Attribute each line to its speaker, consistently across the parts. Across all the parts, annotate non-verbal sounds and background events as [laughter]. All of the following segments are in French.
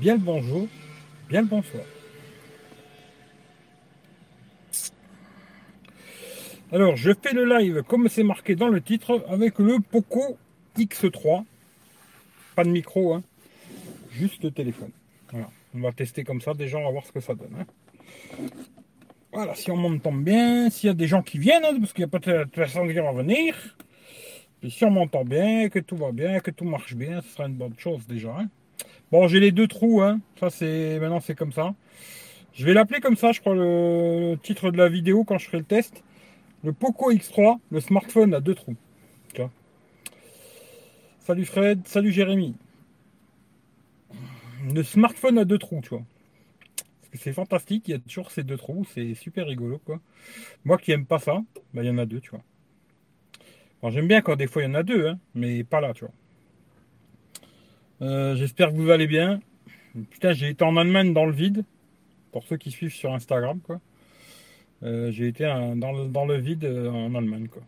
Speaker 1: bien le bonjour, bien le bonsoir. Alors, je fais le live comme c'est marqué dans le titre avec le Poco X3. Pas de micro, hein. juste le téléphone. Voilà. On va tester comme ça, déjà, on va voir ce que ça donne. hein. Voilà, si on m'entend bien, s'il y a des gens qui viennent, hein, parce qu'il n'y a pas de personne qui va venir. Et si on m'entend bien, que tout va bien, que tout marche bien, ce sera une bonne chose déjà. Bon, j'ai les deux trous, hein. Ça, c'est maintenant c'est comme ça. Je vais l'appeler comme ça, je crois, le titre de la vidéo quand je ferai le test. Le Poco X3, le smartphone à deux trous. Salut Fred, salut Jérémy. Le smartphone à deux trous, tu vois. Parce que c'est fantastique, il y a toujours ces deux trous, c'est super rigolo, quoi. Moi qui aime pas ça, bah, il y en a deux, tu vois. Bon, j'aime bien quand des fois il y en a deux, hein, mais pas là, tu vois. Euh, J'espère que vous allez bien. Putain, j'ai été en Allemagne dans le vide. Pour ceux qui suivent sur Instagram, quoi. Euh, j'ai été dans, le, dans le vide euh, en Allemagne, quoi.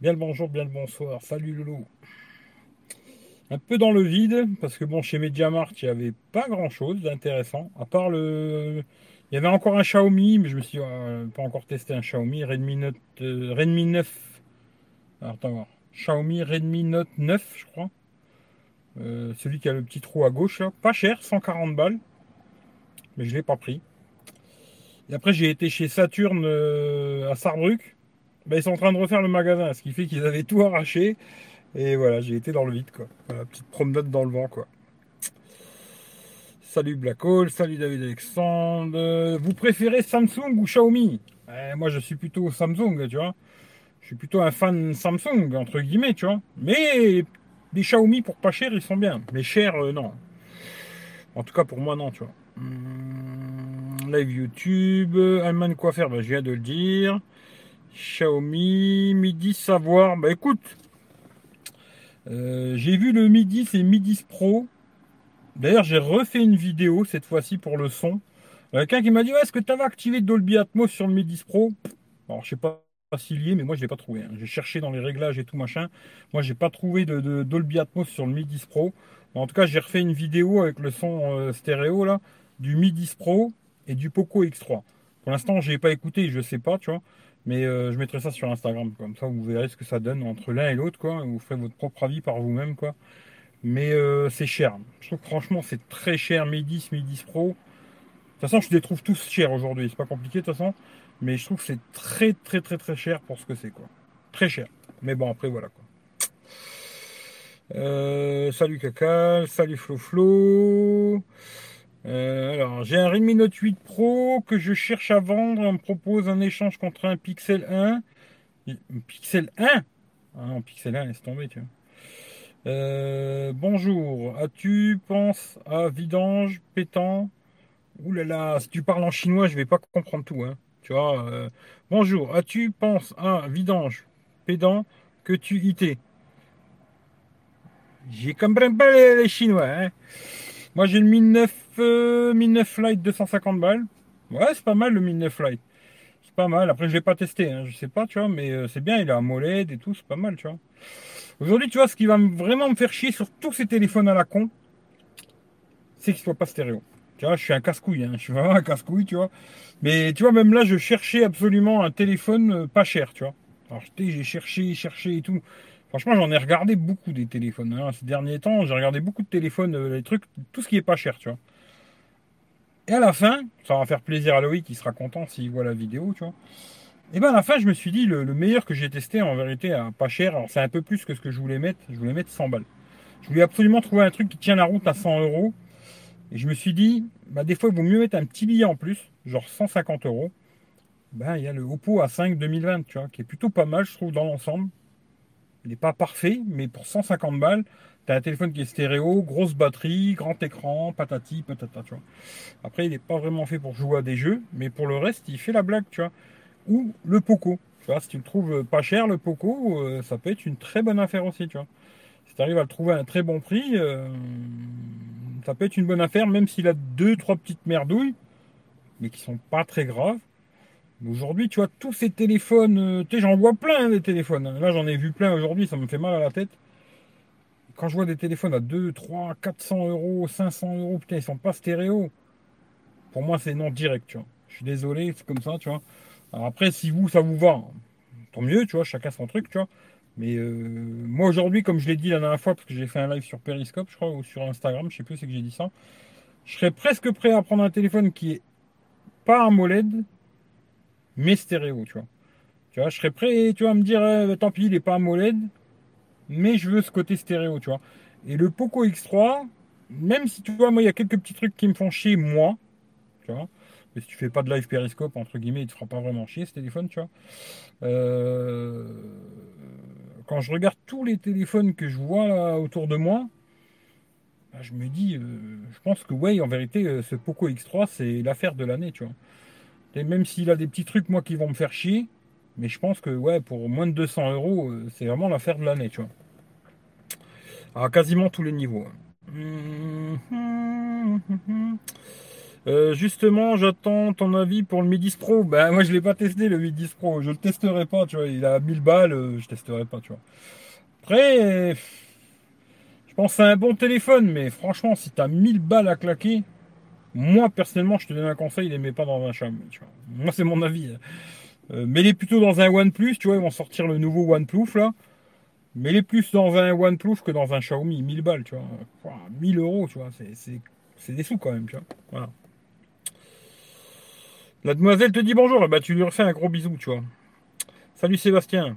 Speaker 1: Bien le bonjour, bien le bonsoir. Salut Lolo. Un peu dans le vide, parce que bon, chez MediaMarkt, il n'y avait pas grand chose d'intéressant. À part le. Il y avait encore un Xiaomi, mais je me suis ah, pas encore testé un Xiaomi. Redmi Note, Redmi 9. Alors, attends, voir. Xiaomi Redmi Note 9, je crois. Euh, celui qui a le petit trou à gauche. Pas cher, 140 balles. Mais je ne l'ai pas pris. Et après, j'ai été chez Saturn euh, à Sarrebruck. Ben, ils sont en train de refaire le magasin, ce qui fait qu'ils avaient tout arraché. Et voilà, j'ai été dans le vide, quoi. Voilà, petite promenade dans le vent, quoi. Salut Black Hole, salut David Alexandre. Vous préférez Samsung ou Xiaomi? Eh, Moi, je suis plutôt Samsung, tu vois. Je suis plutôt un fan Samsung, entre guillemets, tu vois. Mais des Xiaomi pour pas cher, ils sont bien. Mais cher, euh, non. En tout cas, pour moi, non, tu vois. Hum, live YouTube, quoi faire? Ben, Je viens de le dire. Xiaomi, Midi Savoir. Bah écoute, euh, j'ai vu le Midi, c'est Midis Pro. D'ailleurs, j'ai refait une vidéo cette fois-ci pour le son. Quelqu'un qui m'a dit Est-ce que tu avais activé Dolby Atmos sur le Midis Pro? Alors, je sais pas s'il mais moi, je l'ai pas trouvé. hein. J'ai cherché dans les réglages et tout machin. Moi, j'ai pas trouvé de, Dolby Atmos sur le Midis Pro. En tout cas, j'ai refait une vidéo avec le son euh, stéréo là, du Midis Pro et du Poco X3. Pour l'instant, je n'ai pas écouté, je sais pas, tu vois. Mais euh, je mettrai ça sur Instagram. Comme ça, vous verrez ce que ça donne entre l'un et l'autre, quoi. Vous ferez votre propre avis par vous-même, quoi. Mais euh, c'est cher. Je trouve que franchement, c'est très cher. Midis, Midis Pro. De toute façon, je les trouve tous chers aujourd'hui. C'est pas compliqué, de toute façon. Mais je trouve que c'est très, très, très, très cher pour ce que c'est, quoi. Très cher. Mais bon, après, voilà, quoi. Euh, salut Caca, salut Flo Flo. Euh, alors, j'ai un Redmi Note 8 Pro que je cherche à vendre. On me propose un échange contre un Pixel 1. Un Pixel 1 Ah non, Pixel 1, laisse tomber, tu vois. Euh, bonjour, as-tu penses à vidange, pétant Ouh si tu parles en chinois, je vais pas comprendre tout, hein. Tu vois. euh, bonjour, as-tu penses à vidange, pédant, que tu IT J'y comprends pas les, les chinois, hein. Moi j'ai le 1009, euh, 1009 Lite 250 balles. Ouais, c'est pas mal le 1009 Lite. C'est pas mal. Après, je l'ai pas testé, hein, je sais pas, tu vois, mais euh, c'est bien, il a AMOLED et tout, c'est pas mal, tu vois. Aujourd'hui, tu vois, ce qui va me- vraiment me faire chier sur tous ces téléphones à la con, c'est qu'ils soient pas stéréo. Je suis un casse-couille, hein, je suis vraiment un casse-couille, tu vois. Mais tu vois, même là, je cherchais absolument un téléphone euh, pas cher, tu vois. Alors, j'ai cherché, cherché et tout. Franchement, j'en ai regardé beaucoup des téléphones. hein. Ces derniers temps, j'ai regardé beaucoup de téléphones, euh, les trucs, tout ce qui est pas cher, tu vois. Et à la fin, ça va faire plaisir à Loïc, il sera content s'il voit la vidéo, tu vois. Et ben à la fin, je me suis dit, le, le meilleur que j'ai testé, en vérité, à pas cher, c'est un peu plus que ce que je voulais mettre, je voulais mettre 100 balles. Je voulais absolument trouver un truc qui tient la route à 100 euros. Et je me suis dit, bah, des fois, il vaut mieux mettre un petit billet en plus, genre 150 euros. Ben, il y a le Oppo A5 2020, tu vois, qui est plutôt pas mal, je trouve, dans l'ensemble. Il n'est pas parfait, mais pour 150 balles, tu as un téléphone qui est stéréo, grosse batterie, grand écran, patati, patata. Après, il n'est pas vraiment fait pour jouer à des jeux, mais pour le reste, il fait la blague, tu vois. Ou le Poco. Tu vois, si tu le trouves pas cher, le Poco, euh, ça peut être une très bonne affaire aussi, tu vois. Si tu arrives à le trouver à un très bon prix, euh, ça peut être une bonne affaire, même s'il a deux, trois petites merdouilles, mais qui sont pas très graves. Aujourd'hui, tu vois, tous ces téléphones, euh, tu sais, j'en vois plein des téléphones. hein. Là, j'en ai vu plein aujourd'hui, ça me fait mal à la tête. quand je vois des téléphones à 2, 3, 400 euros, 500 euros, putain, ils sont pas stéréo. Pour moi, c'est non direct, tu vois. Je suis désolé, c'est comme ça, tu vois. Alors après, si vous, ça vous va, tant mieux, tu vois, chacun son truc, tu vois. Mais euh, moi aujourd'hui, comme je l'ai dit la dernière fois, parce que j'ai fait un live sur Periscope, je crois, ou sur Instagram, je sais plus c'est que j'ai dit ça, je serais presque prêt à prendre un téléphone qui est pas AMOLED, mais stéréo, tu vois. Tu vois, je serais prêt, tu vois, à me dire, euh, tant pis, il n'est pas AMOLED, mais je veux ce côté stéréo, tu vois. Et le Poco X3, même si tu vois, moi, il y a quelques petits trucs qui me font chier, moi, tu vois. Mais si tu fais pas de live périscope, entre guillemets, il te fera pas vraiment chier ce téléphone, tu vois. Euh, quand je regarde tous les téléphones que je vois autour de moi, bah, je me dis, euh, je pense que ouais, en vérité, euh, ce Poco X3, c'est l'affaire de l'année, tu vois. Et même s'il a des petits trucs, moi, qui vont me faire chier, mais je pense que ouais, pour moins de 200 euros, c'est vraiment l'affaire de l'année, tu vois. À quasiment tous les niveaux. Euh, justement, j'attends ton avis pour le Midis Pro. Ben, moi, je l'ai pas testé, le Midis Pro. Je le testerai pas, tu vois. Il a 1000 balles, euh, je testerai pas, tu vois. Après, je pense c'est un bon téléphone, mais franchement, si tu as 1000 balles à claquer, moi, personnellement, je te donne un conseil, ne les mets pas dans un Xiaomi, tu vois. Moi, c'est mon avis. Hein. Euh, mets-les plutôt dans un OnePlus, tu vois. Ils vont sortir le nouveau OnePlus, là. Mets-les plus dans un OnePlus que dans un Xiaomi. 1000 balles, tu vois. 1000 euros, tu vois. C'est des sous quand même, tu vois. Voilà. La demoiselle te dit bonjour, bah tu lui refais un gros bisou, tu vois. Salut Sébastien.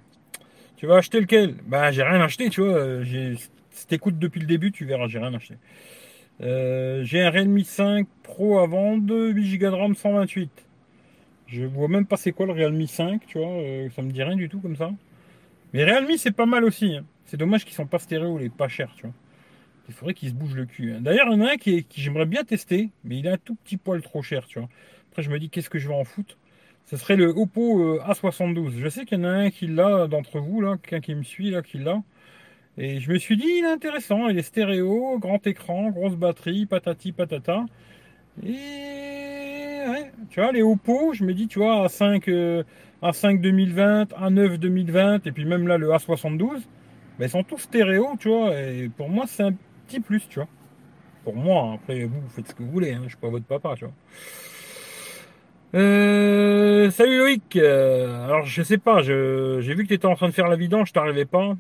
Speaker 1: Tu vas acheter lequel? Bah j'ai rien acheté, tu vois. Si t'écoutes depuis le début, tu verras, j'ai rien acheté. Euh, j'ai un Realme 5 Pro à vendre, 8 Go de RAM, 128. Je vois même pas c'est quoi le Realme 5, tu vois. Euh, ça me dit rien du tout comme ça. Mais Realme c'est pas mal aussi. Hein. C'est dommage qu'ils sont pas stéréo, les pas chers, tu vois. Il faudrait qu'ils se bougent le cul. Hein. D'ailleurs, il y en a un qui, qui j'aimerais bien tester, mais il est un tout petit poil trop cher, tu vois. Après, je me dis, qu'est-ce que je vais en foutre? Ce serait le Oppo euh, A72. Je sais qu'il y en a un qui l'a d'entre vous, là, quelqu'un qui me suit, là, qui l'a. Et je me suis dit, il est intéressant, il est stéréo, grand écran, grosse batterie, patati patata. Et tu vois, les Oppo, je me dis, tu vois, A5, euh, A5 2020, A9 2020, et puis même là, le A72, ben, ils sont tous stéréo, tu vois. Et pour moi, c'est un petit plus, tu vois. Pour moi, hein. après, vous, faites ce que vous voulez, hein, je suis pas votre papa, tu vois. Euh, salut Loïc. Euh, alors je sais pas, j'ai vu que tu étais en train de faire la vidange, je t'arrivais pas.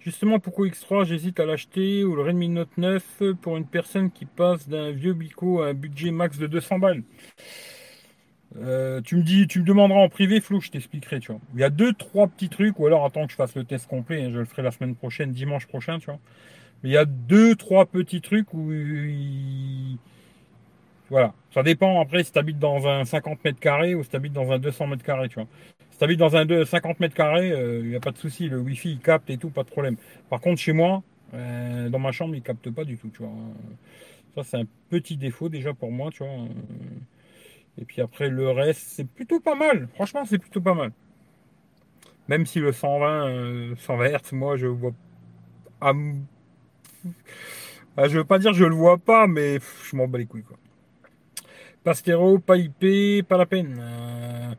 Speaker 1: Justement, pourquoi X3 j'hésite à l'acheter ou le Redmi Note 9 pour une personne qui passe d'un vieux bico à un budget max de 200 balles. Euh, tu me dis, tu me demanderas en privé, Flou, je t'expliquerai, tu vois. Il y a deux, trois petits trucs, ou alors attends que je fasse le test complet, hein, je le ferai la semaine prochaine, dimanche prochain, tu vois. Mais il y a deux, trois petits trucs où voilà. Ça dépend après si tu habites dans un 50 mètres carrés ou si tu habites dans un 200 mètres carrés, tu vois. Si tu habites dans un 50 mètres carrés, il euh, n'y a pas de souci. Le Wi-Fi, il capte et tout, pas de problème. Par contre, chez moi, euh, dans ma chambre, il capte pas du tout, tu vois. Ça, c'est un petit défaut déjà pour moi, tu vois. Et puis après, le reste, c'est plutôt pas mal. Franchement, c'est plutôt pas mal. Même si le 120, 120 Hz, moi, je vois. Ah, je veux pas dire je le vois pas, mais je m'en bats les couilles, quoi. Pas stéréo, pas IP, pas la peine. Euh,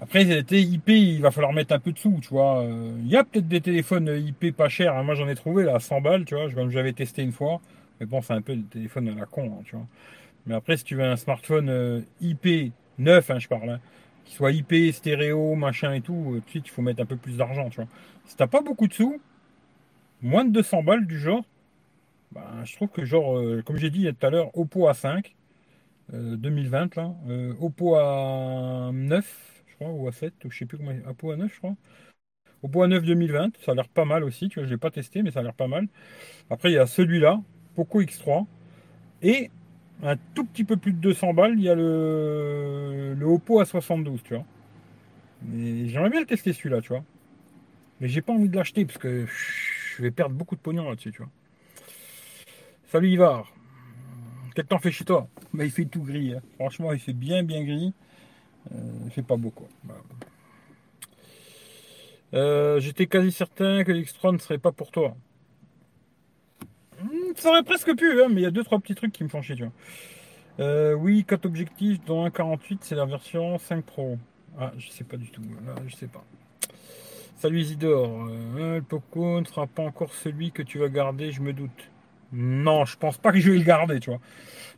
Speaker 1: après, IP, il va falloir mettre un peu de sous, tu vois. Euh, il y a peut-être des téléphones IP pas chers. Hein. Moi, j'en ai trouvé là, 100 balles, tu vois, comme j'avais testé une fois. Mais bon, c'est un peu des téléphones à la con, hein, tu vois. Mais après, si tu veux un smartphone euh, IP neuf, hein, je parle, hein, qui soit IP, stéréo, machin et tout, tout de suite, il faut mettre un peu plus d'argent, tu vois. Si t'as pas beaucoup de sous, moins de 200 balles du genre, bah, je trouve que genre, comme j'ai dit tout à l'heure, Oppo A5, 2020 euh, là. Euh, Oppo A 9, je crois, ou A7, ou je sais plus comment. Oppo A9, je crois. Oppo A9 2020, ça a l'air pas mal aussi. Tu vois, je l'ai pas testé, mais ça a l'air pas mal. Après, il y a celui-là, Poco X3, et un tout petit peu plus de 200 balles, il y a le, le Oppo A72, tu vois. j'aimerais bien le tester celui-là, tu vois. Mais j'ai pas envie de l'acheter parce que je vais perdre beaucoup de pognon là-dessus, tu vois. Salut Ivar. Quel temps fait chez toi bah, Il fait tout gris. Hein. Franchement, il fait bien, bien gris. Euh, fait pas beaucoup. Bah. Euh, j'étais quasi certain que l'X3 ne serait pas pour toi. Hmm, ça aurait presque pu, hein, mais il y a deux trois petits trucs qui me font chier. Tu vois. Euh, oui, 4 objectifs, dont 48, c'est la version 5 Pro. Ah, je sais pas du tout. Là, je sais pas. Salut Isidore. Euh, le Poco ne sera pas encore celui que tu vas garder, je me doute. Non, je pense pas que je vais le garder, tu vois.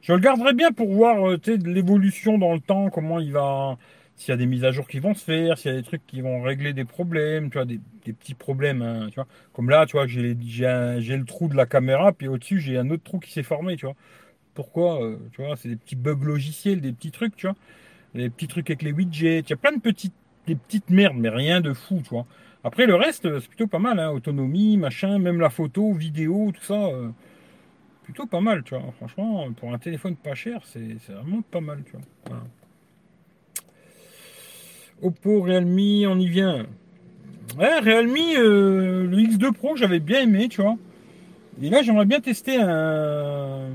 Speaker 1: Je le garderai bien pour voir euh, l'évolution dans le temps, comment il va. S'il y a des mises à jour qui vont se faire, s'il y a des trucs qui vont régler des problèmes, tu vois, des, petits problèmes, hein, tu vois. Comme là, tu vois, j'ai le trou de la caméra, puis au-dessus, j'ai un autre trou qui s'est formé, tu vois. Pourquoi euh, Tu vois, c'est des petits bugs logiciels, des petits trucs, tu vois. Des petits trucs avec les widgets. Il y a plein de petites, des petites merdes, mais rien de fou, tu vois. Après, le reste, c'est plutôt pas mal, hein. Autonomie, machin, même la photo, vidéo, tout ça. Euh, plutôt pas mal, tu vois. Franchement, pour un téléphone pas cher, c'est vraiment pas mal, tu vois. Oppo, Realme, on y vient. Ouais, Realme, euh, le X2 Pro, j'avais bien aimé, tu vois. Et là, j'aimerais bien tester un.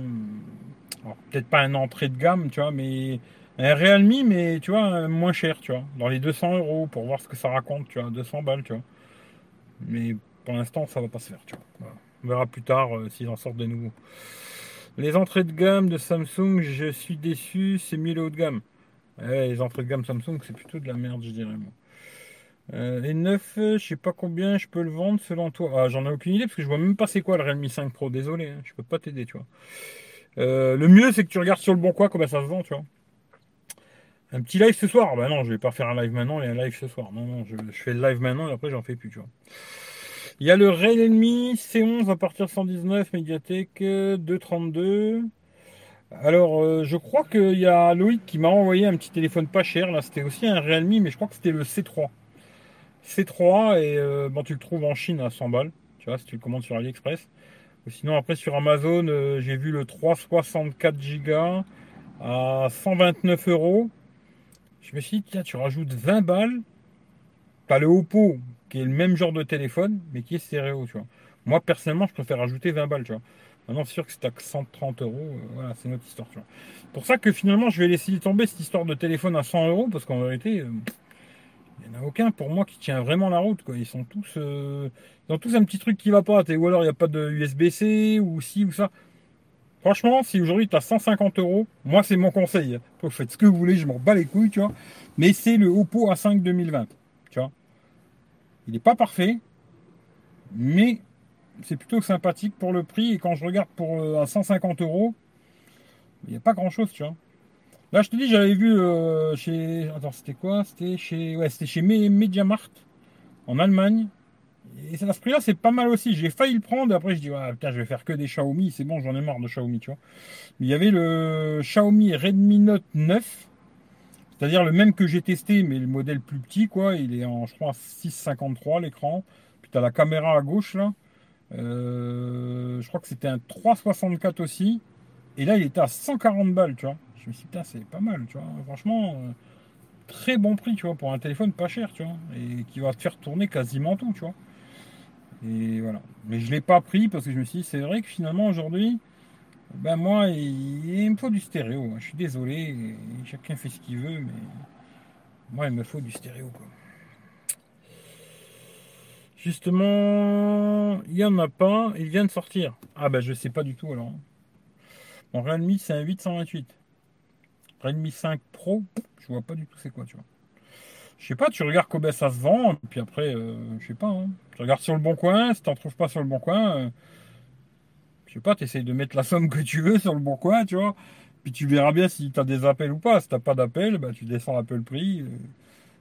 Speaker 1: Peut-être pas un entrée de gamme, tu vois, mais un Realme, mais tu vois, moins cher, tu vois. Dans les 200 euros pour voir ce que ça raconte, tu vois. 200 balles, tu vois. Mais pour l'instant, ça va pas se faire, tu vois. On verra plus tard euh, s'ils en sortent de nouveau. Les entrées de gamme de Samsung, je suis déçu, c'est mieux le haut de gamme. les entrées de gamme Samsung, c'est plutôt de la merde, je dirais. Euh, les 9, je sais pas combien je peux le vendre selon toi. Ah, j'en ai aucune idée parce que je vois même pas c'est quoi le Realme 5 Pro. Désolé, hein, je peux pas t'aider, tu vois. Euh, le mieux, c'est que tu regardes sur le bon coin comment ça se vend, tu vois. Un petit live ce soir Bah non, je vais pas faire un live maintenant et un live ce soir. Non, non, je, je fais le live maintenant et après j'en fais plus, tu vois. Il y a le Realme C11 à partir de 119, médiathèque 232. Alors, euh, je crois qu'il y a Loïc qui m'a envoyé un petit téléphone pas cher. Là, c'était aussi un Realme, mais je crois que c'était le C3. C3, et euh, bon, tu le trouves en Chine à 100 balles. Tu vois, si tu le commandes sur AliExpress. sinon, après, sur Amazon, euh, j'ai vu le 364 Go à 129 euros. Je me suis dit, tiens, tu rajoutes 20 balles. Pas le Oppo, qui est le même genre de téléphone, mais qui est stéréo, tu vois. Moi, personnellement, je préfère ajouter 20 balles, tu vois. Maintenant, c'est sûr que c'est à 130 euros, euh, voilà, c'est notre histoire, tu vois. Pour ça que finalement, je vais laisser tomber cette histoire de téléphone à 100 euros, parce qu'en vérité, euh, il n'y en a aucun pour moi qui tient vraiment la route, quoi. Ils sont tous, euh, ils ont tous un petit truc qui va pas, ou alors il n'y a pas de USB-C, ou ci, ou ça. Franchement, si aujourd'hui tu as 150 euros, moi c'est mon conseil. Vous faites ce que vous voulez, je m'en bats les couilles, tu vois. Mais c'est le Oppo A5 2020, tu vois. Il n'est pas parfait, mais c'est plutôt sympathique pour le prix. Et quand je regarde pour euh, à 150 euros, il n'y a pas grand chose, tu vois. Là, je te dis, j'avais vu euh, chez. Attends, c'était quoi? C'était chez. Ouais, c'était chez Mediamarkt en Allemagne. Et à ce prix-là, c'est pas mal aussi. J'ai failli le prendre. Après, je dis, ah, putain, je vais faire que des Xiaomi. C'est bon, j'en ai marre de Xiaomi, tu vois. il y avait le Xiaomi Redmi Note 9 c'est-à-dire le même que j'ai testé, mais le modèle plus petit, quoi. Il est en, je crois, 6,53 l'écran. Puis tu as la caméra à gauche, là. Euh, je crois que c'était un 3,64 aussi. Et là, il était à 140 balles, tu vois. Je me suis dit, putain, c'est pas mal, tu vois. Franchement, euh, très bon prix, tu vois, pour un téléphone pas cher, tu vois. Et qui va te faire tourner quasiment tout, tu vois. Et voilà. Mais je ne l'ai pas pris parce que je me suis dit, c'est vrai que finalement, aujourd'hui, ben moi, il, me faut du stéréo. Je suis désolé, chacun fait ce qu'il veut, mais moi, il me faut du stéréo. Justement, il n'y en a pas, il vient de sortir. Ah ben je sais pas du tout alors. Mon Realme c'est un 828. Realme 5 Pro, je vois pas du tout c'est quoi, tu vois. Je sais pas, tu regardes combien ça se vend, puis après, euh, je sais pas. Hein. Tu regardes sur le bon coin, si t'en trouves pas sur le bon coin, euh, sais pas, tu essayes de mettre la somme que tu veux sur le bon coin, tu vois. Puis tu verras bien si tu as des appels ou pas. Si tu pas d'appels, bah, tu descends un peu le prix. Euh,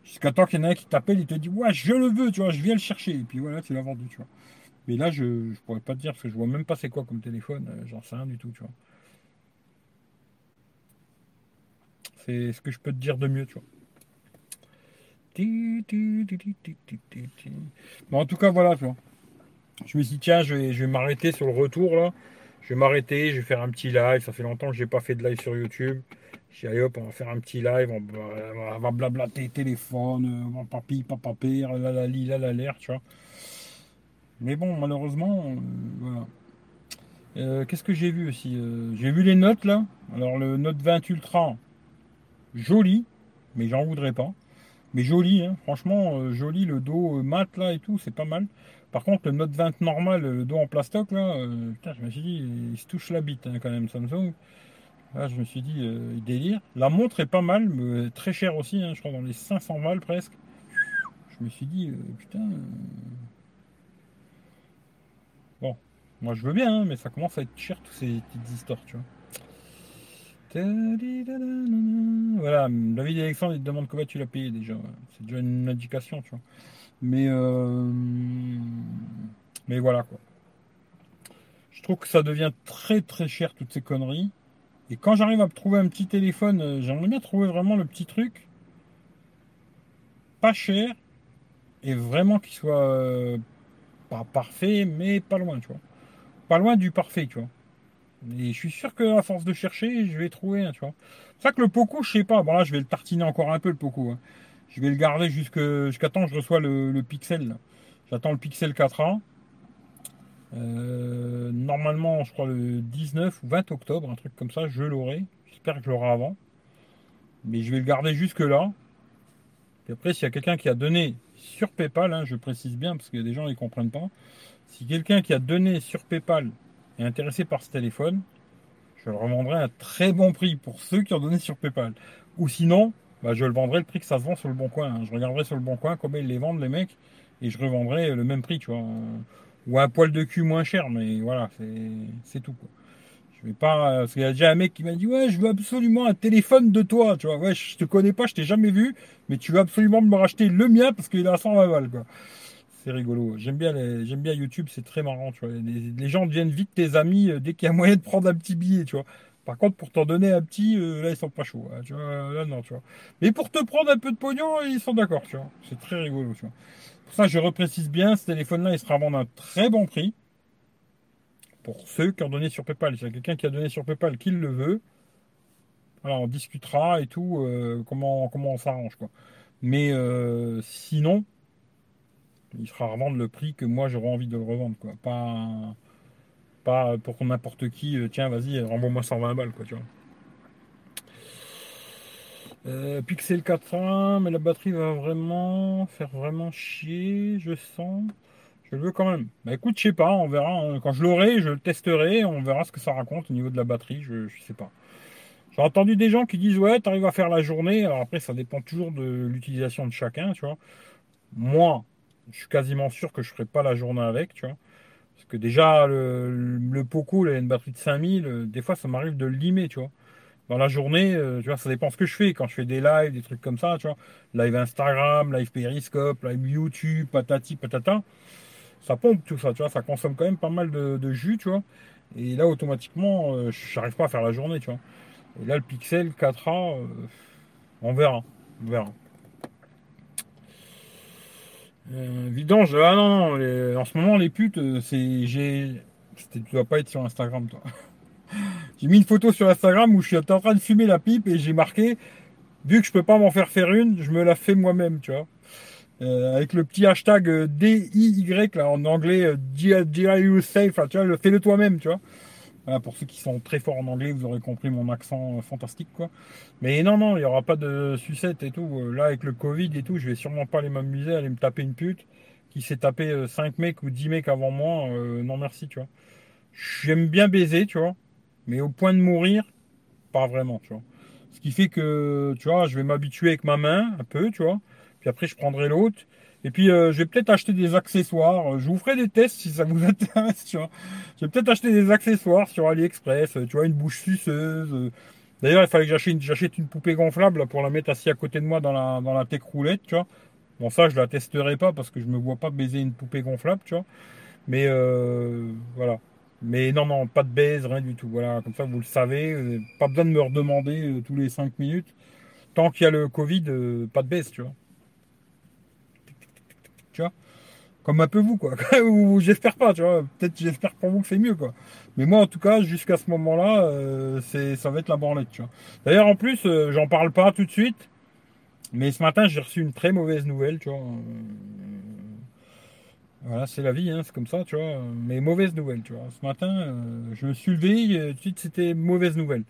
Speaker 1: jusqu'à temps qu'il y en a un qui t'appelle, il te dit Ouais, je le veux, tu vois, je viens le chercher. Et puis voilà, tu l'as vendu, tu vois. Mais là, je ne pourrais pas te dire, parce que je vois même pas c'est quoi comme téléphone. Euh, j'en sais rien du tout, tu vois. C'est ce que je peux te dire de mieux, tu vois. Bon, en tout cas, voilà, tu vois. Je me suis dit, tiens, je vais, m'arrêter sur le retour là. Je vais m'arrêter, je vais faire un petit live. Ça fait longtemps que je n'ai pas fait de live sur YouTube. Je allez hop, on va faire un petit live. On va, blablater téléphone, on va papi, papa père, la la la la l'air, tu vois. Mais bon, malheureusement, euh, voilà. Euh, qu'est-ce que j'ai vu aussi euh, J'ai vu les notes là. Alors le Note 20 Ultra, joli, mais j'en voudrais pas. Mais joli, hein. franchement, joli, le dos mat là et tout, c'est pas mal. Par contre, le Note 20 normal, le dos en plastoc, là, euh, je me suis dit, il se touche la bite hein, quand même, Samsung. Là, je me suis dit, euh, délire. La montre est pas mal, mais très chère aussi, hein, je crois dans les 500 balles presque. Je me suis dit, euh, putain. euh, Bon, moi je veux bien, hein, mais ça commence à être cher toutes ces petites histoires, tu vois. Voilà, David Alexandre il te demande combien tu l'as payé déjà. C'est déjà une indication, tu vois. Mais euh, mais voilà quoi. Je trouve que ça devient très très cher toutes ces conneries. Et quand j'arrive à trouver un petit téléphone, euh, j'aimerais bien trouver vraiment le petit truc pas cher et vraiment qu'il soit euh, pas parfait, mais pas loin, tu vois. Pas loin du parfait, tu vois. Et je suis sûr que à force de chercher, je vais trouver, un, tu vois. C'est ça que le Poco, je sais pas. Bon là, je vais le tartiner encore un peu le Poco. hein. Je vais le garder jusqu'à temps que je reçois le, Pixel. J'attends le Pixel 4A. Euh, normalement, je crois le 19 ou 20 octobre, un truc comme ça, je l'aurai. J'espère que je l'aurai avant. Mais je vais le garder jusque là. Et après, s'il y a quelqu'un qui a donné sur PayPal, hein, je précise bien parce que des gens ne comprennent pas. Si quelqu'un qui a donné sur PayPal est intéressé par ce téléphone, je le revendrai à très bon prix pour ceux qui ont donné sur PayPal. Ou sinon, bah, je le vendrai le prix que ça se vend sur le bon coin. hein. Je regarderai sur le bon coin combien ils les vendent les mecs et je revendrai le même prix, tu vois. Euh, Ou un poil de cul moins cher, mais voilà, c'est tout. Quoi. Je vais pas. euh, Parce qu'il y a déjà un mec qui m'a dit Ouais, je veux absolument un téléphone de toi, tu vois. Ouais, je te connais pas, je t'ai jamais vu, mais tu veux absolument me racheter le mien parce qu'il est à 120 balles, quoi. C'est rigolo. J'aime bien, bien YouTube, c'est très marrant, tu vois. Les, les gens deviennent vite tes amis euh, dès qu'il y a moyen de prendre un petit billet, tu vois. Par contre, pour t'en donner un petit, euh, là, ils sont pas chauds, hein. Là, non, tu vois. Mais pour te prendre un peu de pognon, ils sont d'accord, tu vois. C'est très rigolo, tu vois. Pour ça, je reprécise bien, ce téléphone-là, il sera vendu à un très bon prix. Pour ceux qui ont donné sur PayPal. S'il y a quelqu'un qui a donné sur PayPal, qui le veut, voilà, on discutera et tout, euh, comment, comment on s'arrange, quoi. Mais euh, sinon, il sera à revendre le prix que moi j'aurais envie de le revendre, quoi. Pas, pas pour n'importe qui, euh, tiens, vas-y, renvoie-moi 120 balles, quoi, tu vois. Euh, Pixel 4a, mais la batterie va vraiment faire vraiment chier, je sens. Je le veux quand même. Bah écoute, je sais pas, on verra. Quand je l'aurai, je le testerai, on verra ce que ça raconte au niveau de la batterie, je, je sais pas. J'ai entendu des gens qui disent ouais, t'arrives à faire la journée. Alors après, ça dépend toujours de l'utilisation de chacun, tu vois. Moi, je suis quasiment sûr que je ferai pas la journée avec, tu vois. Déjà, le, le Poco, il a une batterie de 5000, euh, des fois ça m'arrive de le limer, tu vois. Dans la journée, euh, tu vois, ça dépend ce que je fais. Quand je fais des lives, des trucs comme ça, tu vois. Live Instagram, live Periscope, live YouTube, patati, patata. Ça pompe tout ça, tu vois. Ça consomme quand même pas mal de, de jus, tu vois. Et là, automatiquement, euh, j'arrive pas à faire la journée, tu vois. Et là, le Pixel 4A, euh, on verra. On verra. Euh, vidange, ah non, non, les- en ce moment, les putes, euh, c'est. j'ai Tu dois pas être sur Instagram, toi. [laughs] J'ai mis une photo sur Instagram où je suis en train de fumer la pipe et j'ai marqué, vu que je peux pas m'en faire faire une, je me la fais moi-même, tu vois. Euh, avec le petit hashtag euh, DIY là en anglais, euh, DIY yourself, là, tu vois, le fais-le toi-même, tu vois. Pour ceux qui sont très forts en anglais, vous aurez compris mon accent euh, fantastique. Mais non, non, il n'y aura pas de sucette et tout. Euh, Là, avec le Covid et tout, je vais sûrement pas aller m'amuser, aller me taper une pute qui s'est tapé 5 mecs ou 10 mecs avant moi. Euh, non, merci, tu vois. J'aime bien baiser, tu vois. Mais au point de mourir, pas vraiment, tu vois. Ce qui fait que, tu vois, je vais m'habituer avec ma main, un peu, tu vois. Puis après, je prendrai l'autre. Et puis, euh, je vais peut-être acheter des accessoires. Je vous ferai des tests si ça vous [laughs] intéresse, tu vois. Je vais peut-être acheter des accessoires sur AliExpress, euh, tu vois, une bouche suceuse. euh. D'ailleurs, il fallait que j'achète une, poupée gonflable pour la mettre assise à côté de moi dans la, dans la tech roulette, tu vois. Bon, ça, je la testerai pas parce que je me vois pas baiser une poupée gonflable, tu vois. Mais euh, voilà. Mais non, non, pas de baise, rien du tout. Voilà, comme ça, vous le savez. euh, Pas besoin de me redemander euh, tous les 5 minutes. Tant qu'il y a le Covid, euh, pas de baise, tu vois. Tu vois Comme un peu vous, quoi. [laughs] Ou j'espère pas, tu vois. Peut-être j'espère pour vous que c'est mieux, quoi. Mais moi, en tout cas, jusqu'à ce moment-là, euh, c'est, ça va être la branlette, tu vois. D'ailleurs, en plus, euh, j'en parle pas tout de suite. Mais ce matin, j'ai reçu une très mauvaise nouvelle, tu vois. Euh, Voilà, c'est la vie, hein, c'est comme ça, tu vois. Mais mauvaise nouvelle, tu vois. Ce matin, je me suis levé, tout de suite, c'était mauvaise nouvelle.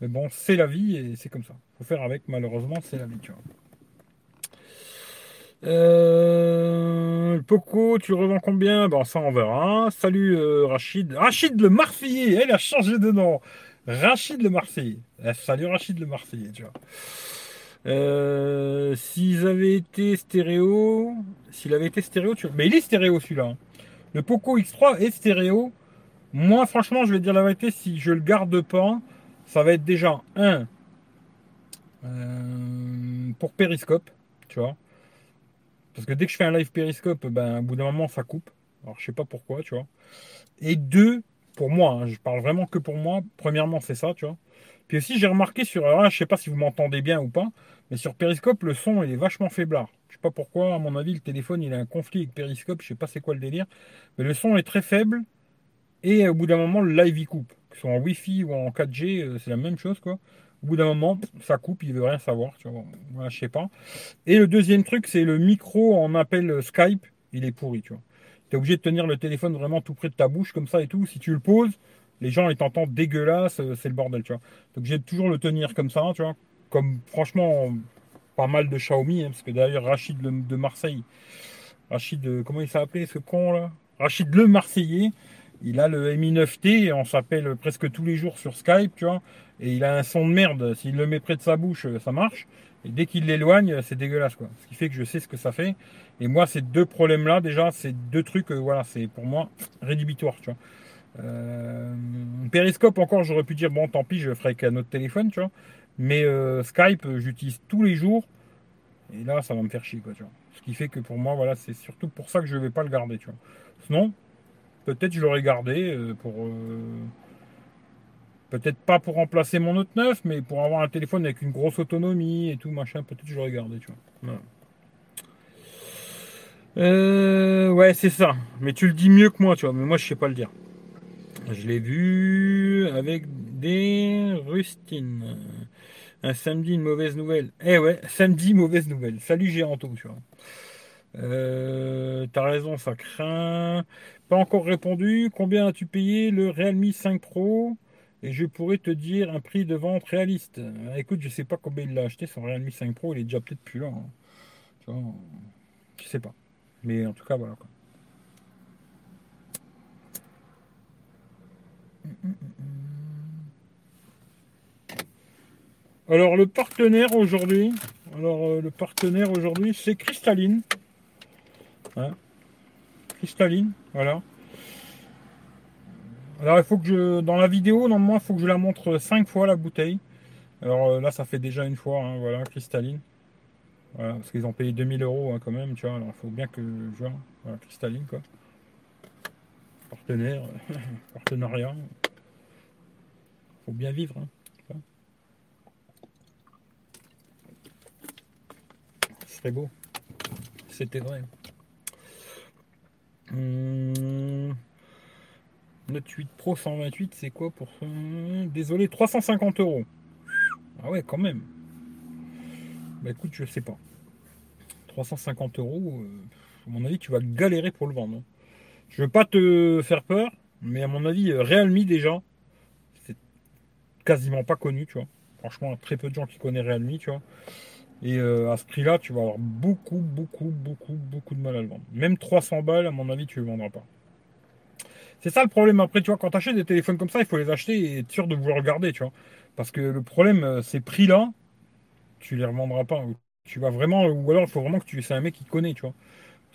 Speaker 1: Mais bon, c'est la vie et c'est comme ça. Faut faire avec, malheureusement, c'est la vie, tu vois. Euh, Poco, tu revends combien? Bon, ça, on verra. Salut euh, Rachid. Rachid le Marseillais, elle a changé de nom. Rachid le Marseillais. Eh, salut Rachid le Marseillais, tu vois. Euh, S'ils avaient été stéréo, s'il avait été stéréo, tu... mais il est stéréo celui-là. hein. Le Poco X3 est stéréo. Moi, franchement, je vais dire la vérité, si je le garde pas, ça va être déjà un euh, pour périscope, tu vois. Parce que dès que je fais un live périscope, ben, au bout d'un moment, ça coupe. Alors, je sais pas pourquoi, tu vois. Et deux, pour moi, hein, je parle vraiment que pour moi. Premièrement, c'est ça, tu vois. Puis aussi, j'ai remarqué sur. Alors là, je sais pas si vous m'entendez bien ou pas, mais sur Periscope, le son, il est vachement faiblard. Je sais pas pourquoi, à mon avis, le téléphone, il a un conflit avec Periscope. Je sais pas c'est quoi le délire. Mais le son est très faible. Et au bout d'un moment, le live, il coupe. Que ce soit en Wi-Fi ou en 4G, euh, c'est la même chose, quoi. Au bout d'un moment, ça coupe, il veut rien savoir, tu vois. Je sais pas. Et le deuxième truc, c'est le micro en appel Skype. Il est pourri, tu. Tu es obligé de tenir le téléphone vraiment tout près de ta bouche, comme ça et tout. Si tu le poses, les gens, ils t'entendent dégueulasse, euh, c'est le bordel, tu vois. Donc, j'ai toujours le tenir comme ça, tu vois. Comme, franchement, pas mal de Xiaomi, hein, parce que d'ailleurs, Rachid de Marseille, Rachid, euh, comment il s'appelait ce con, là? Rachid le Marseillais, il a le Mi 9T, et on s'appelle presque tous les jours sur Skype, tu vois. Et il a un son de merde. S'il le met près de sa bouche, euh, ça marche. Et dès qu'il l'éloigne, c'est dégueulasse, quoi. Ce qui fait que je sais ce que ça fait. Et moi, ces deux problèmes-là, déjà, c'est deux trucs, euh, voilà, c'est pour moi rédhibitoire, tu vois. Euh, Periscope, encore, j'aurais pu dire, bon, tant pis, je ferai avec un autre téléphone, tu vois. Mais euh, Skype, euh, j'utilise tous les jours. Et là, ça va me faire chier, quoi, tu vois. Ce qui fait que pour moi, voilà, c'est surtout pour ça que je ne vais pas le garder, tu vois. Sinon, peut-être je l'aurais gardé euh, pour. Peut-être pas pour remplacer mon Note 9, mais pour avoir un téléphone avec une grosse autonomie et tout, machin, peut-être j'aurais gardé, tu vois. Euh, ouais, c'est ça. Mais tu le dis mieux que moi, tu vois. Mais moi, je sais pas le dire. Je l'ai vu avec des rustines. Un samedi, une mauvaise nouvelle. Eh ouais, samedi, mauvaise nouvelle. Salut Géranto, tu vois. Euh, T'as raison, ça craint. Pas encore répondu. Combien as-tu payé le Realme 5 Pro? Et je pourrais te dire un prix de vente réaliste. Euh, écoute, je sais pas combien il l'a acheté, son Realme 5 Pro. Il est déjà peut-être plus là. hein. Tu vois, je sais pas. Mais en tout cas, voilà. Quoi. Alors le partenaire aujourd'hui, alors euh, le partenaire aujourd'hui, c'est Cristalline. Hein voilà. Alors il faut que je, dans la vidéo, normalement, il faut que je la montre 5 fois la bouteille. Alors euh, là, ça fait déjà une fois, hein, voilà, Cristalline. Voilà, parce qu'ils ont payé 2000 euros hein, quand même, tu vois. Alors il faut bien que je vois, voilà, Cristalline quoi. Partenaire, [laughs] partenariat. Faut bien vivre. Hein. Serait beau. C'était vrai. Hum, Note 8 Pro 128, c'est quoi pour Désolé, 350 euros. Ah ouais, quand même. Bah écoute, je sais pas. 350 euros, euh, à mon avis, tu vas galérer pour le vendre. hein. Je veux pas te faire peur, mais à mon avis, euh, Realme déjà, c'est quasiment pas connu, tu vois. Franchement, très peu de gens qui connaissent Realme, tu vois. Et euh, à ce prix-là, tu vas avoir beaucoup, beaucoup, beaucoup, beaucoup de mal à le vendre. Même 300 balles, à mon avis, tu ne le vendras pas. C'est ça le problème. Après, tu vois, quand tu achètes des téléphones comme ça, il faut les acheter et être sûr de vouloir le garder, tu vois. Parce que le problème, euh, ces prix-là, tu les revendras pas. Tu vas vraiment, ou alors il faut vraiment que tu c'est un mec qui connaît, tu vois.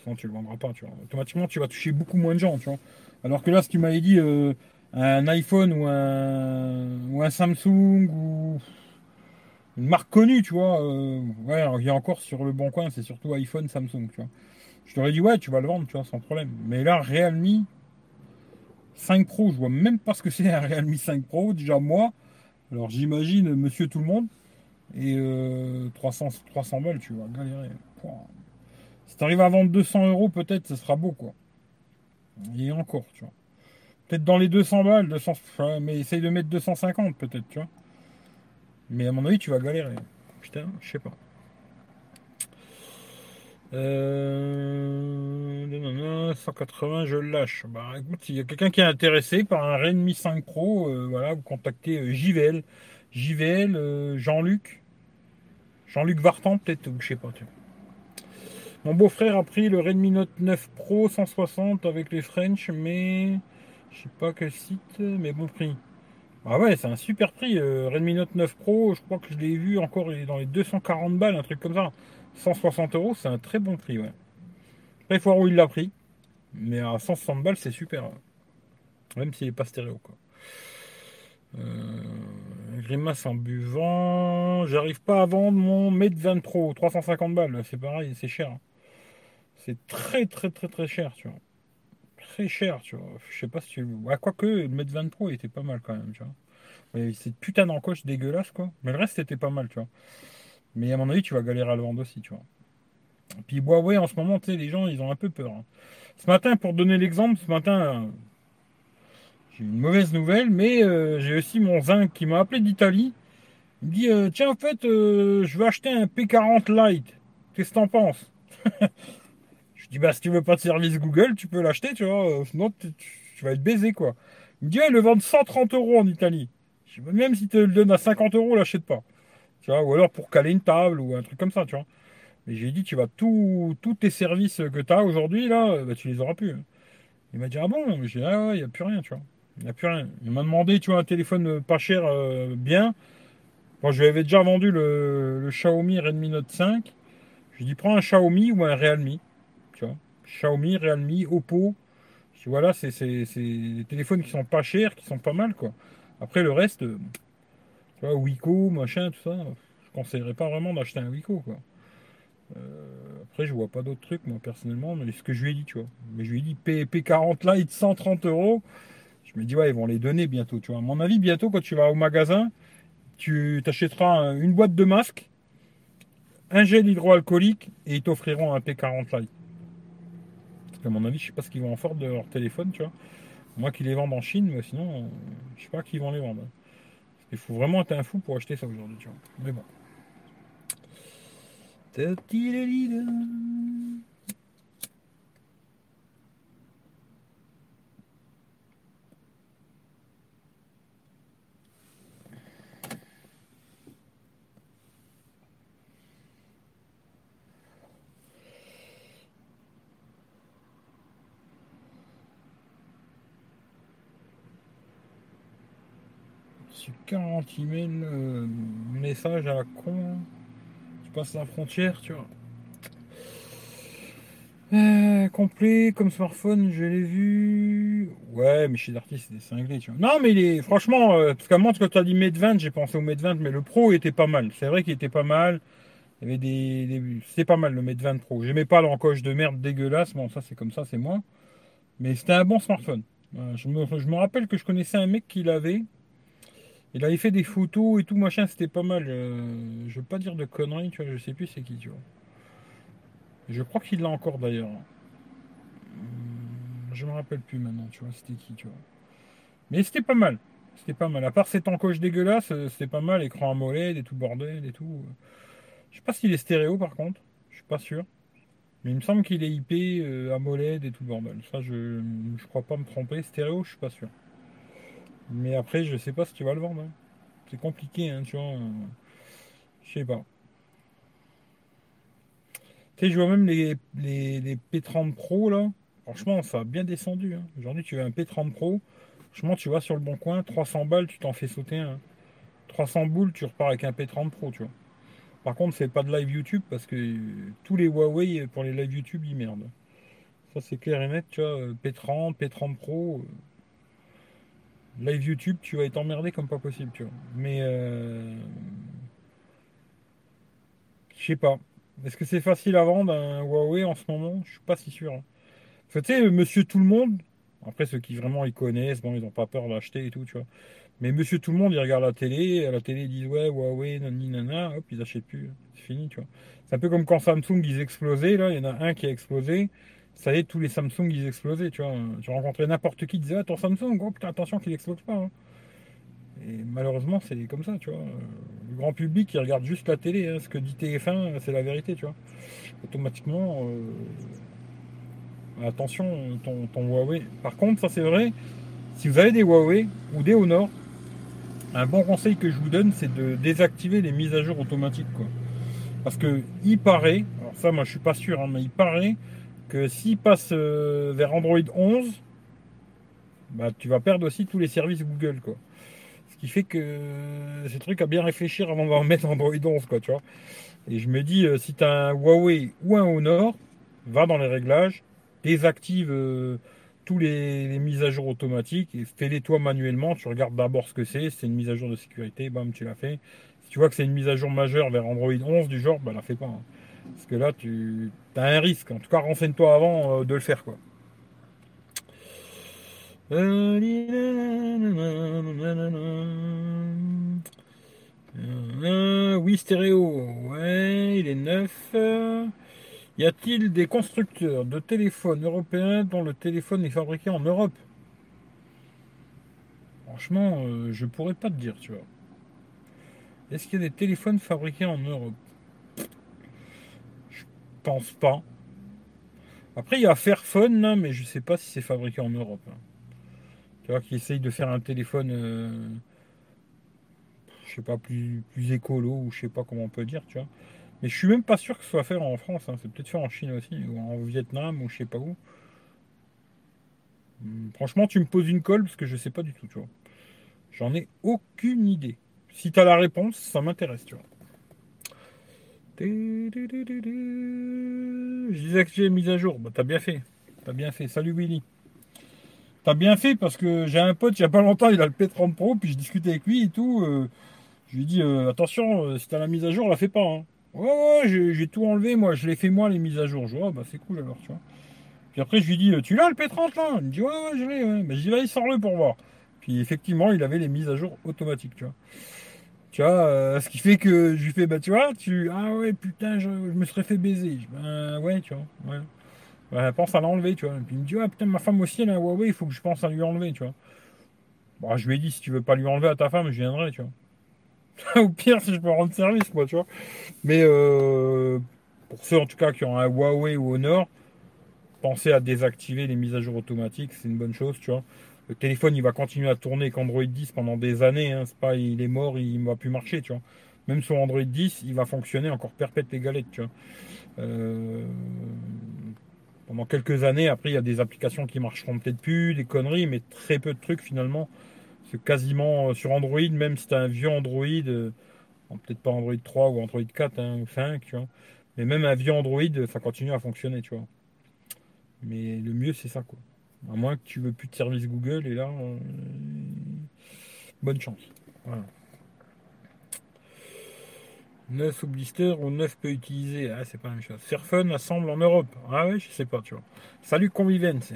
Speaker 1: Sinon, tu le vendras pas, tu vois. Automatiquement, tu vas toucher beaucoup moins de gens, tu vois. Alors que là, si tu m'avais dit euh, un iPhone ou un, ou un Samsung ou une marque connue, tu vois. euh, il y a encore sur le bon coin, c'est surtout iPhone, Samsung, tu vois. Je t'aurais dit, ouais, tu vas le vendre, tu vois, sans problème. Mais là, Realme 5 Pro, je vois même pas ce que c'est un Realme 5 Pro, déjà moi. Alors j'imagine monsieur tout le monde. Et euh, 300, 300 balles, tu vas galérer. Si tu arrives à vendre 200 euros, peut-être, ce sera beau, quoi. Et encore, tu vois. Peut-être dans les 200 balles, 200, ouais, mais essaye de mettre 250, peut-être, tu vois. Mais à mon avis, tu vas galérer. Putain, je sais pas. Euh... nanana, 180, je lâche. Bah écoute, il y a quelqu'un qui est intéressé par un Redmi 5 Pro, euh, voilà, vous contactez euh, JVL. JVL, euh, Jean-Luc. Jean-Luc Vartan, peut-être, ou je sais pas. tu. Mon beau-frère a pris le Redmi Note 9 Pro 160 avec les French, mais je sais pas quel site, mais bon prix. Ah ouais, c'est un super prix. euh, Redmi Note 9 Pro, je crois que je l'ai vu encore dans les 240 balles, un truc comme ça. 160 euros, c'est un très bon prix, ouais. Il faut voir où il l'a pris. Mais à 160 balles, c'est super. hein. Même s'il n'est pas stéréo, quoi. Euh, grimace en buvant. J'arrive pas à vendre mon Mate 20 Pro, 350 balles. C'est pareil, c'est cher. hein. C'est très, très, très, très cher, tu vois. Très cher, tu vois. Je sais pas si tu. Ouais, quoique, le Mate 20 Pro il était pas mal quand même, tu vois. Cette putain d'encoche dégueulasse, quoi. Mais le reste était pas mal, tu vois. Mais à mon avis, tu vas galérer à le vendre aussi, tu vois. Puis Huawei, en ce moment, tu sais, les gens, ils ont un peu peur. hein. Ce matin, pour donner l'exemple, ce matin, euh, j'ai une mauvaise nouvelle, mais euh, j'ai aussi mon zinc qui m'a appelé d'Italie. Il me dit euh, Tiens, en fait, je vais acheter un P40 Lite. Qu'est-ce que t'en penses? [laughs] Je dis Bah, si tu veux pas de service Google, tu peux l'acheter, tu vois. Sinon, tu, vas être baisé, quoi. Il me dit Ah, le vendent 130 euros en Italie. Je Bah, Même si tu le donnes à 50 euros, l'achète pas. Ou alors pour caler une table ou un truc comme ça, tu vois. Mais j'ai dit, tu vas tous tes services que tu as aujourd'hui, là, euh, bah, tu les auras plus. hein. Il m'a dit, ah bon? J'ai dit, ah il n'y a plus rien, tu vois. Il n'y a plus rien. Il m'a demandé, tu vois, un téléphone euh, pas cher, euh, bien. Je lui avais déjà vendu le, le Xiaomi Redmi Note 5. Je lui ai dit, prends un Xiaomi ou un Realme. Tu vois. Xiaomi, Realme, Oppo. Je dis, voilà, c'est des téléphones qui sont pas chers, qui sont pas mal, quoi. Après, le reste, tu vois, Wiko, machin, tout ça, je conseillerais pas vraiment d'acheter un Wiko, quoi. Euh, après, je vois pas d'autres trucs, moi, personnellement, mais ce que je lui ai dit, tu vois. Mais je lui ai dit P, P40 Lite 130 euros. Je me dis, ouais, ils vont les donner bientôt, tu vois. À mon avis, bientôt, quand tu vas au magasin, tu t'achèteras un- une boîte de masques, un gel hydroalcoolique, et ils t'offriront un P40 Lite. Parce qu'à mon avis, je sais pas ce qu'ils vont en faire de leur téléphone, tu vois. Moi qui les vendent en Chine, mais sinon, euh, je sais pas qui vont les vendre. Qu'il faut vraiment être un fou pour acheter ça aujourd'hui, tu vois. Mais bon. Ta-ti-la-li-la. Sur 40 emails, euh, message à la con. Tu passes la frontière, tu vois. Euh, complet comme smartphone, je l'ai vu. Ouais, mais chez Darty, c'est des cinglés, tu vois. Non, mais il est, franchement, euh, parce qu'à moi, quand tu as dit Mate 20, j'ai pensé au Mate 20, mais le Pro était pas mal. C'est vrai qu'il était pas mal. Il y avait des, C'était pas mal le Mate 20 Pro. J'aimais pas l'encoche de merde dégueulasse. Bon, ça, c'est comme ça, c'est moi. Mais c'était un bon smartphone. Euh, je me rappelle que je connaissais un mec qui l'avait. Il avait fait des photos et tout, machin, c'était pas mal. Euh, je veux pas dire de conneries, tu vois, je sais plus c'est qui, tu vois. Je crois qu'il l'a encore d'ailleurs. Hum, Je me rappelle plus maintenant, tu vois, c'était qui, tu vois. Mais c'était pas mal. C'était pas mal. À part cette encoche dégueulasse, euh, c'était pas mal. Écran AMOLED et tout bordel et tout. Je sais pas s'il est stéréo par contre. Je suis pas sûr. Mais il me semble qu'il est IP, euh, AMOLED et tout bordel. Ça, je, je crois pas me tromper. Stéréo, je suis pas sûr. Mais après, je sais pas si tu vas le vendre. hein. C'est compliqué, hein, tu vois. euh, Je sais pas. Tu sais, je vois même les, les, les P30 Pro là. Franchement, ça a bien descendu. hein. Aujourd'hui, tu veux un P30 Pro. Franchement, tu vas sur le bon coin, 300 balles, tu t'en fais sauter un. 300 boules, tu repars avec un P30 Pro, tu vois. Par contre, c'est pas de live YouTube parce que euh, tous les Huawei pour les live YouTube, ils merdent. Ça, c'est clair et net, tu vois. euh, P30, P30 Pro. Live YouTube, tu vas être emmerdé comme pas possible, tu vois. Mais euh, je sais pas. Est-ce que c'est facile à vendre un Huawei en ce moment? Je suis pas si sûr. hein. Tu sais, Monsieur Tout le Monde. Après, ceux qui vraiment ils connaissent, bon, ils n'ont pas peur d'acheter et tout, tu vois. Mais Monsieur Tout le Monde, ils regardent la télé, à la télé ils disent ouais Huawei, nani nana, hop, ils achètent plus, c'est fini, tu vois. C'est un peu comme quand Samsung ils explosaient, là, il y en a un qui a explosé. Ça y est, tous les Samsung ils explosaient, tu vois. Tu rencontrais n'importe qui, ils disaient ah, ton Samsung, oh putain, attention qu'il explose pas. hein. Et malheureusement, c'est comme ça, tu vois. Le grand public, il regarde juste la télé. hein. Ce que dit TF1, c'est la vérité, tu vois. Automatiquement, euh, attention, ton, ton Huawei. Par contre, ça c'est vrai, si vous avez des Huawei ou des Honor, un bon conseil que je vous donne, c'est de désactiver les mises à jour automatiques, quoi. Parce que il paraît, alors ça, moi je suis pas sûr, hein, mais il paraît que s'il passe euh, vers Android 11, bah, tu vas perdre aussi tous les services Google. Ce qui fait que c'est truc à bien réfléchir avant de mettre Android 11, quoi, tu vois. Et je me dis, si tu as un Huawei ou un Honor, va dans les réglages, désactive tous les, mises à jour automatiques et fais-les toi manuellement. Tu regardes d'abord ce que c'est. C'est une mise à jour de sécurité, bam, tu l'as fait. Si tu vois que c'est une mise à jour majeure vers Android 11 du genre, bah la fais pas. Hein. Parce que là, tu as un risque. En tout cas, renseigne-toi avant euh, de le faire, quoi. Euh, oui, stéréo. Ouais, il est neuf. Y a-t-il des constructeurs de téléphones européens dont le téléphone est fabriqué en Europe? Franchement, euh, je pourrais pas te dire, tu vois. Est-ce qu'il y a des téléphones fabriqués en Europe? Pense pas. Après, il y a Fairphone, mais je sais pas si c'est fabriqué en Europe. Hein. Tu vois, qui essaye de faire un téléphone, euh, je sais pas, plus, plus écolo, ou je sais pas comment on peut dire, tu vois. Mais je suis même pas sûr que ce soit fait en France. Hein. C'est peut-être fait en Chine aussi, ou en Vietnam, ou je sais pas où. Hmm, franchement, tu me poses une colle parce que je sais pas du tout, tu vois. J'en ai aucune idée. Si tu as la réponse, ça m'intéresse, tu vois. Je disais que j'ai mise à jour. Bah, t'as bien fait. T'as bien fait. Salut Willy. T'as bien fait parce que j'ai un pote il y a pas longtemps, il a le P30 Pro, puis je discutais avec lui et tout. Euh, je lui ai dit euh, attention, euh, si t'as la mise à jour, la fais pas. Hein. Ouais, ouais, j'ai tout enlevé, moi, je l'ai fait moi les mises à jour. Je vois, bah c'est cool alors, tu vois. Puis après, je lui dis, tu l'as le P30 là Il me dit, ouais, ouais, je l'ai, ouais. Bah, je dis, vas-y, sors-le pour voir. Puis effectivement, il avait les mises à jour automatiques, tu vois. Tu vois, euh, ce qui fait que je lui fais, bah tu vois, tu. Ah ouais, putain, je, me serais fait baiser. Ben ouais, tu vois, ouais. Bah, pense à l'enlever, tu vois. Puis il me dit, ouais, putain, ma femme aussi, elle a un Huawei, il faut que je pense à lui enlever, tu vois. Bon, je lui ai dit, si tu veux pas lui enlever à ta femme, je viendrai, tu vois. [laughs] Au pire, si je peux rendre service, moi, tu vois. Mais euh, pour ceux en tout cas qui ont un Huawei ou Honor, pensez à désactiver les mises à jour automatiques, c'est une bonne chose, tu vois. Le téléphone, il va continuer à tourner avec Android 10 pendant des années. Hein. C'est pas, il est mort, il ne va plus marcher, tu vois. Même sur Android 10, il va fonctionner encore perpète les galettes. Euh, pendant quelques années, après, il y a des applications qui marcheront peut-être plus, des conneries, mais très peu de trucs finalement quasiment euh, sur Android, même si tu un vieux Android, euh, peut-être pas Android 3 ou Android 4 hein, ou 5, tu vois, mais même un vieux Android, ça continue à fonctionner, tu vois. Mais le mieux, c'est ça, quoi. À moins que tu veux plus de service Google, et là, euh, bonne chance. Voilà. 9 au blister ou 9 peut utiliser. Ah, c'est pas la même chose. Fairphone assemble en Europe. Ah ouais, je sais pas, tu vois. Salut Convivence.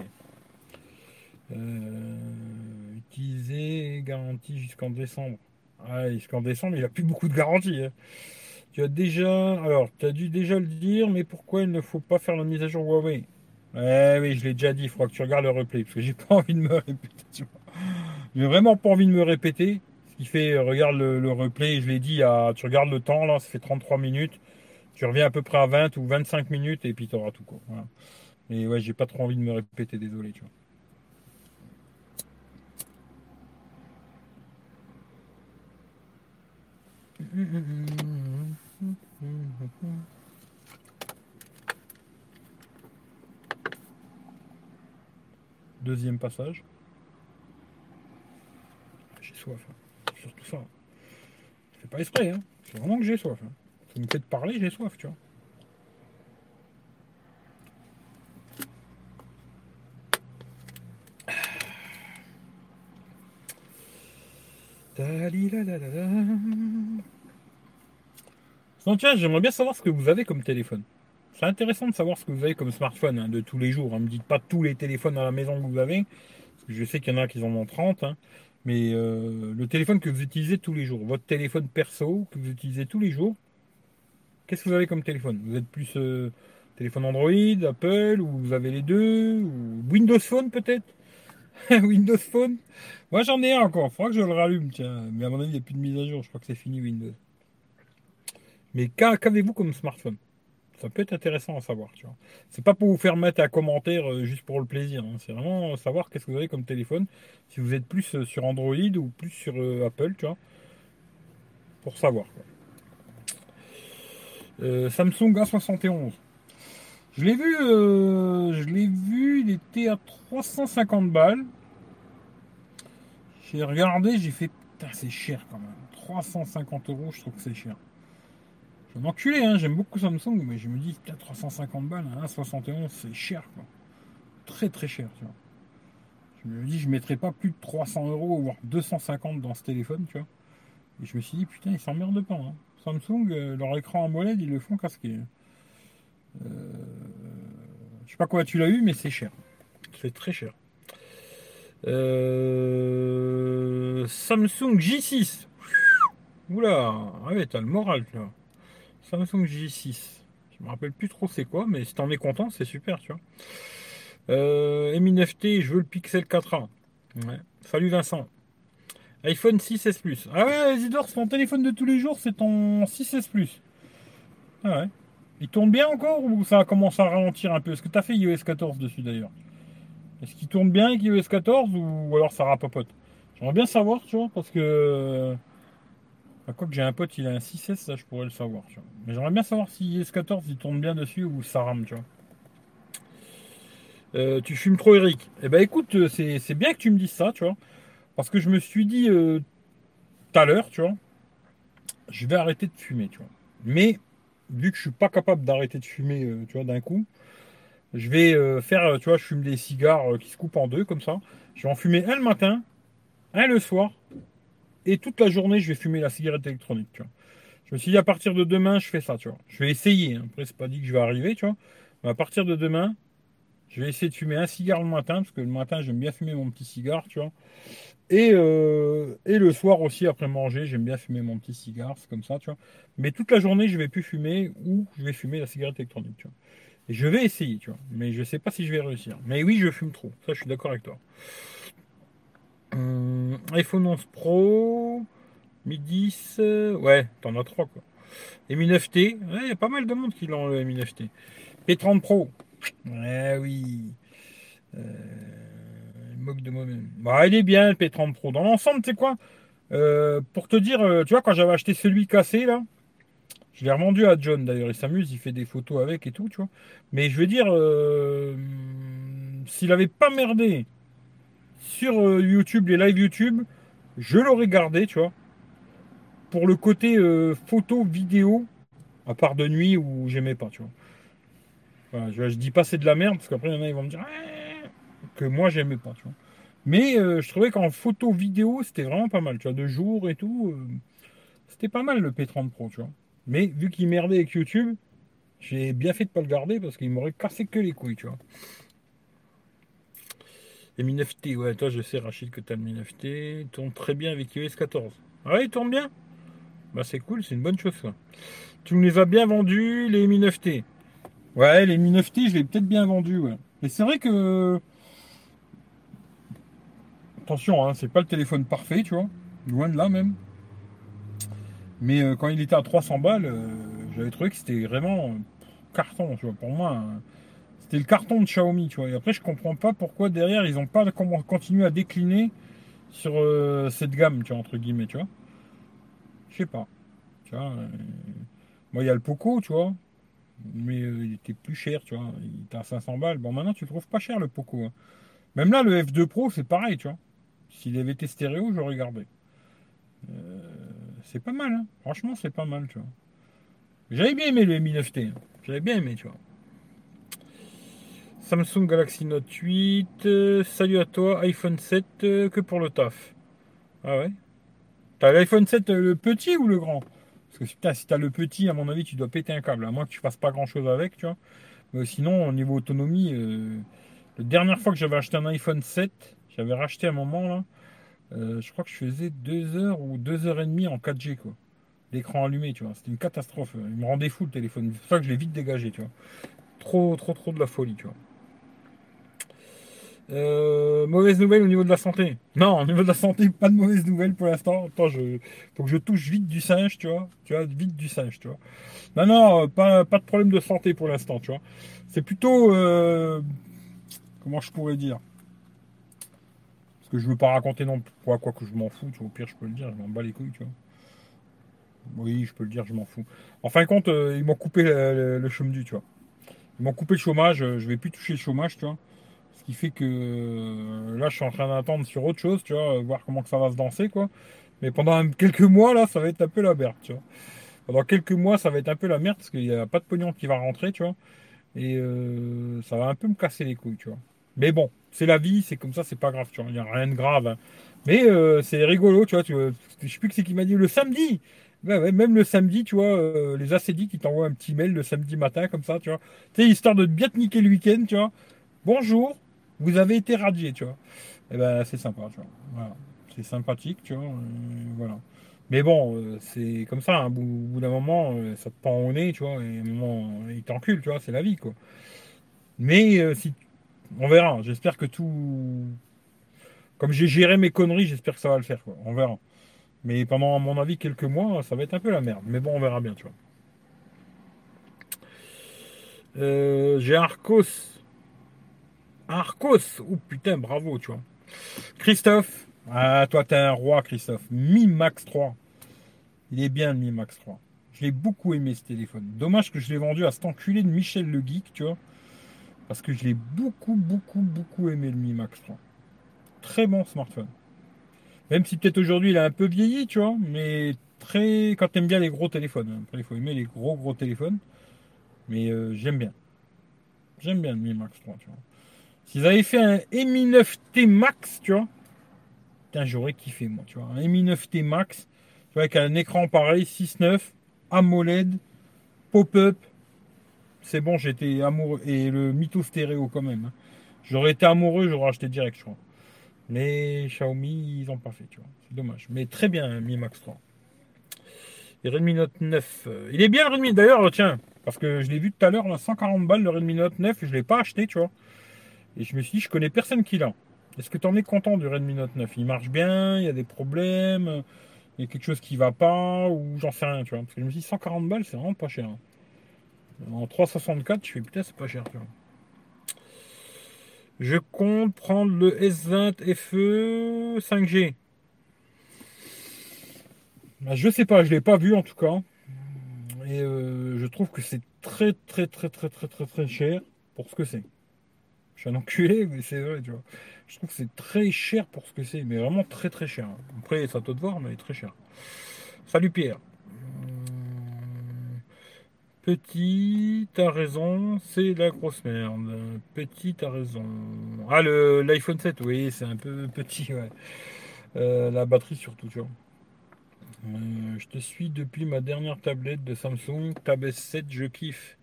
Speaker 1: Euh, utilisé garantie jusqu'en décembre. Ah, jusqu'en décembre, il n'y a plus beaucoup de garantie. Hein. Tu as déjà. Alors, tu as dû déjà le dire, mais pourquoi il ne faut pas faire la mise à jour Huawei? Eh oui, je l'ai déjà dit, il faudra que tu regardes le replay, parce que j'ai [laughs] pas envie de me répéter. J'ai vraiment pas envie de me répéter. Ce qui fait, regarde le, replay, je l'ai dit, à, tu regardes le temps, là, ça fait 33 minutes. Tu reviens à peu près à 20 ou 25 minutes, et puis tu auras tout. Quoi. Mais ouais, j'ai pas trop envie de me répéter, désolé, tu vois. [laughs] Deuxième passage. J'ai soif. Hein. Surtout ça. Je fais pas exprès. Hein. C'est vraiment que j'ai soif. Hein. Ça me fait parler, j'ai soif, tu vois. Donc tiens, j'aimerais bien savoir ce que vous avez comme téléphone. C'est intéressant de savoir ce que vous avez comme smartphone hein, de tous les jours. Ne me dites pas tous les téléphones à la maison que vous avez, parce que je sais qu'il y en a qui en ont 30, hein. mais euh, le téléphone que vous utilisez tous les jours, votre téléphone perso que vous utilisez tous les jours, qu'est-ce que vous avez comme téléphone? Vous êtes plus euh, téléphone Android, Apple, ou vous avez les deux, ou Windows Phone peut-être? [laughs] Windows Phone? Moi j'en ai un encore, il faudra que je le rallume, tiens. Mais à mon avis, il n'y a plus de mise à jour, je crois que c'est fini Windows. Mais qu'avez-vous comme smartphone? Ça peut être intéressant à savoir, tu vois. C'est pas pour vous faire mettre un commentaire euh, juste pour le plaisir. Hein. C'est vraiment savoir qu'est-ce que vous avez comme téléphone. Si vous êtes plus euh, sur Android ou plus sur euh, Apple, tu vois. Pour savoir. Samsung A71. Je l'ai vu, je l'ai vu, il était à 350 balles. J'ai regardé, j'ai fait putain, c'est cher quand même. 350 euros, je trouve que c'est cher. Je vais m'enculer, hein, j'aime beaucoup Samsung, mais je me dis, putain, 350 balles, 1,71, c'est cher, quoi. Très très cher, tu vois. Je me dis, je mettrais pas plus de 300 euros, voire 250 dans ce téléphone, tu vois. Et je me suis dit, putain, ils s'emmerdent pas. Hein. Samsung, euh, leur écran AMOLED, ils le font casquer. Euh, je sais pas quoi tu l'as eu, mais c'est cher. C'est très cher. Euh, Samsung J6. Oula, ah ouais, t'as le moral, là. Samsung J6. Je me rappelle plus trop c'est quoi, mais si t'en es content, c'est super, tu vois. Euh, Mi9T, je veux le Pixel 4a. Salut Vincent. iPhone 6S Plus. Ah ouais, Isidore, ton téléphone de tous les jours, c'est ton 6S Plus. Ah ouais. Il tourne bien encore ou ça commence à ralentir un peu? Est-ce que tu as fait iOS 14 dessus d'ailleurs? Est-ce qu'il tourne bien avec iOS 14 ou alors ça rapapote J'aimerais bien savoir, tu vois, parce que. À quoi que j'ai un pote, il a un 6S, ça je pourrais le savoir. Mais j'aimerais bien savoir si iOS 14 il tourne bien dessus ou ça rame, tu vois. Euh, tu fumes trop, Eric. Eh ben écoute, euh, c'est bien que tu me dises ça, tu vois. Parce que je me suis dit euh, tout à l'heure, tu vois, je vais arrêter de fumer, tu vois. Mais vu que je suis pas capable d'arrêter de fumer, tu vois, d'un coup, je vais faire, tu vois, je fume des cigares qui se coupent en deux comme ça. Je vais en fumer un le matin, un le soir, et toute la journée, je vais fumer la cigarette électronique, tu vois. Je me suis dit à partir de demain, je fais ça, tu vois. Je vais essayer. Hein. Après, c'est pas dit que je vais arriver, tu vois. Mais à partir de demain, je vais essayer de fumer un cigare le matin, parce que le matin, j'aime bien fumer mon petit cigare, tu vois. Et, euh, le soir aussi, après manger, j'aime bien fumer mon petit cigare, c'est comme ça, tu vois. Mais toute la journée, je vais plus fumer ou je vais fumer la cigarette électronique. Et je vais essayer, tu vois. Mais je sais pas si je vais réussir. Mais oui, je fume trop. Ça, je suis d'accord avec toi. Hum, iPhone 11 Pro, Mi 10, euh, ouais, t'en as trois, quoi. Et Mi 9T, il y a pas mal de monde qui l'ont le Mi 9T. P30 Pro, Ouais, oui. Euh, moque de moi-même. Bah, il est bien le P30 Pro. Dans l'ensemble, tu sais quoi euh, Pour te dire, euh, tu vois, quand j'avais acheté celui cassé, là, je l'ai revendu à John d'ailleurs. Il s'amuse, il fait des photos avec et tout, tu vois. Mais je veux dire, s'il avait pas merdé sur YouTube, les live YouTube, je l'aurais gardé, tu vois. Pour le côté photo, vidéo, à part de nuit où j'aimais pas, tu vois je, dis pas c'est de la merde, parce qu'après, il y en a, ils vont me dire ah, que moi, j'aimais pas, tu vois. Mais euh, je trouvais qu'en photo vidéo, c'était vraiment pas mal, tu vois, de jour et tout. Euh, c'était pas mal le P30 Pro, tu vois. Mais vu qu'il merdait avec YouTube, j'ai bien fait de pas le garder parce qu'il m'aurait cassé que les couilles, tu vois. Mi 9T, ouais, toi je sais Rachid que tu as le Mi 9T, il tourne très bien avec iOS 14. Ah ouais, il tourne bien Bah c'est cool, c'est une bonne chose ça. Tu nous les as bien vendus, les Mi 9T. Ouais, les Mi 9T, je l'ai peut-être bien vendu, ouais. Mais c'est vrai que. Attention, hein, c'est pas le téléphone parfait, tu vois. Loin de là même. Mais euh, quand il était à 300 balles, euh, j'avais trouvé que c'était vraiment carton, tu vois. Pour moi, hein. C'était le carton de Xiaomi, tu vois. Et après, je comprends pas pourquoi derrière, ils n'ont pas continué à décliner sur euh, cette gamme, tu vois, entre guillemets, tu vois. Je sais pas. Tu vois. moi, il y a le Poco, tu vois mais euh, il était plus cher, tu vois. Il était à 500 balles. Bon, maintenant, tu trouves pas cher le Poco. Hein. Même là, le F2 Pro, c'est pareil, tu vois. S'il avait été stéréo, j'aurais gardé. Euh, c'est pas mal, hein. Franchement, c'est pas mal, tu vois. J'avais bien aimé le Mi 9T. Hein. J'avais bien aimé, tu vois. Samsung Galaxy Note 8. Euh, salut à toi. iPhone 7 que pour le taf. Ah ouais? T'as l'iPhone 7 le petit ou le grand? Parce que si tu as le petit, à mon avis, tu dois péter un câble, à moins que tu fasses pas grand chose avec, tu vois. Mais sinon, au niveau autonomie, euh, la dernière fois que j'avais acheté un iPhone 7, j'avais racheté un moment là, euh, je crois que je faisais 2 heures ou 2 heures et demie en 4G, quoi. L'écran allumé, tu vois. C'était une catastrophe. Il me rendait fou le téléphone. C'est pour ça que je l'ai vite dégagé, tu vois. Trop, trop, trop de la folie, tu vois. Euh, mauvaise nouvelle au niveau de la santé. Non, au niveau de la santé, pas de mauvaise nouvelle pour l'instant. Attends, je, faut que je touche vite du singe, tu vois. Tu vois, vite du singe, tu vois. Non, non, euh, pas, de problème de santé pour l'instant, tu vois. C'est plutôt, euh, comment je pourrais dire? Parce que je veux pas raconter non quoi, quoi que je m'en fous, tu vois. Au pire, je peux le dire, je m'en bats les couilles, tu vois. Oui, je peux le dire, je m'en fous. En fin de compte, ils m'ont coupé le, le, chômage, tu vois. Ils m'ont coupé le chômage, je vais plus toucher le chômage, tu vois qui fait que euh, là, je suis en train d'attendre sur autre chose, tu vois, voir comment que ça va se danser, quoi. Mais pendant quelques mois, là, ça va être un peu la merde, tu vois. Pendant quelques mois, ça va être un peu la merde parce qu'il n'y a pas de pognon qui va rentrer, tu vois. Et euh, ça va un peu me casser les couilles, tu vois. Mais bon, c'est la vie, c'est comme ça, c'est pas grave, tu vois. Il n'y a rien de grave. hein. Mais euh, c'est rigolo, tu vois. Tu, vois. je sais plus que c'est qui m'a dit le samedi. Même le samedi, tu vois, euh, les ACD qui t'envoient un petit mail le samedi matin, comme ça, tu vois. Tu sais, histoire de bien te niquer le week-end, tu vois. Bonjour, vous avez été radié, tu vois. Et ben, c'est sympa, tu vois. C'est sympathique, tu vois. euh, voilà. Mais bon, euh, c'est comme ça, hein, au bout, d'un moment, euh, ça te pend au nez, tu vois, et un moment, il t'encule, tu vois, c'est la vie, quoi. Mais si, on verra, j'espère que tout. Comme j'ai géré mes conneries, j'espère que ça va le faire, quoi. On verra. Mais pendant, à mon avis, quelques mois, ça va être un peu la merde. Mais bon, on verra bien, tu vois. Euh, j'ai Arcos. Arcos Oh putain, bravo, tu vois. Christophe. Ah, toi, t'es un roi, Christophe. Mi Max 3. Il est bien, le Mi Max 3. Je l'ai beaucoup aimé, ce téléphone. Dommage que je l'ai vendu à cet enculé de Michel le Geek, tu vois. Parce que je l'ai beaucoup, beaucoup, beaucoup aimé, le Mi Max 3. Très bon smartphone. Même si peut-être aujourd'hui il a un peu vieilli, tu vois, mais très. Quand t'aimes bien les gros téléphones. Après, il faut aimer les gros, gros téléphones. Mais euh, j'aime bien. J'aime bien le Mi Max 3, tu vois. S'ils avaient fait un Mi 9T Max, tu vois, putain, j'aurais kiffé, moi, tu vois. Un Mi 9T Max, tu vois, avec un écran pareil, 6.9, AMOLED, pop-up. C'est bon, j'étais amoureux. Et le mytho stéréo, quand même. hein. J'aurais été amoureux, j'aurais acheté direct, je crois. Mais Xiaomi, ils n'ont pas fait, tu vois. C'est dommage. Mais très bien, un Mi Max 3. Et Redmi Note 9. euh, Il est bien Redmi. D'ailleurs, tiens, parce que je l'ai vu tout à l'heure, là, 140 balles le Redmi Note 9, et je ne l'ai pas acheté, tu vois. Et je me suis dit, je connais personne qui l'a. Est-ce que tu en es content du Redmi Note 9 Il marche bien, il y a des problèmes, il y a quelque chose qui va pas, ou j'en sais rien, tu vois. Parce que je me suis dit, 140 balles, c'est vraiment pas cher. En 364, je fais putain, c'est pas cher, tu vois. Je compte prendre le S20 FE 5G. Bah, je sais pas, je l'ai pas vu en tout cas. Et euh, je trouve que c'est très très très très très très très cher pour ce que c'est. Je suis un enculé, mais c'est vrai, tu vois. Je trouve que c'est très cher pour ce que c'est, mais vraiment très très cher. Après, ça doit te voir, mais très cher. Salut Pierre. Hum, Petit, t'as raison, c'est la grosse merde. Petit, t'as raison. Ah, le, l'iPhone 7, oui, c'est un peu petit, ouais. Euh, la batterie surtout, tu vois. Euh, je te suis depuis ma dernière tablette de Samsung, Tab S7, je kiffe.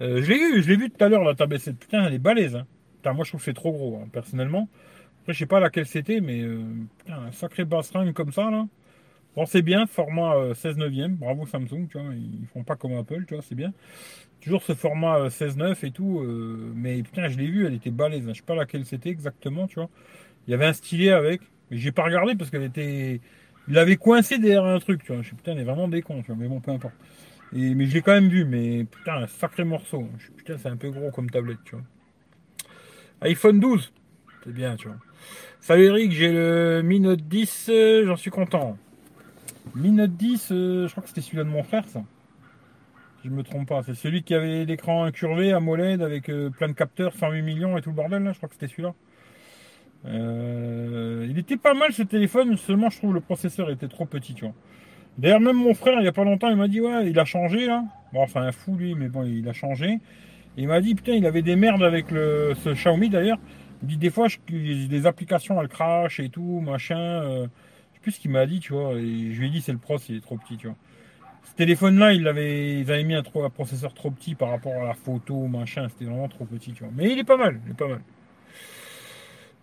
Speaker 1: Euh, je l'ai vu, je l'ai vu tout à l'heure la Tab S7. Putain, elle est balèze. Hein. Putain, moi je trouve que c'est trop gros, hein, personnellement. Après, je sais pas laquelle c'était, mais euh, putain, un sacré basse-ring comme ça, là. Bon, c'est bien, format euh, 16 neuvième, bravo Samsung, tu vois, ils font pas comme Apple, tu vois, c'est bien. Toujours ce format euh, 16 9 et tout, euh, mais putain, je l'ai vu, elle était balèze. hein. Je sais pas laquelle c'était exactement, tu vois. Il y avait un stylet avec, mais j'ai pas regardé parce qu'elle était. Il l'avait coincé derrière un truc, tu vois. Je suis putain, elle est vraiment des cons, tu vois, mais bon, peu importe. Mais je l'ai quand même vu, mais putain, un sacré morceau. Putain, c'est un peu gros comme tablette, tu vois. iPhone 12, c'est bien, tu vois. Salut Eric, j'ai le Mi Note 10, euh, j'en suis content. Mi Note 10, euh, je crois que c'était celui-là de mon frère, ça. Si je me trompe pas. C'est celui qui avait l'écran incurvé, AMOLED, avec euh, plein de capteurs, 108 millions et tout le bordel, là. Je crois que c'était celui-là. Il était pas mal ce téléphone, seulement je trouve le processeur était trop petit, tu vois. D'ailleurs, même mon frère, il y a pas longtemps, il m'a dit, ouais, il a changé, là. Bon, enfin, un fou, lui, mais bon, il a changé. Il m'a dit, putain, il avait des merdes avec le, ce Xiaomi, d'ailleurs. Il dit, des fois, je, des applications, elles crash et tout, machin. euh, je sais plus ce qu'il m'a dit, tu vois. Et je lui ai dit, c'est le pros, il est trop petit, tu vois. Ce téléphone-là, il avait, ils avaient mis un, un processeur trop petit par rapport à la photo, machin. C'était vraiment trop petit, tu vois. Mais il est pas mal, il est pas mal.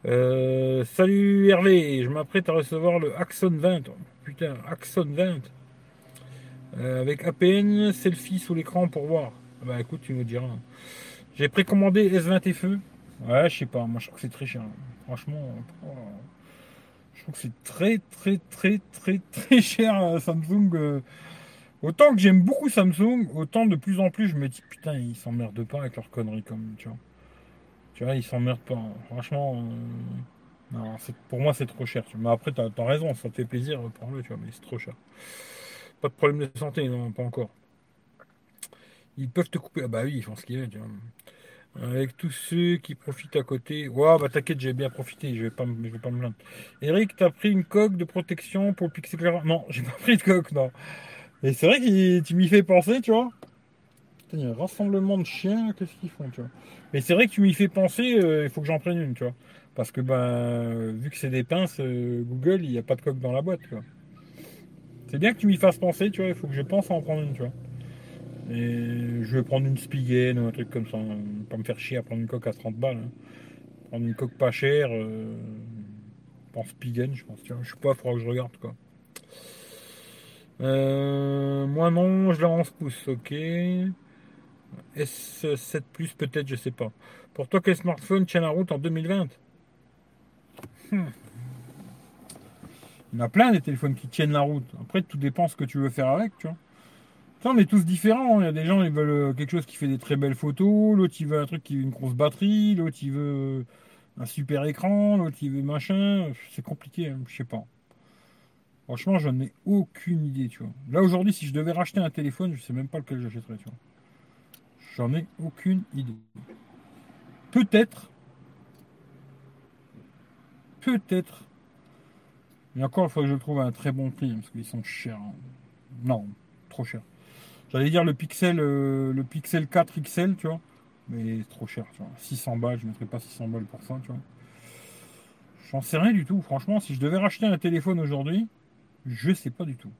Speaker 1: Euh, salut Hervé, je m'apprête à recevoir le Axon 20. Oh, Putain, Axon 20. Euh, avec APN, selfie sous l'écran pour voir. Ah Bah écoute, tu nous diras. J'ai précommandé S20 FE. Ouais, je sais pas, moi je trouve que c'est très cher. Franchement, oh, je trouve que c'est très très très très très cher euh, Samsung. euh. Autant que j'aime beaucoup Samsung, autant de plus en plus je me dis putain, ils s'emmerdent pas avec leurs conneries comme tu vois. Tu vois, ils s'emmerdent pas. Franchement, euh, pour moi c'est trop cher. tu. Mais après, t'as as raison, ça te fait plaisir, prends-le, tu vois, mais c'est trop cher. Pas de problème de santé, non, pas encore. Ils peuvent te couper. Ah bah oui, ils font ce qu'ils veulent, tu vois. Avec tous ceux qui profitent à côté. Ouais, bah t'inquiète, j'ai bien profité, je vais pas, je vais pas me plaindre. Eric, t'as pris une coque de protection pour le Pixel Non, j'ai pas pris de coque, non. Et c'est vrai que tu m'y fais penser, tu vois. il y a un rassemblement de chiens, qu'est-ce qu'ils font, tu vois. Mais c'est vrai que tu m'y fais penser, euh, il faut que j'en prenne une, tu vois. Parce que, ben, vu que c'est des pinces, euh, Google, il n'y a pas de coque dans la boîte, tu vois. C'est bien que tu m'y fasses penser, tu vois, il faut que je pense à en prendre une, tu vois. Et je vais prendre une Spigen ou un truc comme ça. Hein. Pas me faire chier à prendre une coque à 30 balles. Hein. Prendre une coque pas chère. Euh, en Spigen, je pense. Tiens, je sais pas, il que je regarde quoi. Euh, moi non, je la 11 pouces, ok. S7 Plus peut-être, je sais pas. Pour toi, quel smartphone tient la route en 2020 hmm. Il y en a plein des téléphones qui tiennent la route. Après, tout dépend ce que tu veux faire avec, tu vois on est tous différents. Hein. Il y a des gens qui veulent euh, quelque chose qui fait des très belles photos, l'autre il veut un truc qui a une grosse batterie, l'autre il veut un super écran, l'autre il veut machin. C'est compliqué, hein, je sais pas. Franchement, je ai aucune idée, tu vois. Là aujourd'hui, si je devais racheter un téléphone, je sais même pas lequel j'achèterais, tu vois. J'en ai aucune idée. Peut-être. Peut-être. Mais encore, il faut que je trouve un très bon prix, hein, parce qu'ils sont chers. Non, trop cher. J'allais dire le Pixel, euh, le Pixel 4 XL, tu vois. Mais trop cher, tu vois. 600 balles, je ne mettrais pas 600 balles pour ça, tu vois. J'en sais rien du tout. Franchement, si je devais racheter un téléphone aujourd'hui, je sais pas du tout.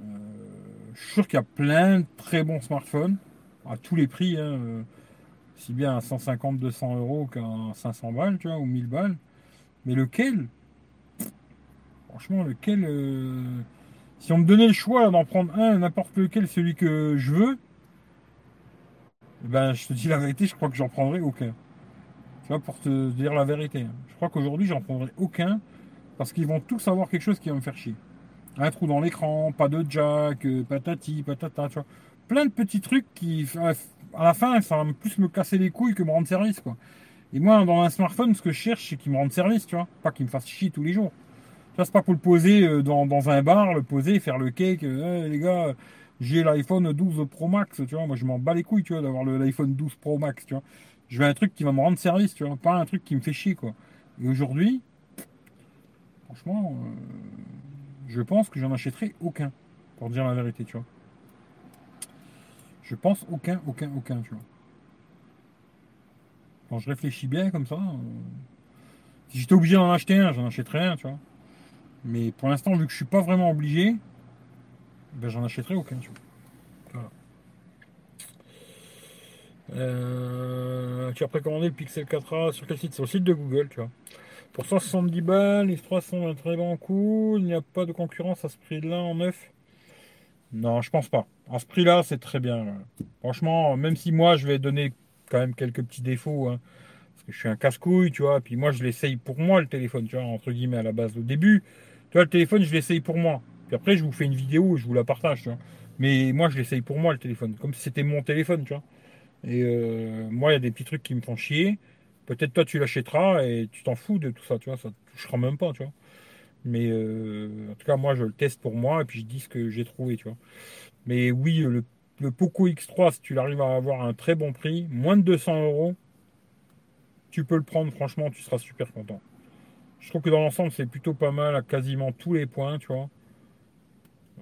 Speaker 1: Euh, je suis sûr qu'il y a plein de très bons smartphones à tous les prix, hein, euh, si bien à 150, 200 euros qu'à 500 balles, tu vois, ou 1000 balles. Mais lequel? Franchement, lequel si on me donnait le choix d'en prendre un, n'importe lequel, celui que je veux, eh ben, je te dis la vérité, je crois que j'en prendrai aucun. Tu vois, pour te dire la vérité. Hein. Je crois qu'aujourd'hui, j'en prendrai aucun parce qu'ils vont tous avoir quelque chose qui va me faire chier. Un trou dans l'écran, pas de jack, euh, patati, patata, tu vois. Plein de petits trucs qui, à la fin, ça va plus me casser les couilles que me rendre service, quoi. Et moi, dans un smartphone, ce que je cherche, c'est qu'il me rende service, tu vois. Pas qu'il me fasse chier tous les jours. Ça, c'est pas pour le poser euh, dans, un bar, le poser, faire le cake. Euh, les gars, j'ai l'iPhone 12 Pro Max, tu vois. Moi, je m'en bats les couilles, tu vois, d'avoir l'iPhone 12 Pro Max, tu vois. Je veux un truc qui va me rendre service, tu vois. Pas un truc qui me fait chier, quoi. Et aujourd'hui, franchement, euh, je pense que j'en achèterai aucun, pour dire la vérité, tu vois. Je pense aucun, aucun, aucun, tu vois. Quand je réfléchis bien comme ça, si j'étais obligé d'en acheter un, j'en achèterais un, tu vois. Mais pour l'instant, vu que je suis pas vraiment obligé, ben j'en achèterai aucun. Tu, euh, tu as précommandé le Pixel 4a sur quel site? Sur le site de Google, tu vois. Pour 170 balles, les 3 sont un très bon coup. Il n'y a pas de concurrence à ce prix-là en neuf. Non, je pense pas. À ce prix-là, c'est très bien. Franchement, même si moi, je vais donner quand même quelques petits défauts. Hein, parce que je suis un casse-couille, tu vois. Puis moi, je l'essaye pour moi, le téléphone, tu vois, entre guillemets, à la base. Au début, tu vois, le téléphone, je l'essaye pour moi. Puis après, je vous fais une vidéo et je vous la partage, tu vois. Mais moi, je l'essaye pour moi, le téléphone. Comme si c'était mon téléphone, tu vois. Et euh, moi, il y a des petits trucs qui me font chier. Peut-être toi, tu l'achèteras et tu t'en fous de tout ça, tu vois. Ça ne touchera même pas, tu vois. Mais euh, en tout cas, moi, je le teste pour moi et puis je dis ce que j'ai trouvé, tu vois. Mais oui, le, Poco X3, si tu arrives à avoir un très bon prix, moins de 200 euros, tu peux le prendre, franchement, tu seras super content. Je trouve que dans l'ensemble, c'est plutôt pas mal à quasiment tous les points, tu vois.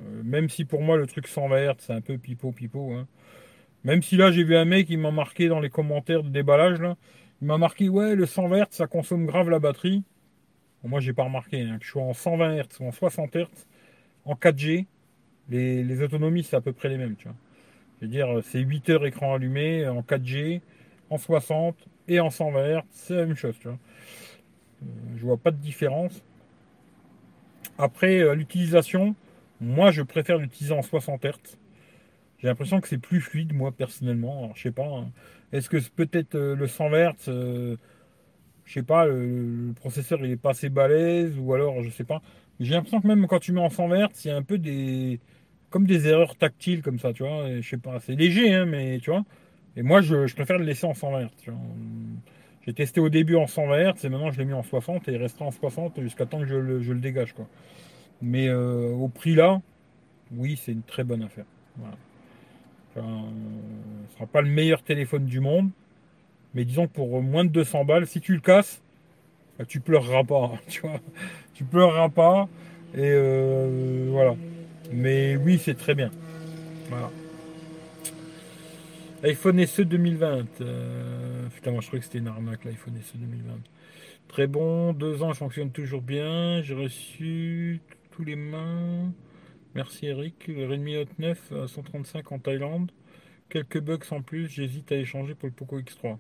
Speaker 1: Euh, même si pour moi, le truc 120 Hz, c'est un peu pipeau, pipeau. Hein. Même si là, j'ai vu un mec, il m'a marqué dans les commentaires de déballage, là. Il m'a marqué, ouais, le 120 Hz, ça consomme grave la batterie. Bon, moi, j'ai pas remarqué. Hein, que je sois en 120 Hz ou en 60 Hz, en 4G, les, les autonomies, c'est à peu près les mêmes, tu vois. Je veux dire, c'est 8 heures écran allumé en 4G, en 60 et en 120 Hz, c'est la même chose, tu vois. Je vois pas de différence. Après, euh, l'utilisation, moi je préfère l'utiliser en 60 Hz. J'ai l'impression que c'est plus fluide, moi personnellement. Alors, je sais pas. Hein. Est-ce que peut-être euh, le 100 Hz, euh, je sais pas, le, processeur il est pas assez balèze ou alors je sais pas. J'ai l'impression que même quand tu mets en 100 Hz, il y a un peu des comme des erreurs tactiles comme ça, tu vois. je sais pas, c'est léger, hein, mais tu vois. Et moi, je, préfère le laisser en 120 Hz. J'ai testé au début en 120 Hz et maintenant je l'ai mis en 60 et il restera en 60 jusqu'à temps que je le, dégage. Quoi. Mais euh, au prix là, oui, c'est une très bonne affaire. Enfin, ce sera pas le meilleur téléphone du monde. Mais disons que pour moins de 200 balles, si tu le casses, bah, tu pleureras pas. [laughs] Tu vois pleureras pas. Et euh, voilà. Mais oui, c'est très bien. Voilà. iPhone SE 2020. Euh, putain, moi je croyais que c'était une arnaque l'iPhone SE 2020. Très bon, deux ans, il fonctionne toujours bien. J'ai reçu tous les mains. Merci Eric. Le Redmi Note 9 à 135 en Thaïlande. Quelques bugs en plus, j'hésite à échanger pour le Poco X3.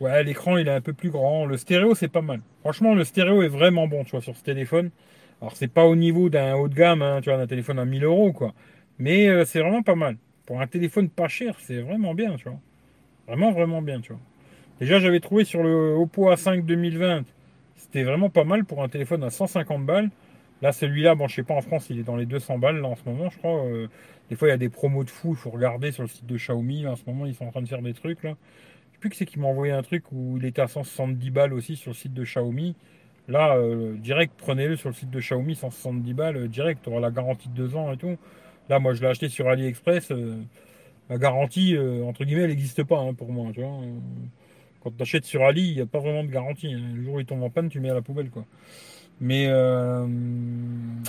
Speaker 1: Ouais, l'écran il est un peu plus grand. Le stéréo c'est pas mal. Franchement, le stéréo est vraiment bon, tu vois, sur ce téléphone. Alors c'est pas au niveau d'un haut de gamme, hein, tu vois, d'un téléphone à 1000 euros, quoi. Mais euh, c'est vraiment pas mal. Pour un téléphone pas cher, c'est vraiment bien, tu vois. Vraiment, vraiment bien, tu vois. Déjà, j'avais trouvé sur le Oppo A5 2020, c'était vraiment pas mal pour un téléphone à 150 balles. Là, celui-là, bon, je sais pas, en France, il est dans les 200 balles, là, en ce moment, je crois. Euh, des fois, il y a des promos de fou, il faut regarder sur le site de Xiaomi. en ce moment, ils sont en train de faire des trucs, là. Je sais plus que c'est qui m'a envoyé un truc où il était à 170 balles aussi sur le site de Xiaomi. Là, euh, direct, prenez-le sur le site de Xiaomi, 170 balles, euh, direct, tu auras la garantie de 2 ans et tout. Là, moi, je l'ai acheté sur AliExpress. la garantie, entre guillemets, elle n'existe pas hein, pour moi, tu vois. Quand tu achètes sur Ali, il n'y a pas vraiment de garantie. Hein. Le jour où il tombe en panne, tu mets à la poubelle. Quoi. Mais euh,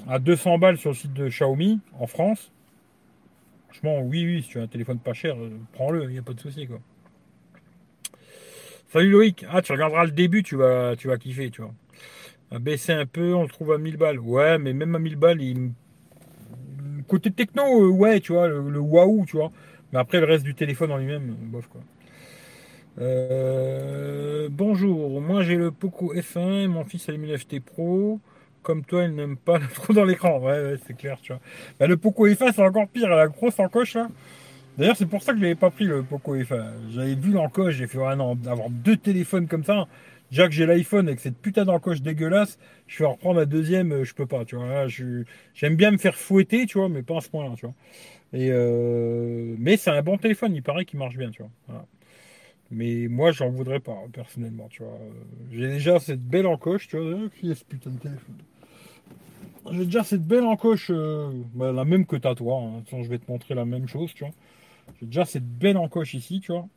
Speaker 1: à 200 balles sur le site de Xiaomi, en France, franchement, oui, oui, si tu as un téléphone pas cher, euh, prends-le, il n'y a pas de souci. Quoi. Salut Loïc. Ah, tu regarderas le début, tu vas, tu vas kiffer, tu vois. Baisser un peu, on le trouve à 1000 balles. Ouais, mais même à 1000 balles, il... côté techno, euh, ouais, tu vois, le, le waouh, tu vois. Mais après, le reste du téléphone en lui-même, bof, quoi. Euh, bonjour, moi j'ai le Poco F1, mon fils a le 1000 Pro. Comme toi, il n'aime pas [laughs] le dans l'écran. Ouais, c'est clair, tu vois. Bah, le Poco F1, c'est encore pire, la grosse encoche là. D'ailleurs, c'est pour ça que je n'avais pas pris le Poco F1. J'avais vu l'encoche, j'ai fait, ouais, non, d'avoir deux téléphones comme ça. Déjà que j'ai l'iPhone avec cette putain d'encoche dégueulasse, je vais reprendre la deuxième, euh, je peux pas, tu vois. J'aime bien me faire fouetter, tu vois, mais pas à ce point-là, tu vois. Et euh, mais c'est un bon téléphone, il paraît qu'il marche bien, tu vois. Mais moi, j'en voudrais pas, personnellement, tu vois. J'ai déjà cette belle encoche, tu vois. Qui est ce putain de téléphone? J'ai déjà cette belle encoche, euh, bah, la même que t'as, toi. Hein. je vais te montrer la même chose, tu vois. J'ai déjà cette belle encoche ici, tu vois.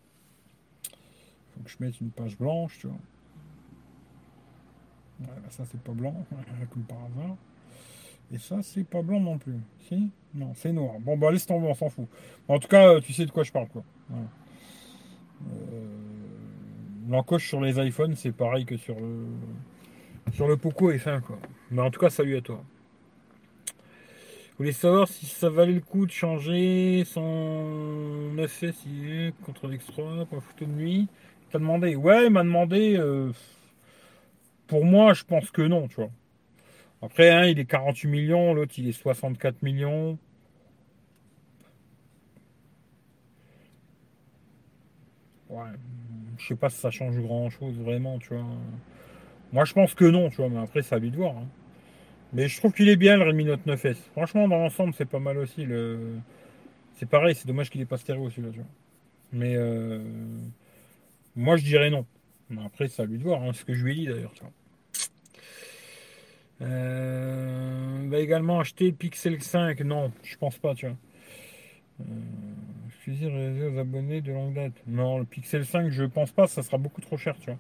Speaker 1: Faut que je mette une page blanche, tu vois. Voilà, ça, c'est pas blanc, [laughs] comme par hasard. Et ça, c'est pas blanc non plus. Si? Non, c'est noir. Bon, bah, laisse tomber, on s'en fout. en tout cas, tu sais de quoi je parle, quoi. Euh, l'encoche sur les iPhones, c'est pareil que sur le, sur le Poco F1. Quoi. Mais en tout cas, salut à toi. Vous voulez savoir si ça valait le coup de changer son FS contre l'X3 pour la photo de nuit T'as demandé Ouais, il m'a demandé. Euh, pour moi, je pense que non, tu vois. Après, hein, il est 48 millions, l'autre il est 64 millions. Je sais pas si ça change grand chose vraiment, tu vois. Moi, je pense que non, tu vois, mais après, ça à lui de voir. Hein. Mais je trouve qu'il est bien le Redmi Note 9S. Franchement, dans l'ensemble, c'est pas mal aussi. Le... C'est pareil, c'est dommage qu'il ait pas stéréo celui-là, tu vois. Mais euh... moi, je dirais non. Mais après, ça à lui de voir, hein, ce que je lui ai dit d'ailleurs, tu vois. Euh... va également acheter le Pixel 5. Non, je pense pas, tu vois. Euh aux abonnés de longue date. Non, le Pixel 5, je pense pas, ça sera beaucoup trop cher, tu vois.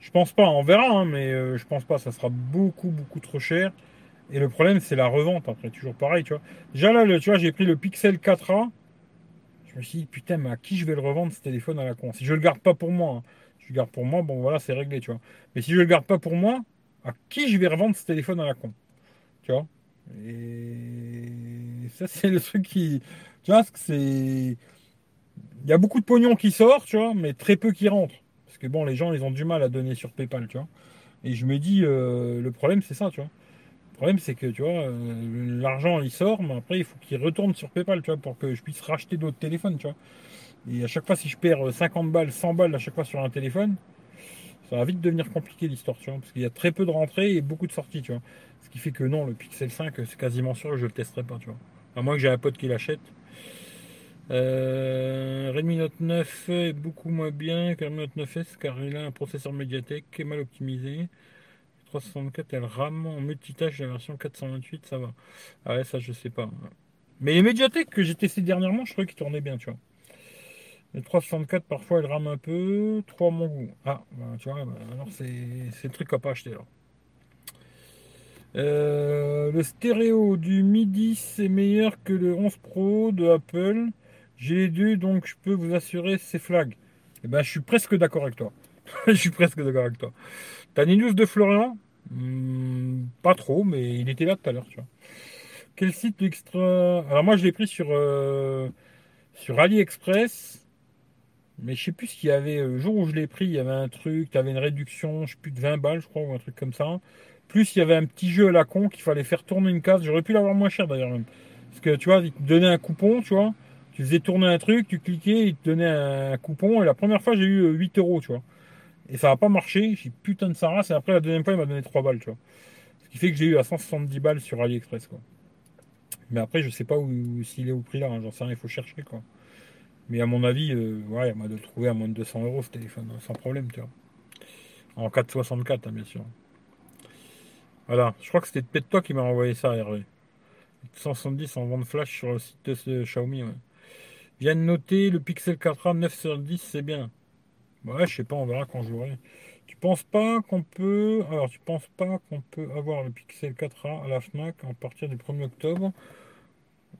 Speaker 1: Je pense pas, on verra, hein, mais euh, je pense pas, ça sera beaucoup, beaucoup trop cher. Et le problème, c'est la revente après, toujours pareil, tu vois. Déjà là, le, tu vois, j'ai pris le Pixel 4A. Je me suis dit, putain, mais à qui je vais le revendre ce téléphone à la con? Si je le garde pas pour moi, hein, je le garde pour moi, bon voilà, c'est réglé, tu vois. Mais si je le garde pas pour moi, à qui je vais revendre ce téléphone à la con? Tu vois? Et ça, c'est le truc qui. Tu vois, c'est. Il y a beaucoup de pognon qui sort, tu vois, mais très peu qui rentre. Parce que bon, les gens, ils ont du mal à donner sur PayPal, tu vois. Et je me dis, euh, le problème, c'est ça, tu vois. Le problème, c'est que, tu vois, euh, l'argent, il sort, mais après, il faut qu'il retourne sur PayPal, tu vois, pour que je puisse racheter d'autres téléphones, tu vois. Et à chaque fois, si je perds 50 balles, 100 balles à chaque fois sur un téléphone, ça va vite devenir compliqué l'histoire, tu vois. Parce qu'il y a très peu de rentrées et beaucoup de sorties, tu vois. Ce qui fait que non, le Pixel 5, c'est quasiment sûr que je le testerai pas, tu vois. À moins que j'ai un pote qui l'achète. Euh, Redmi Note 9 est beaucoup moins bien que Redmi Note 9S car il a un processeur médiathèque mal optimisé. 364 elle rame en multitâche la version 428 ça va. Ah ouais ça je sais pas. Mais les Mediatek que j'ai testé dernièrement, je trouvais qu'ils tournaient bien, tu vois. Le 364, parfois, il rame un peu. 3 mon goût. Ah, bah, tu vois, bah, alors c'est le truc à pas acheter là. Euh, le stéréo du MIDI c'est meilleur que le 11 Pro de Apple. J'ai les deux, donc je peux vous assurer c'est flag. Eh ben, je suis presque d'accord avec toi. [laughs] je suis presque d'accord avec toi. T'as une news de Florian? Hmm, Pas trop, mais il était là tout à l'heure, tu vois. Quel site extra? Alors moi, je l'ai pris sur, euh, sur AliExpress. Mais je sais plus ce qu'il y avait. Le jour où je l'ai pris, il y avait un truc, tu avais une réduction, je sais plus de 20 balles, je crois, ou un truc comme ça. Plus il y avait un petit jeu à la con qu'il fallait faire tourner une case. J'aurais pu l'avoir moins cher d'ailleurs même. Parce que tu vois, il te donnait un coupon, tu vois. Tu faisais tourner un truc, tu cliquais, il te donnait un coupon. Et la première fois, j'ai eu 8 euh, euros, tu vois. Et ça n'a pas marché. J'ai putain de sa Et après, la deuxième fois, il m'a donné 3 balles, tu vois. Ce qui fait que j'ai eu à 170 balles sur AliExpress, quoi. Mais après, je sais pas où, s'il est au prix là. Hein. J'en sais rien, il faut chercher, quoi. Mais à mon avis, euh, ouais, il m'a de trouver à moins de 200 euros ce téléphone, hein, sans problème, tu vois. En 464, hein, bien sûr. Voilà, je crois que c'était peut-être toi qui m'as envoyé ça, Hervé. 170 en vente flash sur le site de Xiaomi. Viens de noter le Pixel 4a 9 sur 10, c'est bien. Ouais, je sais pas, on verra quand je. Tu penses pas qu'on peut. Alors, tu penses pas qu'on peut avoir le Pixel 4a à la Fnac à partir du 1er octobre?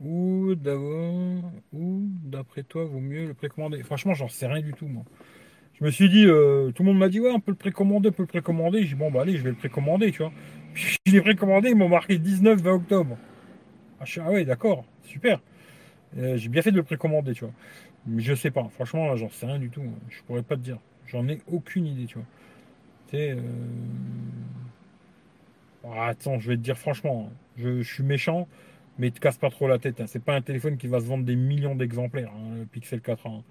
Speaker 1: Ou d'abord. Ou d'après toi, vaut mieux le précommander? Franchement, j'en sais rien du tout, moi. Je me suis dit, euh, tout le monde m'a dit, ouais, on peut le précommander, on peut le précommander. J'ai dit, bon, bah allez, je vais le précommander, tu vois. Puis je l'ai précommandé, ils m'ont marqué 19-20 octobre. Ah, ah, ouais, d'accord, super. Euh, j'ai bien fait de le précommander, tu vois. Mais je sais pas, franchement, j'en sais rien du tout. Je pourrais pas te dire. J'en ai aucune idée, tu vois. Tu sais. Euh... Ah, attends, je vais te dire franchement, je, suis méchant, mais te casse pas trop la tête. Hein. C'est pas un téléphone qui va se vendre des millions d'exemplaires, hein, le Pixel 4 a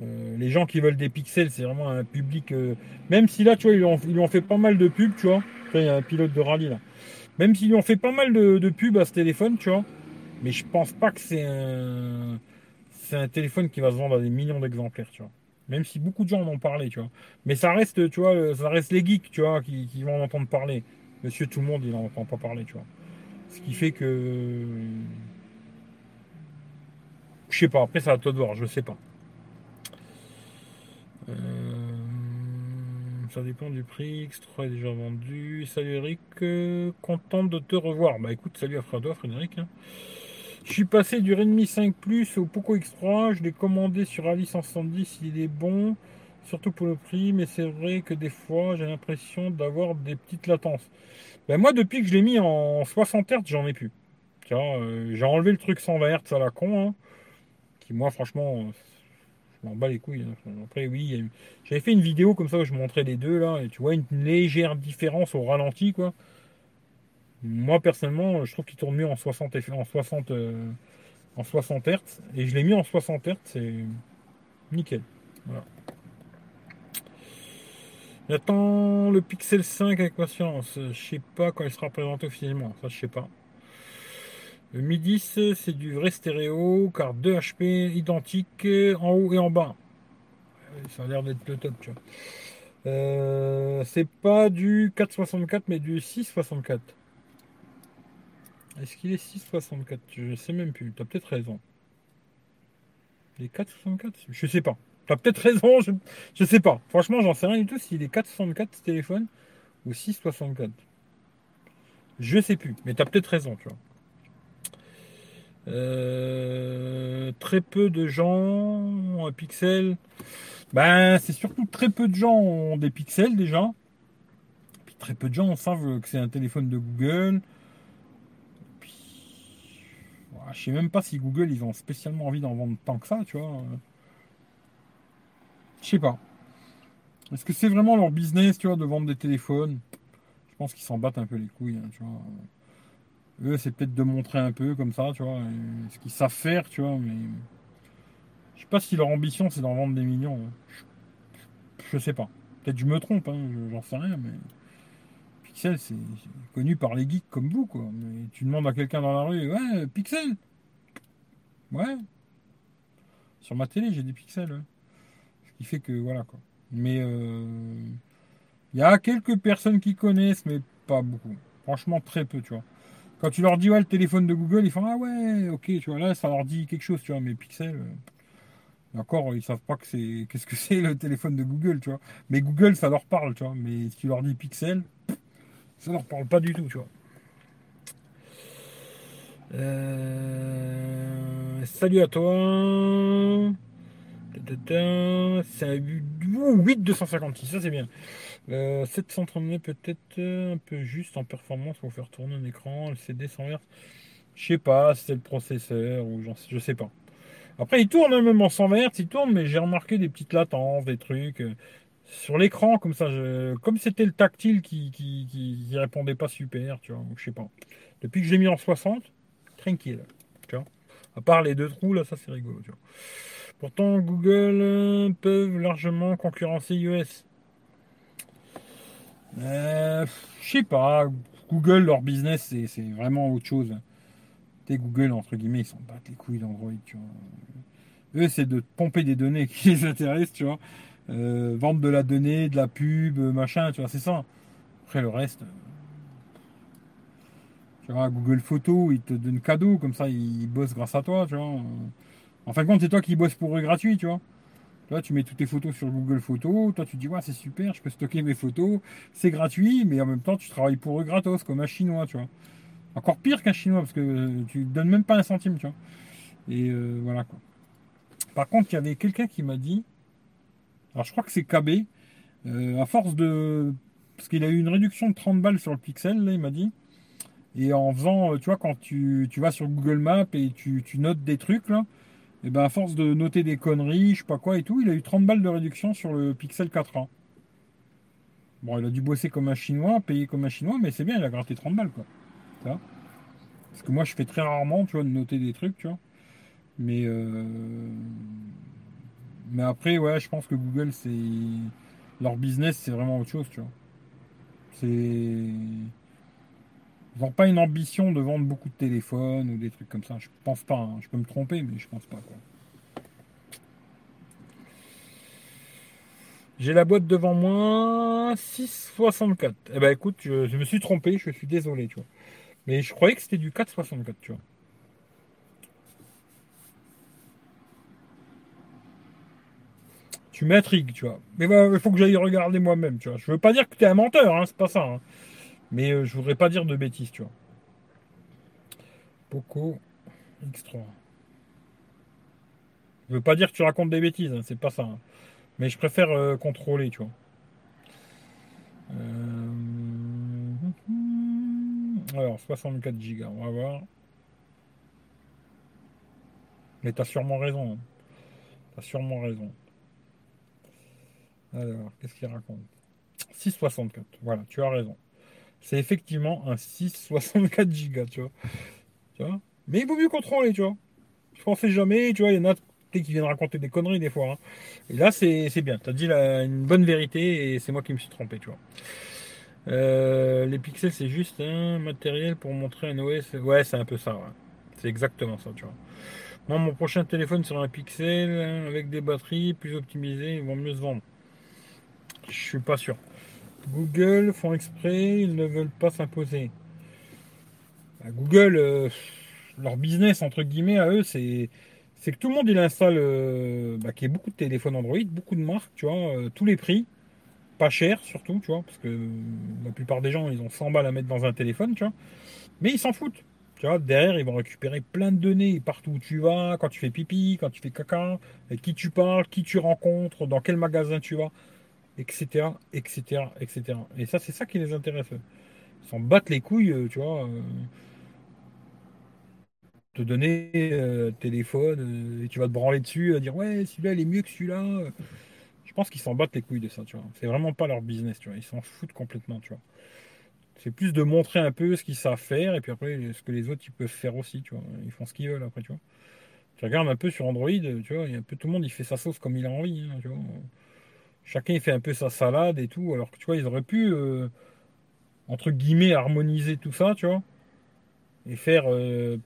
Speaker 1: euh, les gens qui veulent des pixels, c'est vraiment un public. Euh, même si là, tu vois, ils lui, ont, fait pas mal de pubs, tu vois. il y a un pilote de rallye là. Même s'ils lui ont fait pas mal de, pubs à ce téléphone, tu vois. Mais je pense pas que c'est un. Téléphone qui va se vendre à des millions d'exemplaires, tu vois. Même si beaucoup de gens en ont parlé, tu vois. Mais ça reste, tu vois, ça reste les geeks, tu vois, qui, vont en entendre parler. Monsieur tout le monde, il n'en entend pas parler, tu vois. Ce qui fait que. Je sais pas, après ça va toi de voir, je sais pas. Euh, ça dépend du prix. X3 est déjà vendu. Salut Eric, euh, content de te revoir. Bah écoute, salut à Frédéric. Hein. Je suis passé du Redmi 5 Plus au Poco X3. Je l'ai commandé sur Ali 170. Il est bon, surtout pour le prix. Mais c'est vrai que des fois, j'ai l'impression d'avoir des petites latences. Ben moi, depuis que je l'ai mis en 60 Hz, j'en ai plus. Euh, j'ai enlevé le truc 120 Hz à la con. Hein, qui, moi, franchement, je m'en les couilles. Hein. Après, oui, j'avais fait une vidéo comme ça où je montrais les deux là, et tu vois une légère différence au ralenti, quoi. Moi, personnellement, je trouve qu'il tourne mieux en 60 en 60 en 60 Hz, et je l'ai mis en 60 Hz, c'est nickel. Voilà. J'attends le Pixel 5 avec patience. Je sais pas quand il sera présenté officiellement. Ça, je sais pas. Le Mi 10, c'est du vrai stéréo, car deux HP identiques en haut et en bas. Ça a l'air d'être le top, tu vois. Euh, c'est pas du 464, mais du 664. Est-ce qu'il est 664 Je sais même plus. T'as peut-être raison. Les 464 Je sais pas. T'as peut-être raison, je, je sais pas. Franchement, j'en sais rien du tout s'il est 464 ce téléphone ou 664. Je sais plus, mais t'as peut-être raison, tu vois. Euh, très peu de gens ont un pixel. Ben, c'est surtout très peu de gens ont des pixels déjà. Puis très peu de gens savent que c'est un téléphone de Google. Puis, je sais même pas si Google ils ont spécialement envie d'en vendre tant que ça, tu vois. Je sais pas. Est-ce que c'est vraiment leur business, tu vois, de vendre des téléphones? Je pense qu'ils s'en battent un peu les couilles, hein, tu vois. Eux, c'est peut-être de montrer un peu comme ça, tu vois, ce qu'ils savent faire, tu vois, mais je sais pas si leur ambition c'est d'en vendre des millions. Je, sais pas. Peut-être je me trompe, hein, j'en sais rien, mais Pixel, c'est connu par les geeks comme vous, quoi. Mais tu demandes à quelqu'un dans la rue, ouais, Pixel Ouais. Sur ma télé, j'ai des pixels, Ce qui fait que, voilà, quoi. Mais il euh, y a quelques personnes qui connaissent, mais pas beaucoup. Franchement, très peu, tu vois. Quand tu leur dis ouais le téléphone de Google, ils font ah ouais, ok, tu vois là ça leur dit quelque chose, tu vois, mais Pixel. Euh, encore, ils savent pas que c'est qu'est-ce que [laughs] c'est le téléphone de Google, tu vois. Mais Google, ça leur parle, tu vois. Mais si tu leur dis Pixel, ça leur parle pas du tout, tu vois. Euh, salut à toi. C'est un 8 256, ça c'est bien. Euh, 739 peut-être euh, un peu juste en performance pour faire tourner un écran. Le CD sans Hz. Je sais pas, c'est le processeur ou je sais pas. Après, il tourne hein, même en 120 Hz, il tourne, mais j'ai remarqué des petites latences, des trucs. Euh, sur l'écran, comme ça, comme c'était le tactile qui, qui, répondait pas super, tu vois, je sais pas. Depuis que j'ai mis en 60, tranquille, tu vois. À part les deux trous, là, ça c'est rigolo. Pourtant, Google euh, peuvent largement concurrencer iOS. Euh, je sais pas. Google, leur business, c'est vraiment autre chose. T'es Google, entre guillemets, ils s'en battent les couilles d'Android, tu vois. Eux, c'est de pomper des données [laughs] qui les intéressent, tu vois. Euh, vendre de la donnée, de la pub, machin, tu vois, c'est ça. Après, le reste. Tu vois, Google Photo, ils te donnent cadeau, comme ça, ils bossent grâce à toi, tu vois. En fin de compte, c'est toi qui bosses pour eux gratuit, tu vois. Là, tu mets toutes tes photos sur Google Photos. Toi, tu dis, ouais, c'est super, je peux stocker mes photos. C'est gratuit, mais en même temps, tu travailles pour eux gratos, comme un chinois, tu vois. Encore pire qu'un chinois, parce que tu donnes même pas un centime, tu vois. Et euh, voilà, quoi. Par contre, il y avait quelqu'un qui m'a dit, alors je crois que c'est KB, euh, à force de. Parce qu'il a eu une réduction de 30 balles sur le pixel, là, il m'a dit. Et en faisant, euh, tu vois, quand tu, vas sur Google Maps et tu, tu notes des trucs, là, et ben à force de noter des conneries, je sais pas quoi et tout, il a eu 30 balles de réduction sur le Pixel 4a. Bon, il a dû bosser comme un chinois, payer comme un chinois, mais c'est bien, il a gratté 30 balles quoi. Parce que moi je fais très rarement, tu vois, de noter des trucs, tu vois. Mais euh, mais après, ouais, je pense que Google, c'est leur business, c'est vraiment autre chose, tu vois. C'est n'ont pas une ambition de vendre beaucoup de téléphones ou des trucs comme ça. Je pense pas. Hein. Je peux me tromper, mais je pense pas. Quoi. J'ai la boîte devant moi, 6,64. Eh ben écoute, je, me suis trompé, je suis désolé, tu vois. Mais je croyais que c'était du 4,64, tu vois. Tu m'intrigues, tu vois. Mais il faut que j'aille regarder moi-même, tu vois. Je veux pas dire que tu es un menteur, hein, c'est pas ça. Hein. Mais euh, je voudrais pas dire de bêtises, tu vois. Poco X3. Je veux pas dire que tu racontes des bêtises, hein, c'est pas ça. Hein. Mais je préfère euh, contrôler, tu vois. Euh, alors, 64 Go, on va voir. Mais t'as sûrement raison. Hein. T'as sûrement raison. Alors, qu'est-ce qu'il raconte? 664, voilà, tu as raison c'est effectivement un 664 Go, tu vois. Mais il vaut mieux contrôler, tu vois. Je pensais jamais, tu vois, il y en a qui viennent raconter des conneries des fois. Hein. Et là, c'est bien. Tu as dit une bonne vérité et c'est moi qui me suis trompé, tu vois. Euh, les pixels, c'est juste un matériel pour montrer un OS. Ouais, c'est un peu ça. C'est exactement ça, tu vois. Moi, mon prochain téléphone sera un pixel hein, avec des batteries plus optimisées. Ils vont mieux se vendre. Je suis pas sûr. Google font exprès, ils ne veulent pas s'imposer. Bah, Google, euh, leur business, entre guillemets, à eux, c'est, que tout le monde, il installe, euh, bah, qu'il y ait beaucoup de téléphones Android, beaucoup de marques, tu vois, euh, tous les prix, pas cher surtout, tu vois, parce que la plupart des gens, ils ont 100 balles à mettre dans un téléphone, tu vois, mais ils s'en foutent. Derrière, ils vont récupérer plein de données partout où tu vas, quand tu fais pipi, quand tu fais caca, avec qui tu parles, qui tu rencontres, dans quel magasin tu vas etc., etc., etc. Et ça, c'est ça qui les intéresse. Ils s'en battent les couilles, euh, tu vois. Euh, te donner euh, téléphone et tu vas te branler dessus, à dire ouais, celui-là, il est mieux que celui-là. Je pense qu'ils s'en battent les couilles de ça, tu vois. C'est vraiment pas leur business, tu vois. Ils s'en foutent complètement, tu vois. C'est plus de montrer un peu ce qu'ils savent faire et puis après ce que les autres ils peuvent faire aussi, tu vois. Ils font ce qu'ils veulent après, tu vois. Tu regardes un peu sur Android, tu vois, un peu tout le monde il fait sa sauce comme il a envie, hein, tu vois chacun fait un peu sa salade et tout, alors que tu vois, ils auraient pu, euh, entre guillemets, harmoniser tout ça, tu vois, et faire. Euh,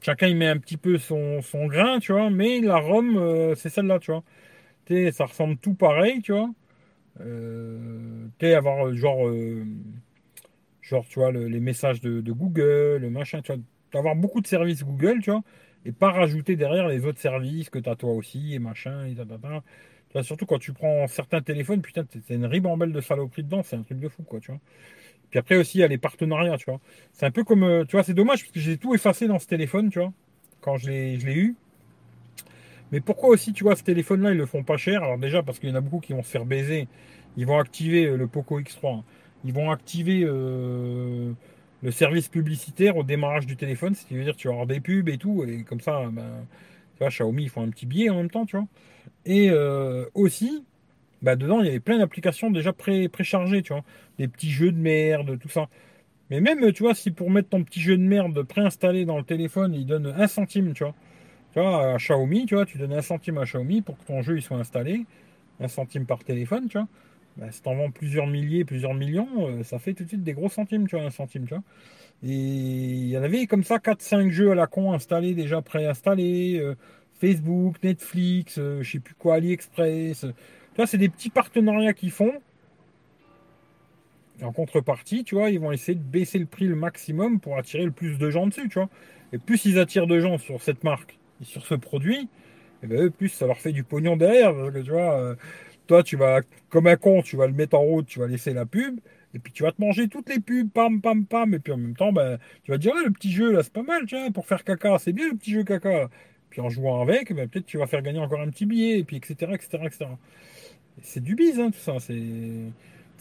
Speaker 1: chacun il met un petit peu son, grain, tu vois, mais la Rome, euh, c'est celle-là, tu vois. Tu ça ressemble tout pareil, tu vois. tu avoir genre Genre, tu vois, les messages de, Google, le machin, tu vois, avoir beaucoup de services Google, tu vois, et pas rajouter derrière les autres services que tu as toi aussi, et machin, et Tu vois, surtout quand tu prends certains téléphones, putain, c'est une ribambelle de saloperies dedans, c'est un truc de fou, quoi, tu vois. Puis après aussi, il y a les partenariats, tu vois. C'est un peu comme, euh, tu vois, c'est dommage parce que j'ai tout effacé dans ce téléphone, tu vois, quand je l'ai eu. Mais pourquoi aussi, tu vois, ce téléphone-là, ils le font pas cher? Alors déjà, parce qu'il y en a beaucoup qui vont se faire baiser. Ils vont activer euh, le Poco X3. Ils vont activer euh, le service publicitaire au démarrage du téléphone. Ce qui veut dire que tu vas avoir des pubs et tout. Et comme ça, ben, tu vois, Xiaomi, ils font un petit billet en même temps, tu vois. Et euh, aussi, bah, dedans, il y avait plein d'applications déjà pré préchargées, tu vois. Des petits jeux de merde, tout ça. Mais même, tu vois, si pour mettre ton petit jeu de merde préinstallé dans le téléphone, il donne un centime, tu vois. Tu vois, à Xiaomi, tu vois, tu donnes un centime à Xiaomi pour que ton jeu il soit installé. Un centime par téléphone, tu vois. Bah, si t'en vends plusieurs milliers, plusieurs millions, euh, ça fait tout de suite des gros centimes, tu vois, un centime, tu vois. Et il y en avait comme ça 4-5 jeux à la con installés, déjà préinstallés. Euh, Facebook, Netflix, euh, je sais plus quoi, AliExpress. c'est des petits partenariats qu'ils font. en contrepartie, tu vois, ils vont essayer de baisser le prix le maximum pour attirer le plus de gens dessus, tu vois. Et plus ils attirent de gens sur cette marque, sur ce produit, et eh ben, plus ça leur fait du pognon derrière. Euh, toi, tu vas, comme un con, tu vas le mettre en route, tu vas laisser la pub, et puis tu vas te manger toutes les pubs, pam, pam, pam, et puis en même temps, ben, tu vas te dire, le petit jeu là, c'est pas mal, vois, pour faire caca, c'est bien le petit jeu caca. Puis en jouant avec, ben, peut-être tu vas faire gagner encore un petit billet, et puis etc., etc., etc. C'est du bise, hein, tout ça. C'est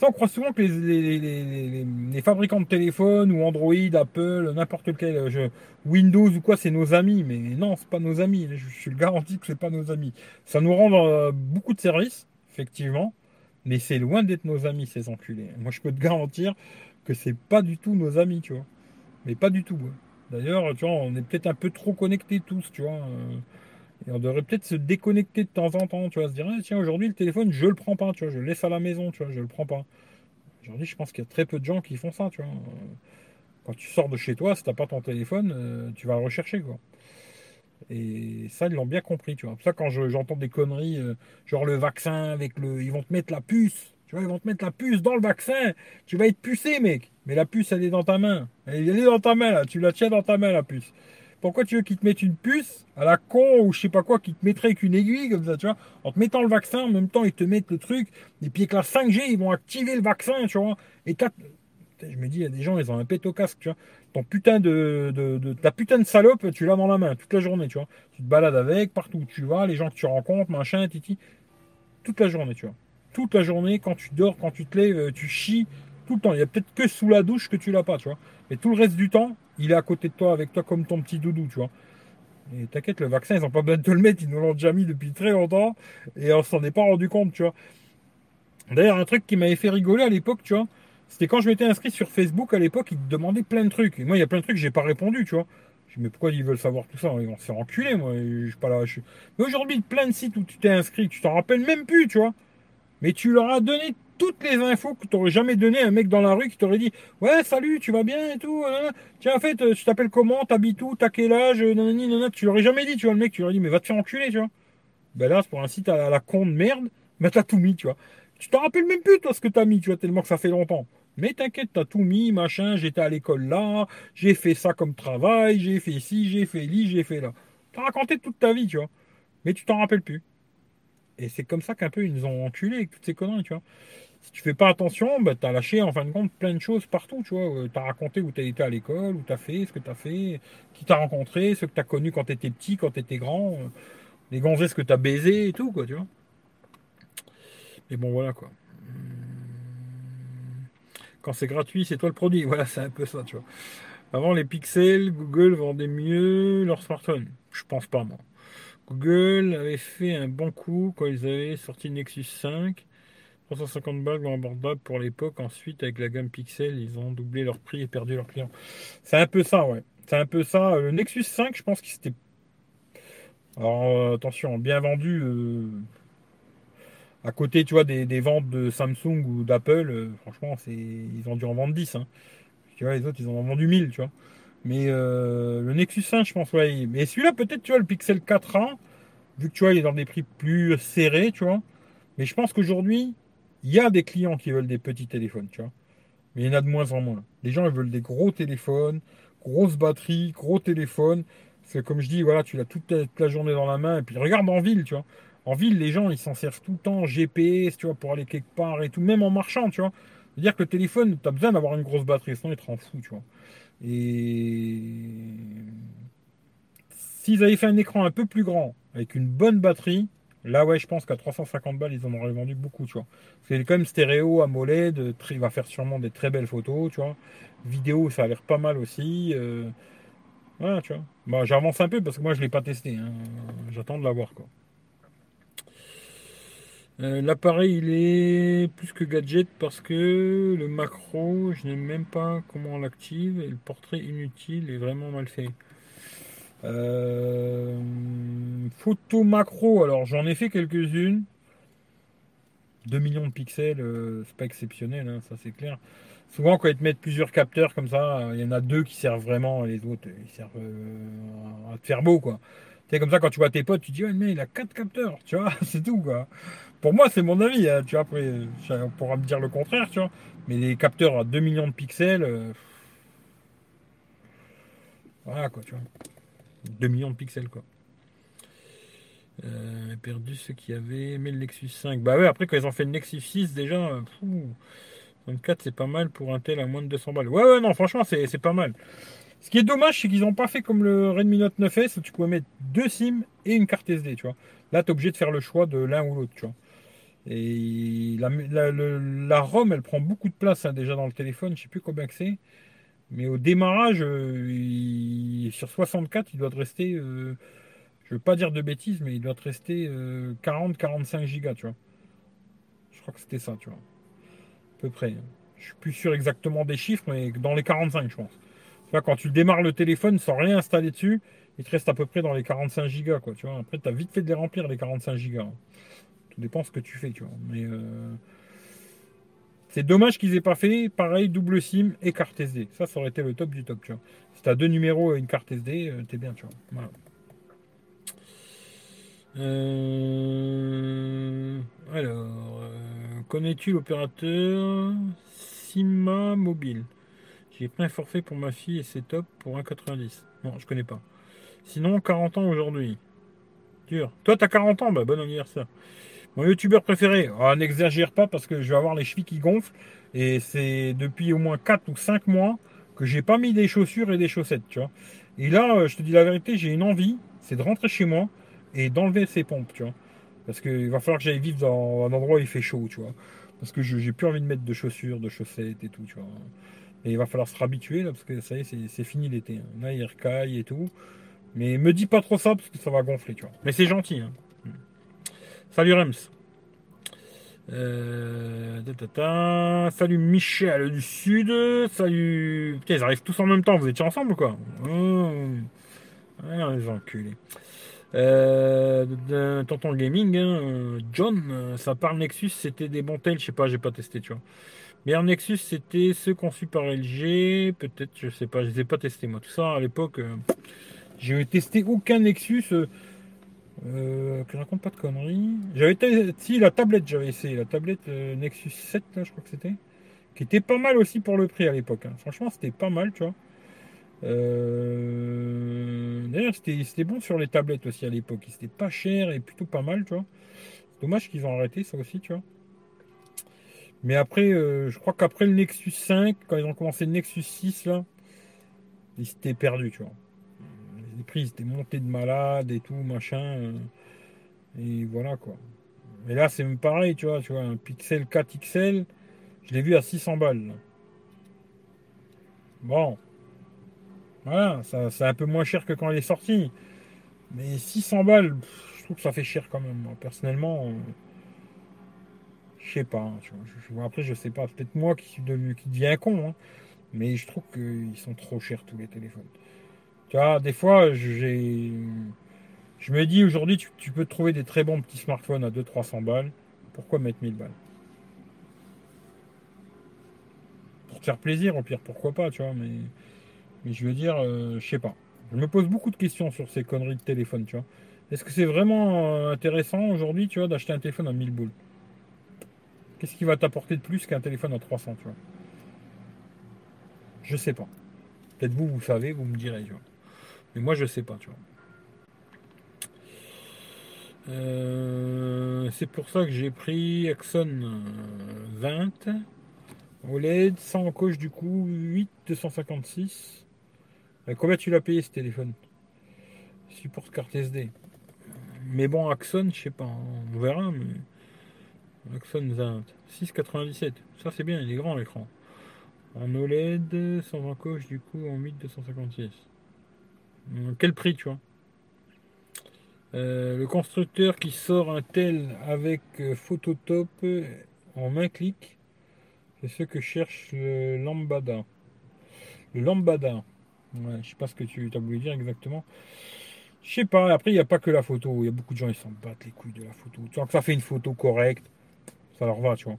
Speaker 1: on croit souvent que les, fabricants de téléphones ou Android, Apple, n'importe lequel euh, Windows ou quoi, c'est nos amis. Mais non, c'est pas nos amis. Je, suis le garanti que c'est pas nos amis. Ça nous rend euh, beaucoup de services, effectivement, mais c'est loin d'être nos amis, ces enculés. Moi, je peux te garantir que c'est pas du tout nos amis, tu vois. Mais pas du tout. D'ailleurs, tu vois, on est peut-être un peu trop connectés tous, tu vois. Euh, et on devrait peut-être se déconnecter de temps en temps, tu vois, se dire, ah, tiens, aujourd'hui, le téléphone, je le prends pas, tu vois, je le laisse à la maison, tu vois, je le prends pas. Aujourd'hui, je pense qu'il y a très peu de gens qui font ça, tu vois. Quand tu sors de chez toi, si t'as pas ton téléphone, euh, tu vas le rechercher, quoi. Et ça, ils l'ont bien compris, tu vois. Ça, quand j'entends des conneries, euh, genre le vaccin avec le. Ils vont te mettre la puce, tu vois, ils vont te mettre la puce dans le vaccin. Tu vas être pucé, mec. Mais la puce, elle est dans ta main. Elle est dans ta main, là. Tu la tiens dans ta main, la puce. Pourquoi tu veux qu'ils te mettent une puce à la con ou je sais pas quoi, qui te mettrait avec une aiguille comme ça, tu vois? En te mettant le vaccin, en même temps, ils te mettent le truc. Et puis avec la 5G, ils vont activer le vaccin, tu vois. Et je me dis, il y a des gens, ils ont un casque, tu vois. Ton putain de, ta putain de salope, tu l'as dans la main toute la journée, tu vois. Tu te balades avec, partout où tu vas, les gens que tu rencontres, machin, titi. Toute la journée, tu vois. Toute la journée, quand tu dors, quand tu te lèves, tu chies, tout le temps. Il y a peut-être que sous la douche que tu l'as pas, tu vois. Mais tout le reste du temps, il est à côté de toi, avec toi comme ton petit doudou, tu vois. Et t'inquiète, le vaccin, ils n'ont pas besoin de te le mettre, ils nous l'ont déjà mis depuis très longtemps, et on s'en est pas rendu compte, tu vois. D'ailleurs, un truc qui m'avait fait rigoler à l'époque, tu vois, c'était quand je m'étais inscrit sur Facebook à l'époque, ils te demandaient plein de trucs. Et moi, il y a plein de trucs que j'ai pas répondu, tu vois. Je dis, mais pourquoi ils veulent savoir tout ça? Ils vont se faire enculer, moi. Je suis pas là. Mais aujourd'hui, plein de sites où tu t'es inscrit, tu t'en rappelles même plus, tu vois. Mais tu leur as donné toutes les infos que tu n'aurais jamais donné à un mec dans la rue qui t'aurait dit Ouais, salut, tu vas bien et tout. Tiens, en fait, euh, tu t'appelles comment? T'habites où? T'as quel âge? Nanani, nanana. Tu l'aurais jamais dit, tu vois. Le mec, tu lui aurais dit Mais va te faire enculer, tu vois. Ben là, c'est pour un site à la con de merde, mais t'as tout mis, tu vois. Tu t'en rappelles même plus, toi, ce que t'as mis, tu vois, tellement que ça fait longtemps. Mais t'inquiète, t'as tout mis, machin, j'étais à l'école là, j'ai fait ça comme travail, j'ai fait ci, j'ai fait li, j'ai fait là. T'as raconté toute ta vie, tu vois. Mais tu t'en rappelles plus. Et c'est comme ça qu'un peu ils nous ont enculés avec toutes ces conneries, tu vois si tu fais pas attention, bah, tu as lâché en fin de compte plein de choses partout. Tu vois, euh, as raconté où tu as été à l'école, où tu as fait, ce que tu as fait, qui t'a rencontré, ce que tu as connu quand tu étais petit, quand tu étais grand, euh, les gonzesses que tu as baisé et tout, quoi, tu vois. Mais bon, voilà, quoi. Quand c'est gratuit, c'est toi le produit. [laughs] Voilà, c'est un peu ça, tu vois. Avant, les pixels, Google vendait mieux leur smartphone. Je pense pas, moi. Google avait fait un bon coup quand ils avaient sorti Nexus 5 350 balles abordable pour l'époque. Ensuite, avec la gamme Pixel, ils ont doublé leur prix et perdu leurs clients. C'est un peu ça, ouais. C'est un peu ça. Le Nexus 5, je pense qu'il s'était. Alors, euh, attention, bien vendu. Euh, à côté, tu vois, des, ventes de Samsung ou d'Apple, euh, franchement, c'est ils ont dû en vendre 10. Hein. Tu vois, les autres, ils en ont vendu 1000, tu vois. Mais le Nexus 5, je pense, ouais. Mais celui-là, peut-être, tu vois, le Pixel 4a, vu que tu vois, il est dans des prix plus serrés, tu vois. Mais je pense qu'aujourd'hui, il y a des clients qui veulent des petits téléphones. Mais il y en a de moins en moins. Les gens, ils veulent des gros téléphones, grosses batteries, gros téléphones. C'est comme je dis, voilà, tu l'as toute la, journée dans la main. Et puis regarde en ville, tu vois. En ville, les gens, ils s'en servent tout le temps, GPS, tu vois, pour aller quelque part et tout, même en marchant, tu vois. C'est-à-dire que le téléphone, tu as besoin d'avoir une grosse batterie, sinon il te rend fou, tu vois. Et s'ils avaient fait un écran un peu plus grand, avec une bonne batterie, là ouais, je pense qu'à 350 balles, ils en auraient vendu beaucoup, tu vois. C'est quand même stéréo, AMOLED, il va faire sûrement des très belles photos, tu vois. Vidéo, ça a l'air pas mal aussi. Euh, voilà, tu vois. Bah, j'avance un peu parce que moi, je ne l'ai pas testé. Hein. J'attends de l'avoir, quoi. Euh, l'appareil, il est plus que gadget parce que le macro, je n'aime même pas comment on l'active et le portrait inutile est vraiment mal fait. Euh, photo macro, alors j'en ai fait quelques-unes. 2 millions de pixels, euh, c'est pas exceptionnel, hein, ça c'est clair. Souvent, quand ils te mettent plusieurs capteurs comme ça, il y en a deux qui servent vraiment, les autres, ils servent à te faire beau, quoi. C'est comme ça, quand tu vois tes potes, tu dis, ouais, mais il a quatre capteurs, tu vois, [laughs] c'est tout, quoi. Pour moi, c'est mon avis, hein, tu vois, après, on pourra me dire le contraire, tu vois. Mais les capteurs à 2 millions de pixels, euh, voilà, quoi, tu vois. 2 millions de pixels, quoi. Euh, perdu ce qui avait aimé le Nexus 5. Bah ouais, après, quand ils ont fait le Nexus 6, déjà, 24, c'est pas mal pour un tel à moins de 200 balles. Ouais, ouais, non, franchement, c'est pas mal. Ce qui est dommage, c'est qu'ils n'ont pas fait comme le Redmi Note 9S où tu pouvais mettre deux SIM et une carte SD, tu vois. Là, tu es obligé de faire le choix de l'un ou l'autre, tu vois. Et la, ROM, elle prend beaucoup de place hein, déjà dans le téléphone, je sais plus combien c'est. Mais au démarrage, euh, sur 64, il doit te rester, euh, je veux pas dire de bêtises, mais il doit te rester 40-45 euh, gigas, tu vois. Je crois que c'était ça, tu vois. À peu près. Je suis plus sûr exactement des chiffres, mais dans les 45, je pense quand tu démarres le téléphone sans rien installer dessus, il te reste à peu près dans les 45 gigas, quoi. Tu vois, après, tu as vite fait de les remplir, les 45 gigas. Tout dépend ce que tu fais, tu vois. Mais euh, c'est dommage qu'ils aient pas fait pareil, double SIM et carte SD. Ça, ça aurait été le top du top, tu vois. Si tu as deux numéros et une carte SD, euh, t'es bien, tu vois. Voilà. Euh, alors, connais-tu l'opérateur Sima Mobile? J'ai pris un forfait pour ma fille et c'est top pour 1,90. Non, je connais pas. Sinon, 40 ans aujourd'hui. Dur. Toi, t'as 40 ans, bah bon anniversaire. Mon youtubeur préféré, oh, n'exagère pas parce que je vais avoir les chevilles qui gonflent. Et c'est depuis au moins 4 ou 5 mois que j'ai pas mis des chaussures et des chaussettes, tu vois. Et là, euh, je te dis la vérité, j'ai une envie, c'est de rentrer chez moi et d'enlever ces pompes, tu vois. Parce qu'il va falloir que j'aille vivre dans un endroit où il fait chaud, tu vois. Parce que j'ai plus envie de mettre de chaussures, de chaussettes et tout, tu vois. Et il va falloir se rabituer là, parce que ça y est, c'est fini l'été. Hein. Là, il recaille et tout. Mais me dis pas trop ça parce que ça va gonfler, tu vois. Mais c'est gentil. Hein. Salut Rems. Euh, Salut Michel du Sud. Salut. Putain, ils arrivent tous en même temps. Vous étiez ensemble ou quoi? Oh. Ah, les enculés. Euh, tonton Gaming, hein. John, ça parle Nexus, c'était des bons tels, je sais pas, j'ai pas testé, tu vois. Mais un Nexus, c'était ceux conçus par LG, peut-être, je sais pas, je les ai pas testés moi. Tout ça à l'époque, euh, j'ai testé aucun Nexus. Euh, euh, que je raconte pas de conneries. J'avais si la tablette, j'avais essayé la tablette Nexus 7, là, je crois que c'était, qui était pas mal aussi pour le prix à l'époque. Hein. Franchement, c'était pas mal, tu vois. D'ailleurs, c'était bon sur les tablettes aussi à l'époque. C'était pas cher et plutôt pas mal, tu vois. Dommage qu'ils ont arrêté ça aussi, tu vois. Mais après, euh, je crois qu'après le Nexus 5, quand ils ont commencé le Nexus 6, là, ils s'étaient perdus, tu vois. Les prix étaient montés de malade et tout, machin. Euh, et voilà, quoi. Mais là, c'est même pareil, tu vois, tu vois, un Pixel 4 XL, je l'ai vu à 600 balles. Bon. Voilà, ça, c'est un peu moins cher que quand il est sorti. Mais 600 balles, je trouve que ça fait cher quand même. Personnellement. Euh, je sais pas. Je, après, je sais pas. Peut-être moi qui, suis qui deviens con. Hein. mais je trouve qu'ils sont trop chers tous les téléphones. Tu vois, des fois, j'ai. Je me dis aujourd'hui, tu, peux trouver des très bons petits smartphones à 200-300 balles. Pourquoi mettre 1000 balles? Pour te faire plaisir, au pire, pourquoi pas, tu vois. Mais, mais je veux dire, euh, je sais pas. Je me pose beaucoup de questions sur ces conneries de téléphone, tu vois. Est-ce que c'est vraiment euh, intéressant aujourd'hui, tu vois, d'acheter un téléphone à 1000 boules? Qu'est-ce qui va t'apporter de plus qu'un téléphone à 300, tu vois? Je sais pas. Peut-être vous, vous savez, vous me direz, Mais moi, je sais pas, tu vois. Euh, c'est pour ça que j'ai pris Axon 20 OLED sans encoche du coup 8 256. combien tu l'as payé ce téléphone? Support carte SD. Mais bon, Axon, je sais pas, on verra. Mais... Axon 20 6,97. Ça c'est bien, il est grand l'écran. En OLED, sans encoche du coup en 8 256. Quel prix tu vois? Euh, le constructeur qui sort un tel avec euh, Phototop en un clic, c'est ce que cherche le Lambada. Le Lambada. Ouais, je sais pas ce que tu as voulu dire exactement. Je sais pas. Après, il n'y a pas que la photo. Il y a beaucoup de gens qui s'en battent les couilles de la photo. Tu vois que ça fait une photo correcte, ça leur va, tu vois.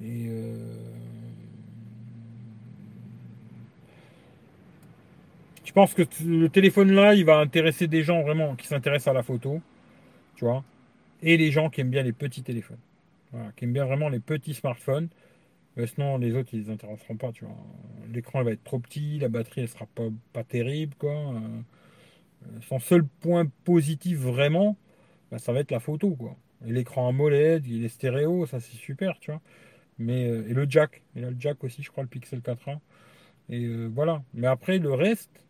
Speaker 1: Et euh, Je pense que le téléphone là, il va intéresser des gens vraiment qui s'intéressent à la photo, tu vois, et les gens qui aiment bien les petits téléphones, qui aiment bien vraiment les petits smartphones. Mais sinon, les autres, ils les intéresseront pas, tu vois. L'écran va être trop petit, la batterie, elle sera pas, pas terrible, quoi. Euh, son seul point positif vraiment, bah, ça va être la photo, quoi. L'écran AMOLED, il est stéréo, ça c'est super, tu vois. Mais, euh, et le jack, il a le jack aussi, je crois, le Pixel 4a. Et euh, voilà. Mais après, le reste,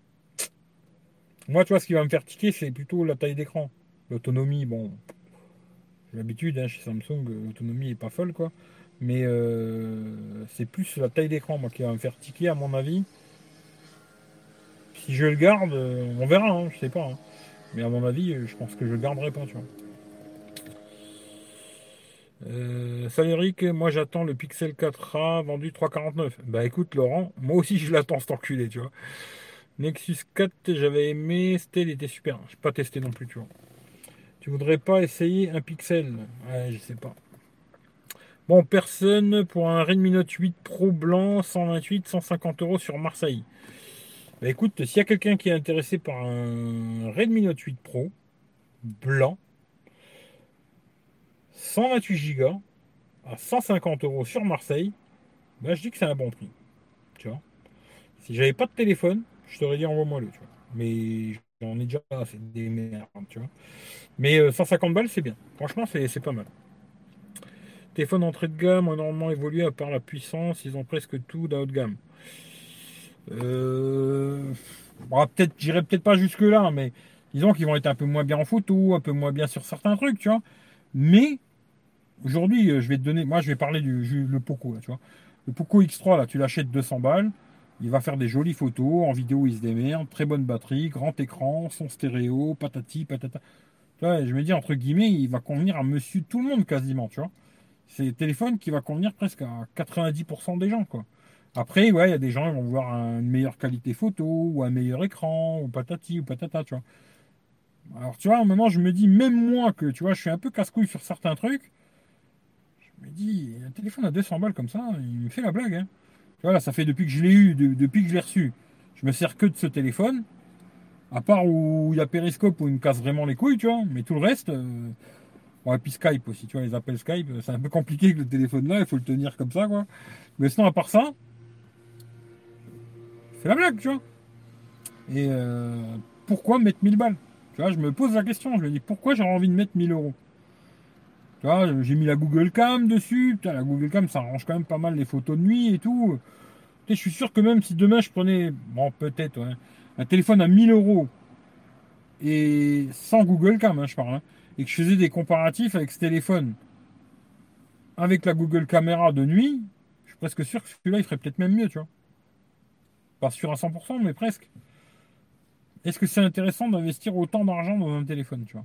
Speaker 1: moi, tu vois, ce qui va me faire tiquer, c'est plutôt la taille d'écran. L'autonomie, bon, j'ai l'habitude, hein, chez Samsung, l'autonomie n'est pas folle, quoi. Mais euh, c'est plus la taille d'écran, moi, qui va me faire tiquer, à mon avis. Si je le garde, on verra, hein, je sais pas. Hein. Mais à mon avis, je pense que je le garderai pas, tu vois. Euh, salut Eric, moi j'attends le Pixel 4A vendu 3,49. Bah écoute Laurent, moi aussi [laughs] je l'attends cet enculé, tu vois. Nexus 4, j'avais aimé. Il était super. Je n'ai pas testé non plus, tu vois. Tu voudrais pas essayer un Pixel? Ouais, je sais pas. Bon, personne pour un Redmi Note 8 Pro blanc, 128, 150 euros sur Marseille. Bah écoute, s'il y a quelqu'un qui est intéressé par un Redmi Note 8 Pro blanc, 128 Go à 150 euros sur Marseille, bah je dis que c'est un bon prix. Tu vois. Si j'avais pas de téléphone, je t'aurais dit envoie-moi le, tu vois. Mais j'en ai déjà, c'est des merdes, tu vois. Mais 150 euh, balles, c'est bien. Franchement, c'est pas mal. Téléphone entrée de gamme, normalement évolué à part la puissance, ils ont presque tout d'un haut de gamme. Euh, peut-être, j'irai peut-être pas jusque là, mais disons qu'ils vont être un peu moins bien en photo, un peu moins bien sur certains trucs, tu vois. Mais aujourd'hui, euh, je vais te donner, moi, je vais parler du le Poco, tu vois. Le Poco X3, là, tu l'achètes 200 balles. Il va faire des jolies photos, en vidéo il se démerde, très bonne batterie, grand écran, son stéréo, patati, patata. Tu je me dis entre guillemets, il va convenir à monsieur tout le monde quasiment, tu vois. C'est un téléphone qui va convenir presque à 90% des gens, quoi. Après, ouais, il y a des gens qui vont voir une meilleure qualité photo, ou un meilleur écran, ou patati, ou patata, tu vois. Alors, tu vois, à un moment, je me dis, même moi, que, tu vois, je suis un peu casse-couille sur certains trucs, je me dis, un téléphone à 200 balles comme ça, il me fait la blague, hein. Voilà, ça fait depuis que je l'ai eu, depuis que je l'ai reçu. Je me sers que de ce téléphone. À part où il y a Periscope où il me casse vraiment les couilles, tu vois. Mais tout le reste. Euh... et puis Skype aussi, tu vois, les appels Skype, c'est un peu compliqué avec le téléphone là, il faut le tenir comme ça, quoi. Mais sinon, à part ça, c'est la blague, tu vois. Et euh, pourquoi mettre 1000 balles? Tu vois, je me pose la question, je me dis pourquoi j'aurais envie de mettre 1000 euros? Tu vois, j'ai mis la Google Cam dessus. Putain, la Google Cam, ça arrange quand même pas mal les photos de nuit et tout. je suis sûr que même si demain je prenais, bon, peut-être, un téléphone à 1000 euros et sans Google Cam, hein, je parle, hein, et que je faisais des comparatifs avec ce téléphone avec la Google Caméra de nuit, je suis presque sûr que celui-là, il ferait peut-être même mieux, tu vois. Pas sûr à 100%, mais presque. Est-ce que c'est intéressant d'investir autant d'argent dans un téléphone, tu vois?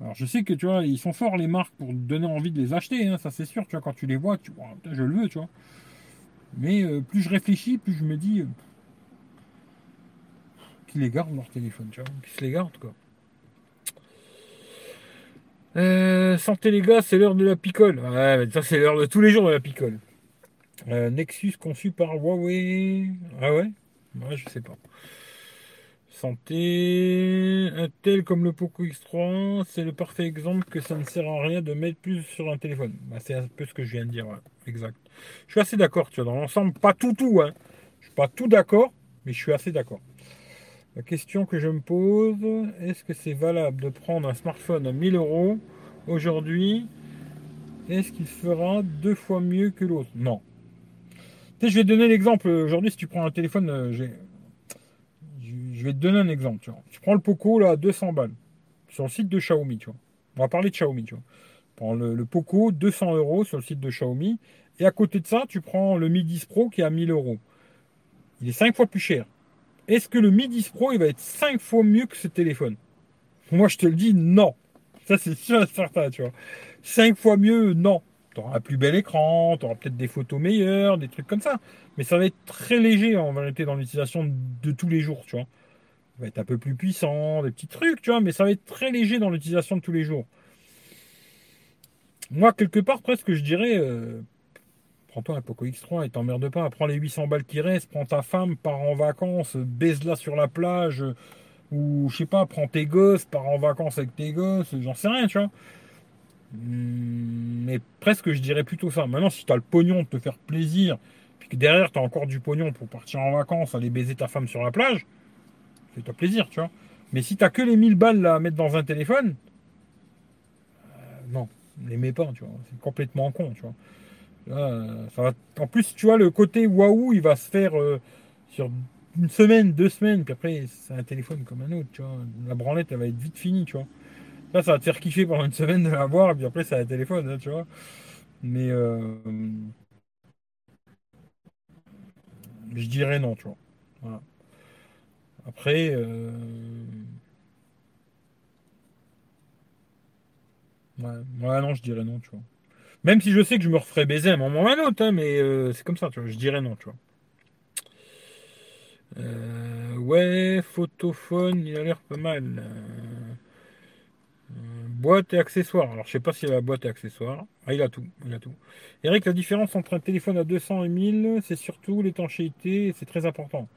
Speaker 1: Alors je sais que tu vois, ils sont forts les marques pour donner envie de les acheter, hein, ça c'est sûr, tu vois, quand tu les vois, tu vois, je le veux, tu vois. Mais euh, plus je réfléchis, plus je me dis euh, qu'ils les gardent leur téléphone, tu vois, qu'ils se les gardent quoi. Euh, santé les gars, c'est l'heure de la picole. Ouais, mais ça c'est l'heure de tous les jours de la picole. Nexus conçu par Huawei. Ah ouais? Ouais, je sais pas. Santé, un tel comme le Poco X3, c'est le parfait exemple que ça ne sert à rien de mettre plus sur un téléphone. Bah, c'est un peu ce que je viens de dire, exact. Je suis assez d'accord, tu vois, dans l'ensemble, pas tout tout, hein. Je suis pas tout d'accord, mais je suis assez d'accord. La question que je me pose, est-ce que c'est valable de prendre un smartphone à 1000 euros aujourd'hui? Est-ce qu'il fera deux fois mieux que l'autre? Non. Tu sais, je vais donner l'exemple. Aujourd'hui, si tu prends un téléphone, euh, je vais te donner un exemple. Tu, prends le Poco là, à 200 balles sur le site de Xiaomi. Tu vois. On va parler de Xiaomi. Tu vois. prends le, le, Poco, 200 euros sur le site de Xiaomi. Et à côté de ça, tu prends le Mi 10 Pro qui est à 1000 euros. Il est 5 fois plus cher. Est-ce que le Mi 10 Pro, il va être 5 fois mieux que ce téléphone? Moi, je te le dis, non. Ça, c'est sûr et certain, tu vois. 5 fois mieux, non. Tu auras un plus bel écran, tu auras peut-être des photos meilleures, des trucs comme ça. Mais ça va être très léger, en vérité, dans l'utilisation de tous les jours, tu vois. Va être un peu plus puissant, des petits trucs, tu vois, mais ça va être très léger dans l'utilisation de tous les jours. Moi, quelque part, presque, je dirais, euh, prends-toi un Poco X3 et t'emmerde pas. Prends les 800 balles qui restent, prends ta femme, pars en vacances, baise-la sur la plage, ou je sais pas, prends tes gosses, pars en vacances avec tes gosses, j'en sais rien, tu vois. Mais presque, je dirais plutôt ça. Maintenant, si tu as le pognon de te faire plaisir, puis que derrière, tu as encore du pognon pour partir en vacances, aller baiser ta femme sur la plage, fais-toi plaisir, tu vois. Mais si tu as que les 1000 balles là, à mettre dans un téléphone, euh, non, les mets pas, tu vois. C'est complètement con, tu vois. En plus, tu vois, le côté waouh, il va se faire euh, sur une semaine, deux semaines, puis après, c'est un téléphone comme un autre, tu vois. La branlette, elle va être vite finie, tu vois. Là, ça va te faire kiffer pendant une semaine de l'avoir, et puis après, c'est un téléphone, hein, tu vois. Mais euh, je dirais non, tu vois. Après, euh, ouais, non, je dirais non, tu vois. Même si je sais que je me referais baiser à un moment ou hein, mais euh, c'est comme ça, tu vois. Je dirais non, tu vois. Euh, ouais, photophone, il a l'air pas mal. Boîte et accessoires. Alors, je sais pas si la boîte et accessoires. Ah, il a tout. Il a tout. Eric, la différence entre un téléphone à 200 et 1000, c'est surtout l'étanchéité. C'est très important.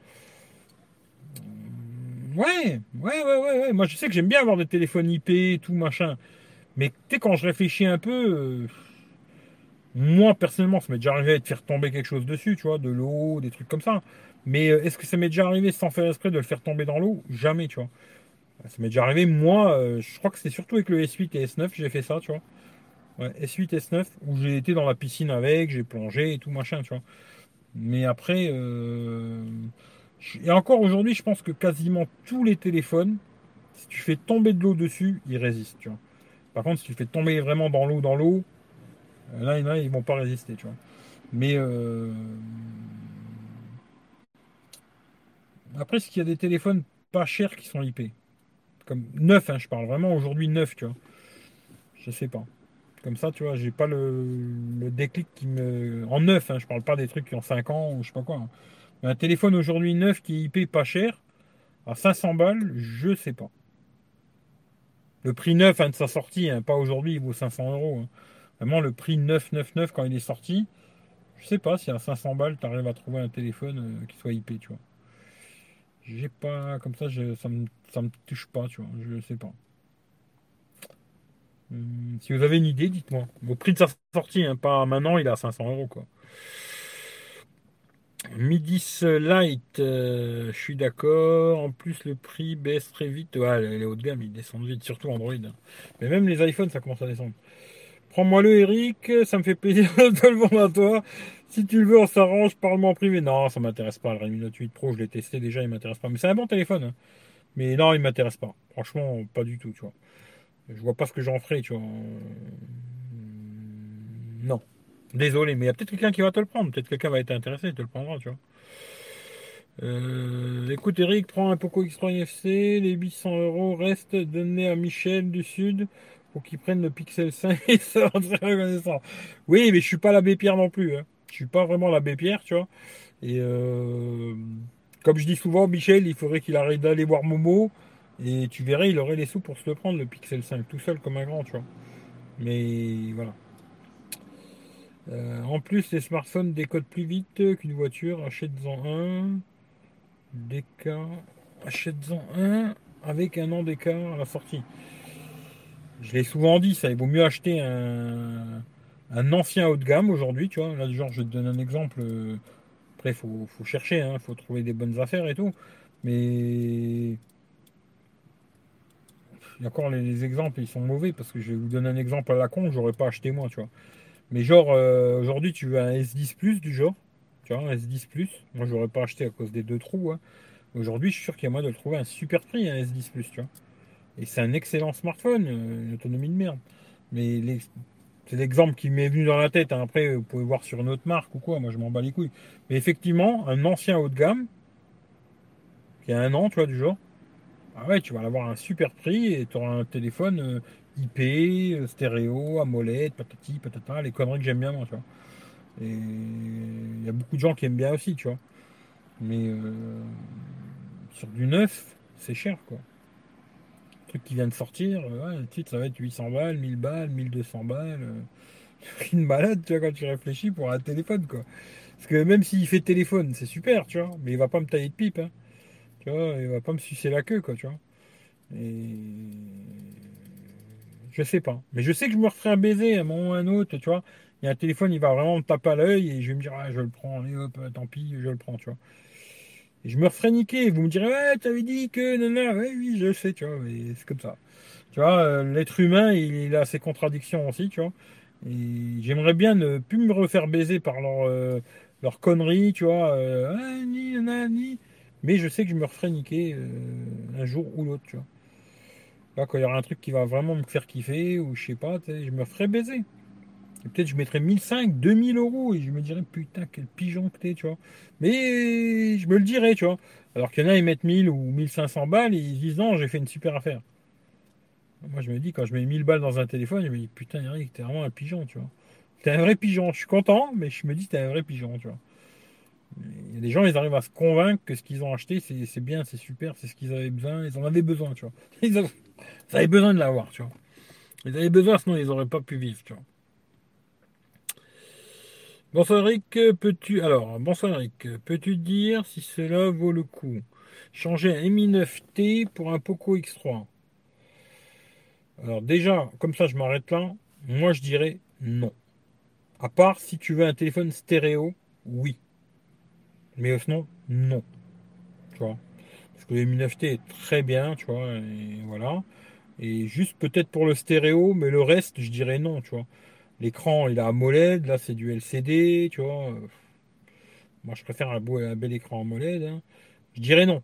Speaker 1: Ouais, ouais, ouais, ouais, ouais. Moi, je sais que j'aime bien avoir des téléphones IP, tout machin. Mais tu quand je réfléchis un peu, moi, personnellement, ça m'est déjà arrivé de faire tomber quelque chose dessus, tu vois, de l'eau, des trucs comme ça. Mais euh, est-ce que ça m'est déjà arrivé sans faire exprès de le faire tomber dans l'eau? Jamais, tu vois. Ça m'est déjà arrivé, moi, euh, je crois que c'est surtout avec le S8 et S9 j'ai fait ça, tu vois. Ouais, S8, S9, où j'ai été dans la piscine avec, j'ai plongé et tout machin, tu vois. Mais après, euh, et encore aujourd'hui, je pense que quasiment tous les téléphones, si tu fais tomber de l'eau dessus, ils résistent, tu vois. Par contre, si tu fais tomber vraiment dans l'eau, dans l'eau, Là, y en a, ils vont pas résister, tu vois. Mais euh... après, ce qu'il y a des téléphones pas chers qui sont IP Comme neuf, hein, je parle vraiment aujourd'hui neuf, tu vois. Je sais pas. Comme ça, tu vois, j'ai pas le, déclic qui me. En neuf, hein, je parle pas des trucs qui ont 5 ans ou je sais pas quoi. Hein. Un téléphone aujourd'hui neuf qui est IP pas cher, à 500 balles, je sais pas. Le prix neuf hein, de sa sortie, pas aujourd'hui, il vaut 500 euros. Vraiment, le prix 999 quand il est sorti, je sais pas si à 500 balles, tu arrives à trouver un téléphone euh, qui soit IP, tu vois. J'ai pas, comme ça, ça, me, me touche pas, tu vois, je sais pas. Hum, si vous avez une idée, dites-moi. Au prix de sa sortie, hein, pas maintenant, il est à 500 euros, quoi. Midis Light, euh, je suis d'accord. En plus, le prix baisse très vite. Ouais, les hauts de gamme, ils descendent vite, surtout Android. Mais même les iPhones, ça commence à descendre. Prends-moi le Eric, ça me fait plaisir [laughs] de le vendre à toi. Si tu le veux, on s'arrange, parle-moi en privé. Non, ça m'intéresse pas. Le Redmi Note 8 Pro, je l'ai testé déjà, il m'intéresse pas. Mais c'est un bon téléphone. Hein. Mais non, il m'intéresse pas. Franchement, pas du tout, tu vois. Je vois pas ce que j'en ferai, tu vois. Non. Désolé, mais il y a peut-être quelqu'un qui va te le prendre. Peut-être quelqu'un va être intéressé, il te le prendra, tu vois. Euh, écoute Eric, prends un Poco X3 NFC, les 800 euros restent donnés à Michel du Sud pour qu'ils prennent le Pixel 5 [laughs] et très reconnaissant. Oui, mais je suis pas l'abbé Pierre non plus. Hein. Je suis pas vraiment l'abbé Pierre, tu vois. Et euh, comme je dis souvent, Michel, il faudrait qu'il arrête d'aller voir Momo. Et tu verrais, il aurait les sous pour se le prendre, le Pixel 5, tout seul comme un grand, tu vois. Mais voilà. Euh, en plus, les smartphones décodent plus vite qu'une voiture. Achète-en un. Achète-en un avec un an d'écart à la sortie je l'ai souvent dit, ça, il vaut mieux acheter un, ancien haut de gamme aujourd'hui, tu vois. Là, genre, je te donner un exemple. Après, il faut, faut, chercher, il hein, faut trouver des bonnes affaires et tout. Mais D'accord, les, exemples, ils sont mauvais parce que je vais vous donner un exemple à la con, j'aurais pas acheté moi, tu vois. Mais genre, euh, aujourd'hui, tu veux un S10 Plus du genre, tu vois, un S10 Plus. Moi, j'aurais pas acheté à cause des deux trous. Hein. Aujourd'hui, je suis sûr qu'il y a moyen de le trouver un super prix, un S10 Plus, tu vois. Et c'est un excellent smartphone, euh, une autonomie de merde. Mais c'est l'exemple qui m'est venu dans la tête. Hein. Après, vous pouvez voir sur une autre marque ou quoi. Moi, je m'en bats les couilles. Mais effectivement, un ancien haut de gamme, qui a un an, tu vois, du genre, ah ouais, tu vas avoir un super prix et tu auras un téléphone euh, IP, euh, stéréo, AMOLED, patati, patata, les conneries que j'aime bien moi, tu vois. Et il y a beaucoup de gens qui aiment bien aussi, tu vois. Mais euh, sur du neuf, c'est cher, quoi. Le truc qui vient de sortir, le titre, ça va être 800 balles, 1000 balles, 1200 balles. [laughs] une malade, tu vois, quand tu réfléchis pour un téléphone, quoi. Parce que même s'il fait téléphone, c'est super, tu vois, mais il va pas me tailler de pipe, hein. Tu vois, il va pas me sucer la queue, quoi, tu vois. Et je sais pas. Mais je sais que je me referai un baiser à un moment ou à un autre, tu vois. Il y a un téléphone, il va vraiment me taper à l'œil et je vais me dire, ah, je le prends, allez hop, tant pis, je le prends, tu vois. Et je me referai niquer. Vous me direz, ouais, avais dit que, non, ouais, oui, je sais, tu vois, mais c'est comme ça. Tu vois, euh, l'être humain, il, a ses contradictions aussi, tu vois. Et j'aimerais bien ne plus me refaire baiser par leur, euh, leur conneries, tu vois. Euh, ah, ni, ni. Mais je sais que je me referai niquer euh, un jour ou l'autre, tu vois. Quand il y aura un truc qui va vraiment me faire kiffer, ou je sais pas, je me ferai baiser. peut-être je mettrais 1005, 2000 euros, et je me dirais, putain, quel pigeon que t'es, tu vois. Mais je me le dirais, tu vois. Alors qu'il y en a, ils mettent 1000 ou 1500 balles, et ils disent, non, j'ai fait une super affaire. Moi, je me dis, quand je mets 1000 balles dans un téléphone, je me dis, putain, Eric, t'es vraiment un pigeon, tu vois. T'es un vrai pigeon. Je suis content, mais je me dis, t'es un vrai pigeon, tu vois. Il y a des gens, ils arrivent à se convaincre que ce qu'ils ont acheté, c'est bien, c'est super, c'est ce qu'ils avaient besoin. Ils en avaient besoin, tu vois. [laughs] Ils, avaient besoin de l'avoir, tu vois. Ils avaient besoin, sinon ils n'auraient pas pu vivre, tu vois. Bonsoir Eric, peux-tu alors bonsoir Eric, peux-tu dire si cela vaut le coup? Changer un Mi 9T pour un Poco X3. Alors déjà, comme ça je m'arrête là, moi je dirais non. À part si tu veux un téléphone stéréo, oui. Mais sinon, non. Tu vois? Le Mi 9T est très bien, tu vois, et voilà. Et juste peut-être pour le stéréo, mais le reste, je dirais non, tu vois. L'écran, il a AMOLED, là c'est du LCD, tu vois. Moi, je préfère un, beau, un bel écran AMOLED. Hein. Je dirais non.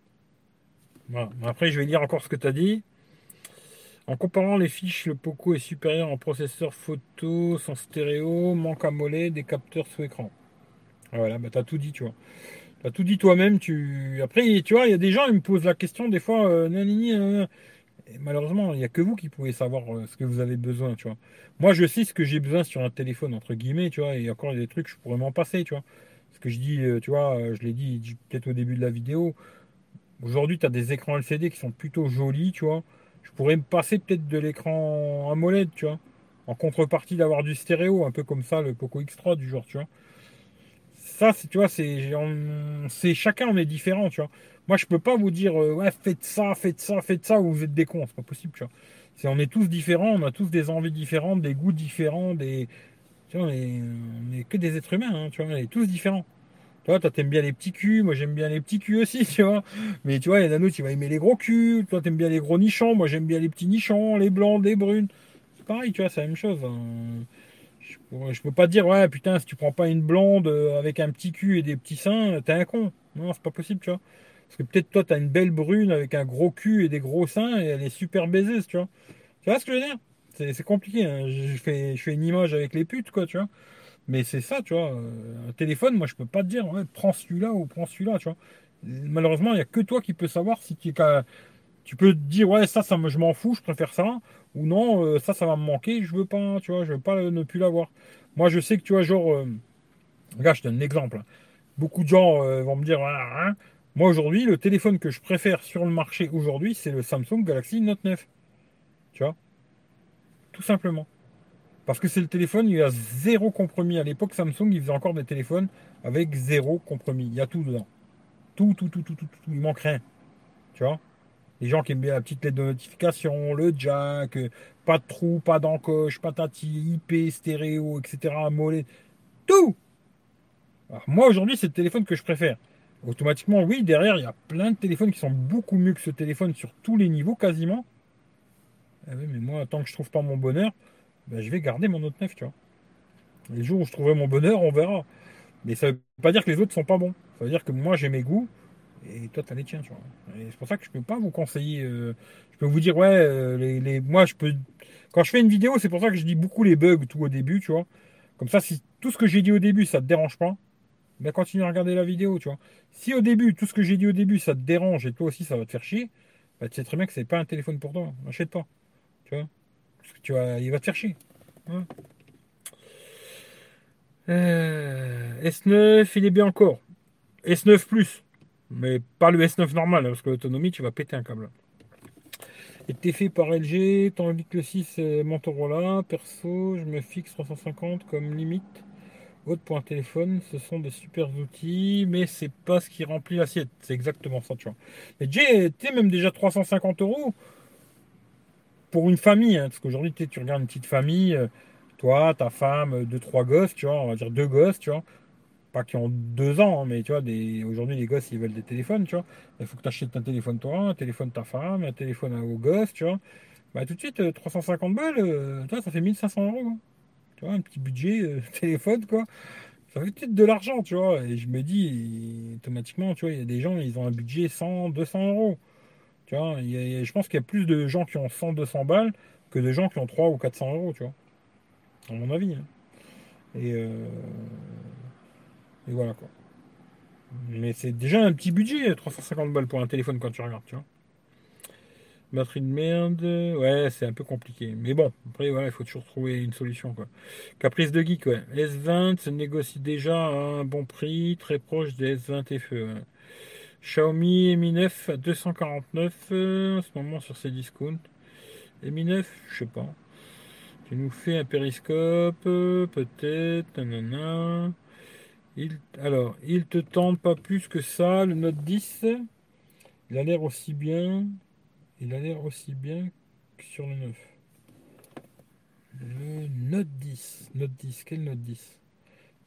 Speaker 1: Voilà. Après, je vais lire encore ce que tu as dit. En comparant les fiches, le Poco est supérieur en processeur photo, sans stéréo, manque AMOLED des capteurs sous écran. Voilà, bah t'as tout dit, tu vois. T'as tout dit toi-même. Tu... Après, tu vois, il y a des gens, ils me posent la question des fois, euh, malheureusement, il n'y a que vous qui pouvez savoir euh, ce que vous avez besoin, tu vois. Moi, je sais ce que j'ai besoin sur un téléphone, entre guillemets, tu vois, et encore, il y a des trucs, je pourrais m'en passer, tu vois. Ce que je dis, euh, tu vois, je l'ai dit peut-être au début de la vidéo. Aujourd'hui, tu as des écrans LCD qui sont plutôt jolis, tu vois. Je pourrais me passer peut-être de l'écran AMOLED, tu vois. En contrepartie d'avoir du stéréo, un peu comme ça, le Poco X3 du genre, tu vois ça, tu vois, c'est, chacun on est différent, tu vois. Moi, je peux pas vous dire, euh, ouais, faites ça, faites ça, faites ça, ou vous êtes des cons, c'est pas possible, tu vois. C'est, on est tous différents, on a tous des envies différentes, des goûts différents, des, tu vois, on est, que des êtres humains, hein, tu vois, on est tous différents. Toi, toi, t'aimes bien les petits culs, moi j'aime bien les petits culs aussi, [laughs] tu vois. Mais tu vois, il y en a d'autres qui vont aimer les gros culs, toi t'aimes bien les gros nichons, moi j'aime bien les petits nichons, les blancs, les brunes. C'est pareil, tu vois, c'est la même chose. Hein. Je peux pas dire, ouais, putain, si tu prends pas une blonde euh, avec un petit cul et des petits seins, t'es un con. Non, c'est pas possible, tu vois. Parce que peut-être toi, t'as une belle brune avec un gros cul et des gros seins et elle est super baiseuse, tu vois. Tu vois ce que je veux dire? C'est compliqué. Hein. Je, fais, une image avec les putes, quoi, tu vois. Mais c'est ça, tu vois. Un téléphone, moi, je peux pas te dire, ouais, prends celui-là ou prends celui-là, tu vois. Malheureusement, il n'y a que toi qui peux savoir si tu, tu peux te dire, ouais, ça, ça je m'en fous, je préfère ça ou non, euh, ça, ça va me manquer, je veux pas, tu vois, je veux pas ne plus l'avoir. Moi, je sais que, tu vois, genre, euh, regarde, je donne un exemple. Beaucoup de gens euh, vont me dire, hein. moi aujourd'hui, le téléphone que je préfère sur le marché aujourd'hui, c'est le Samsung Galaxy Note 9. Tu vois? Tout simplement. Parce que c'est le téléphone, il y a zéro compromis. À l'époque, Samsung, il faisait encore des téléphones avec zéro compromis. Il y a tout dedans. Tout, tout, tout, tout, tout, tout. Il manque rien. Tu vois? Les gens qui aiment bien la petite lettre de notification, le jack, euh, pas de trou, pas d'encoche, patati, IP, stéréo, etc. Mollet. Tout Alors, moi, aujourd'hui, c'est le téléphone que je préfère. Automatiquement, oui, derrière, il y a plein de téléphones qui sont beaucoup mieux que ce téléphone sur tous les niveaux, quasiment. Eh mais moi, tant que je trouve pas mon bonheur, ben, je vais garder mon Note 9, tu vois. Les jours où je trouverai mon bonheur, on verra. Mais ça veut pas dire que les autres sont pas bons. Ça veut dire que moi, j'ai mes goûts et toi, tu as les tiens, tu vois. c'est pour ça que je peux pas vous conseiller. Euh, je peux vous dire, ouais, euh, les, moi, je peux. Quand je fais une vidéo, c'est pour ça que je dis beaucoup les bugs tout au début, tu vois. Comme ça, si tout ce que j'ai dit au début, ça te dérange pas, ben continue à regarder la vidéo, tu vois. Si au début, tout ce que j'ai dit au début, ça te dérange et toi aussi, ça va te faire chier, ben, tu sais très bien que c'est pas un téléphone pour toi. N'achète pas. Tu vois. Parce que tu vois, il va te faire chier. Euh, S9, il est bien encore. S9 Plus. Mais pas le S9 normal, hein, parce que l'autonomie, tu vas péter un câble. Était fait par LG, tandis que le 6 Motorola. Perso, je me fixe 350 comme limite. Haute pour un téléphone, ce sont des super outils, mais c'est pas ce qui remplit l'assiette. C'est exactement ça, tu vois. Mais sais, même déjà 350 euros pour une famille, hein, parce qu'aujourd'hui, tu regardes une petite famille, euh, toi, ta femme, deux, trois gosses, tu vois, on va dire deux gosses, tu vois qui ont deux ans, hein, mais tu vois, des... aujourd'hui les gosses ils veulent des téléphones, tu vois. Il faut que tu achètes un téléphone toi, un téléphone ta femme, un téléphone aux gosses, tu vois. Bah tout de suite, 350 euh, balles, euh, ça fait 1500 euros. Hein. Tu vois, un petit budget euh, [laughs] téléphone, quoi. Ça fait tout de l'argent, tu vois. Et je me dis, automatiquement, tu vois, il y a des gens, ils ont un budget 100, 200 euros. Tu vois, je pense qu'il y a plus de gens qui ont 100, 200 balles que de gens qui ont 3 ou 400 euros, tu vois. À mon avis. Hein. Et et voilà quoi. Mais c'est déjà un petit budget, 350 balles pour un téléphone quand tu regardes, tu vois. Batterie de merde, ouais, c'est un peu compliqué. Mais bon, après, voilà, il faut toujours trouver une solution, quoi. Caprice de geek, ouais. S20 se négocie déjà à un bon prix, très proche des S20 FE. Xiaomi Mi 9 à 249 euh, en ce moment sur ses discounts. Et Mi 9, je sais pas. Tu nous fais un périscope, euh, peut-être, nanana. Alors, il te tente pas plus que ça, le Note 10. Il a l'air aussi bien. Il a l'air aussi bien que sur le 9. Le Note 10. Note 10. Quel Note 10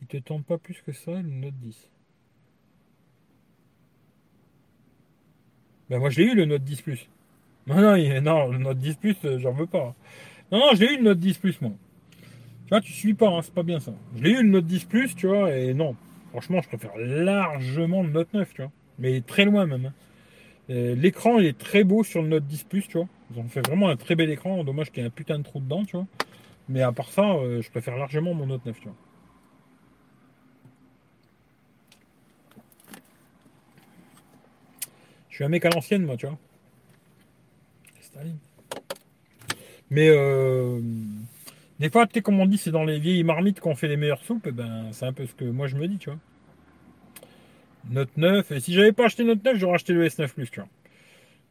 Speaker 1: Il te tente pas plus que ça, le Note 10. Ben moi je l'ai eu le Note 10 Plus. Non, non, non, le Note 10 Plus, euh, j'en veux pas. Non, non, je l'ai eu le Note 10 Plus, moi. Tu vois, tu suis pas, hein, c'est pas bien ça. Je l'ai eu le Note 10 Plus, tu vois, et non. Franchement, je préfère largement le Note 9, tu vois. Mais très loin même. Hein. L'écran, il est très beau sur le Note 10 Plus, tu vois. Ils ont fait vraiment un très bel écran. Dommage qu'il y ait un putain de trou dedans, tu vois. Mais à part ça, euh, je préfère largement mon Note 9, tu vois. Je suis un mec à l'ancienne, moi, tu vois. Mais euh, des fois, tu sais, comme on dit, c'est dans les vieilles marmites qu'on fait les meilleures soupes. Eh ben, c'est un peu ce que moi je me dis, tu vois. Note 9. Et si j'avais pas acheté Note 9, j'aurais acheté le S9 Plus, tu vois.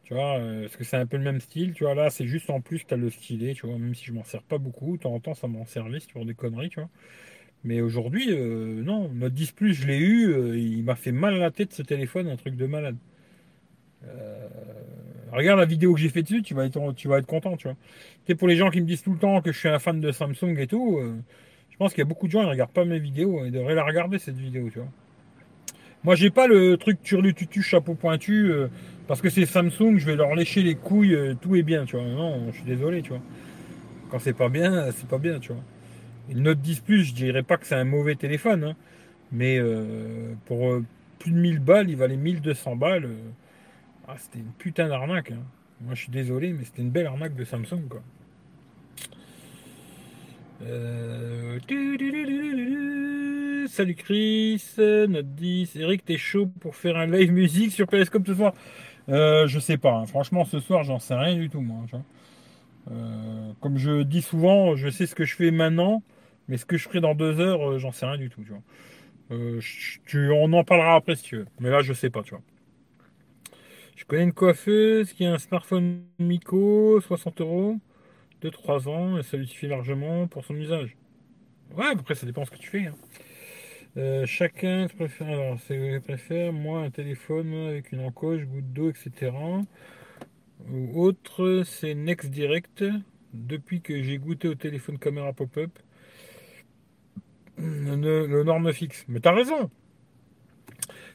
Speaker 1: Tu vois, euh, parce que c'est un peu le même style, tu vois. Là, c'est juste en plus, tu as le stylet, tu vois. Même si je m'en sers pas beaucoup, de temps en temps, ça m'en servait, c'est pour des conneries, tu vois. Mais aujourd'hui, euh, non, Note 10 Plus, je l'ai eu, euh, il m'a fait mal à la tête ce téléphone, un truc de malade. Euh, regarde la vidéo que j'ai fait dessus, tu vas être, content. C'est pour les gens qui me disent tout le temps que je suis un fan de Samsung et tout, euh, je pense qu'il y a beaucoup de gens qui ne regardent pas mes vidéos, ils devraient la regarder cette vidéo, tu vois. Moi, j'ai pas le truc turlututu chapeau pointu euh, parce que c'est Samsung, je vais leur lécher les couilles, tout est bien, tu vois. Non, je suis désolé, tu vois. Quand c'est pas bien, c'est pas bien, tu vois. le Note 10 Plus, je dirais pas que c'est un mauvais téléphone, hein, mais pour plus de 1000 balles, il valait 1200 balles. Ah, c'était une putain d'arnaque. Hein. Moi, je suis désolé, mais c'était une belle arnaque de Samsung, quoi. Euh, Salut Chris, note 10. Eric, t'es chaud pour faire un live musique sur Periscope ce soir? Euh, Je sais pas. Hein. Franchement, ce soir, j'en sais rien du tout, moi. Euh, comme je dis souvent, je sais ce que je fais maintenant, mais ce que je ferai dans deux heures, j'en sais rien du tout. Tu on en parlera après si tu veux. Mais là, je sais pas, tu vois. Je connais une coiffeuse qui a un smartphone Mico, 60 euros, de 3 ans, et ça lui suffit largement pour son usage. Ouais, après, ça dépend ce que tu fais. Hein. Euh, chacun préfère, alors, préfère, moi, un téléphone avec une encoche, goutte d'eau, etc. Ou autre, c'est Next Direct. Depuis que j'ai goûté au téléphone caméra pop-up, le norme fixe. Mais t'as raison,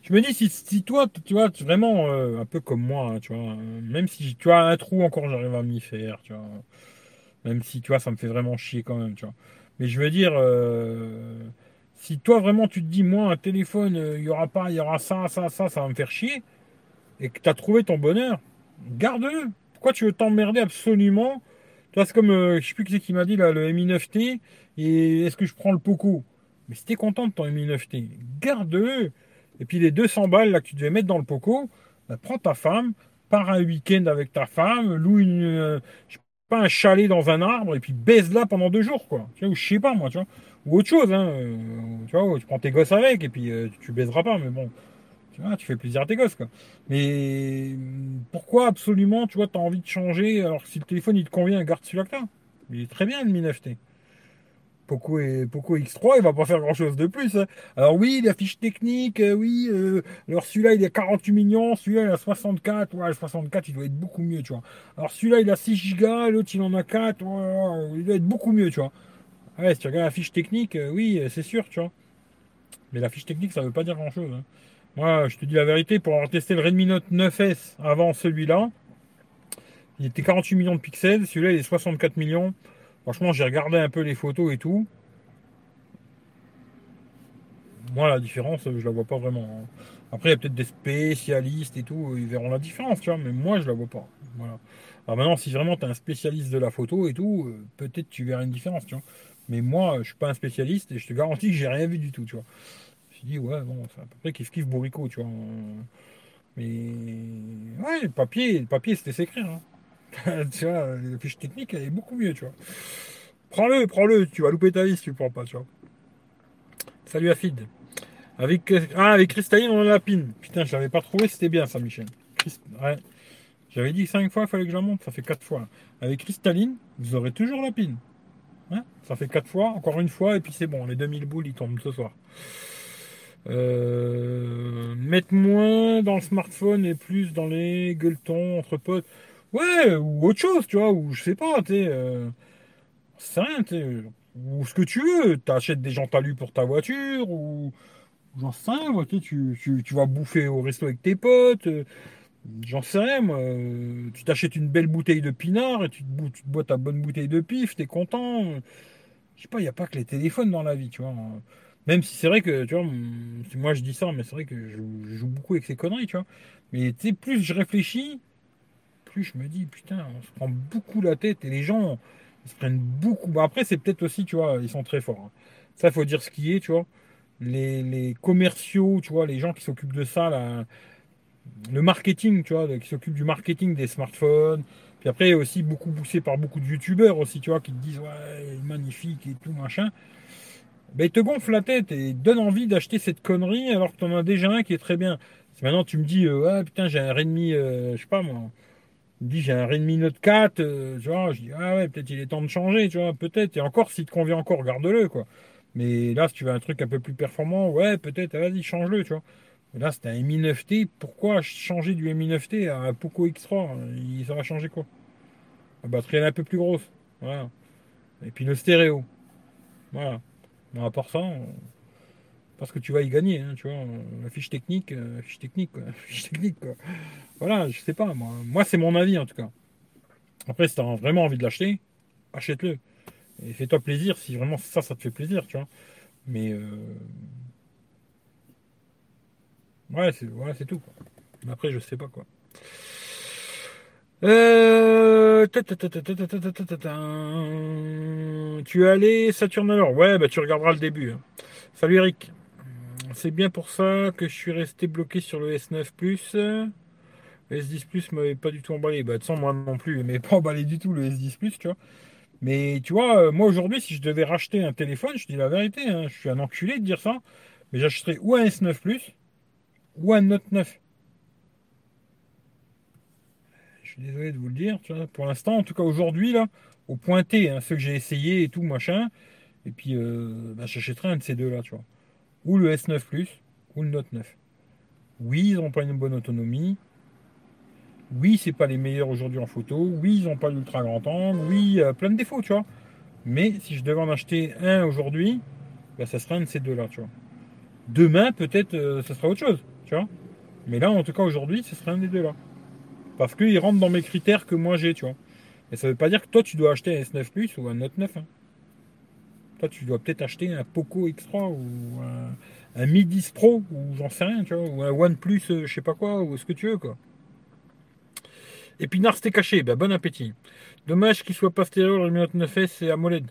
Speaker 1: Je me dis, si, si toi, tu vois, vraiment euh, un peu comme moi, hein, tu vois, même si tu as un trou encore, j'arrive à m'y faire, tu vois. Même si, tu vois, ça me fait vraiment chier quand même, tu vois. Mais je veux dire, euh, si toi vraiment tu te dis, moi, un téléphone, euh, il y aura pas, il y aura ça, ça, ça, ça va me faire chier, et que tu as trouvé ton bonheur, garde-le. Pourquoi tu veux t'emmerder absolument? Tu vois, c'est comme, je sais plus qui c'est qui m'a dit, là, le Mi 9T, et est-ce que je prends le Poco? Mais si t'es content de ton Mi 9T, garde-le. Et puis les 200 balles que tu devais mettre dans le poco, bah, prends ta femme, pars un week-end avec ta femme, loue une, euh, pas, un chalet dans un arbre et puis baise-la pendant deux jours, quoi. Tu ou je sais pas, moi, tu vois. Ou autre chose, hein. Euh, tu vois, tu prends tes gosses avec et puis euh, tu baiseras pas, mais bon. Tu vois, tu fais plaisir à tes gosses. Mais pourquoi absolument, tu vois, tu as envie de changer alors que si le téléphone il te convient, garde celui-là que t'as. Il est très bien le Mi 9T. Poco, et, Poco X3, il va pas faire grand chose de plus. Hein. Alors oui, la fiche technique, euh, oui. Euh, alors celui-là, il a 48 millions, celui-là, il a 64. Ouais, 64, il doit être beaucoup mieux, tu vois. Alors celui-là, il a 6 Go, l'autre, il en a 4. il doit être beaucoup mieux, tu vois. Ouais, si tu regardes la fiche technique, euh, oui, c'est sûr, tu vois. Mais la fiche technique, ça veut pas dire grand-chose. Hein. Moi, je te dis la vérité, pour avoir testé le Redmi Note 9S avant celui-là, il était 48 millions de pixels, celui-là, il est 64 millions. Franchement, j'ai regardé un peu les photos et tout. Moi, la différence, je la vois pas vraiment. Hein. Après, il y a peut-être des spécialistes et tout, ils verront la différence, tu vois, mais moi, je la vois pas. Voilà. Alors maintenant, si vraiment tu es un spécialiste de la photo et tout, euh, peut-être tu verras une différence, tu vois. Mais moi, je suis pas un spécialiste et je te garantis que j'ai rien vu du tout, tu vois. Je me suis dit, ouais, bon, c'est à peu près kiff kiff bourricot, tu vois. Mais ouais, le papier, le papier, c'était s'écrire. Hein. [laughs] tu vois, la fiche technique, elle est beaucoup mieux, tu vois. Prends-le, prends-le, tu vas louper ta vie si tu le prends pas, tu vois. Salut Afid. Avec, ah, avec Cristalline, on a la pine. Putain, je l'avais pas trouvé, c'était bien ça, Michel. J'avais dit 5 fois, il fallait que je la monte, ça fait 4 fois. Avec Cristalline, vous aurez toujours la pine. Hein? Ça fait 4 fois, encore une fois, et puis c'est bon, les 2000 boules, ils tombent ce soir. Euh, mettre moins dans le smartphone et plus dans les gueuletons entre potes. Ouais, ou autre chose, tu vois, ou je sais pas, tu sais. Euh, rien. Ou ce que tu veux. T'achètes des gens talus pour ta voiture, ou. J'en sais rien, tu, tu, tu, vas bouffer au resto avec tes potes. Euh, j'en sais rien, moi. Tu t'achètes une belle bouteille de pinard et tu te, bois ta bonne bouteille de pif, t'es content. Je sais pas, il n'y a pas que les téléphones dans la vie, tu vois. Même si c'est vrai que, tu vois, moi je dis ça, mais c'est vrai que je, je, joue beaucoup avec ces conneries, tu vois. Mais tu sais, plus je réfléchis, je me dis, putain, on se prend beaucoup la tête et les gens ils se prennent beaucoup. Après, c'est peut-être aussi, tu vois, ils sont très forts. Hein. Ça, faut dire ce qui est, tu vois. Les, commerciaux, tu vois, les gens qui s'occupent de ça, le marketing, tu vois, qui s'occupent du marketing des smartphones. Puis après, aussi beaucoup poussé par beaucoup de youtubeurs aussi, tu vois, qui te disent, ouais, magnifique et tout, machin. Ben, ils te gonflent la tête et donnent envie d'acheter cette connerie alors que tu en as déjà un qui est très bien. Si maintenant tu me dis, ouais, putain, j'ai un Redmi, euh, je sais pas moi, me dit j'ai un Redmi Note 4, euh, tu vois, je dis ah ouais, peut-être il est temps de changer, tu vois, peut-être. Et encore, s'il te convient encore, garde-le, quoi. Mais là, si tu veux un truc un peu plus performant, ouais, peut-être, vas-y, change-le, tu vois. là, c'était un Mi 9T. Pourquoi changer du Mi 9T à un Poco X3 il, Ça va changer quoi? La batterie, elle est un peu plus grosse. Voilà. Et puis le stéréo. Voilà. Mais à part ça, parce que tu vas y gagner, hein, tu vois. La fiche technique, euh, fiche technique, quoi. Fiche technique. Voilà, je sais pas, moi. Moi, c'est mon avis, en tout cas. Après, si tu as vraiment envie de l'acheter, achète-le. Et fais-toi plaisir si vraiment ça, ça te fait plaisir, tu vois. Mais. Euh... Ouais, c'est ouais, tout, quoi. Mais après, je sais pas, quoi. Euh... Tu es allé Saturn alors Ouais, bah tu regarderas le début. Hein. Salut Eric. C'est bien pour ça que je suis resté bloqué sur le S9 Plus. Le S10 Plus m'avait pas du tout emballé. Bah, de toute moi non plus, mais pas emballé du tout le S10 Plus, tu vois. Mais tu vois, euh, moi aujourd'hui, si je devais racheter un téléphone, je dis la vérité, hein, je suis un enculé de dire ça, mais j'achèterais ou un S9 Plus ou un Note 9. Je suis désolé de vous le dire, tu vois. Pour l'instant, en tout cas aujourd'hui, là, au pointé, hein, ceux que j'ai essayé et tout, machin, et puis euh, bah, j'achèterais un de ces deux-là, tu vois ou le S9 Plus, ou le Note 9. Oui, ils n'ont pas une bonne autonomie. Oui, c'est pas les meilleurs aujourd'hui en photo. Oui, ils n'ont pas l'ultra grand angle. Oui, plein de défauts, tu vois. Mais si je devais en acheter un aujourd'hui, ben, ça serait un de ces deux-là, tu vois. Demain, peut-être, euh, ça sera autre chose, tu vois. Mais là, en tout cas, aujourd'hui, ce serait un des deux là. Parce qu'il rentre dans mes critères que moi j'ai, tu vois. Et ça veut pas dire que toi, tu dois acheter un S9 Plus ou un Note 9. Hein. Tu dois peut-être acheter un Poco X3 ou un, un Mi 10 Pro ou j'en sais rien, tu vois. Ou un OnePlus, euh, je sais pas quoi, ou ce que tu veux, quoi. Épinard, c'était caché. Ben, bon appétit. Dommage qu'il soit pas stéréo, le Note 9S et AMOLED.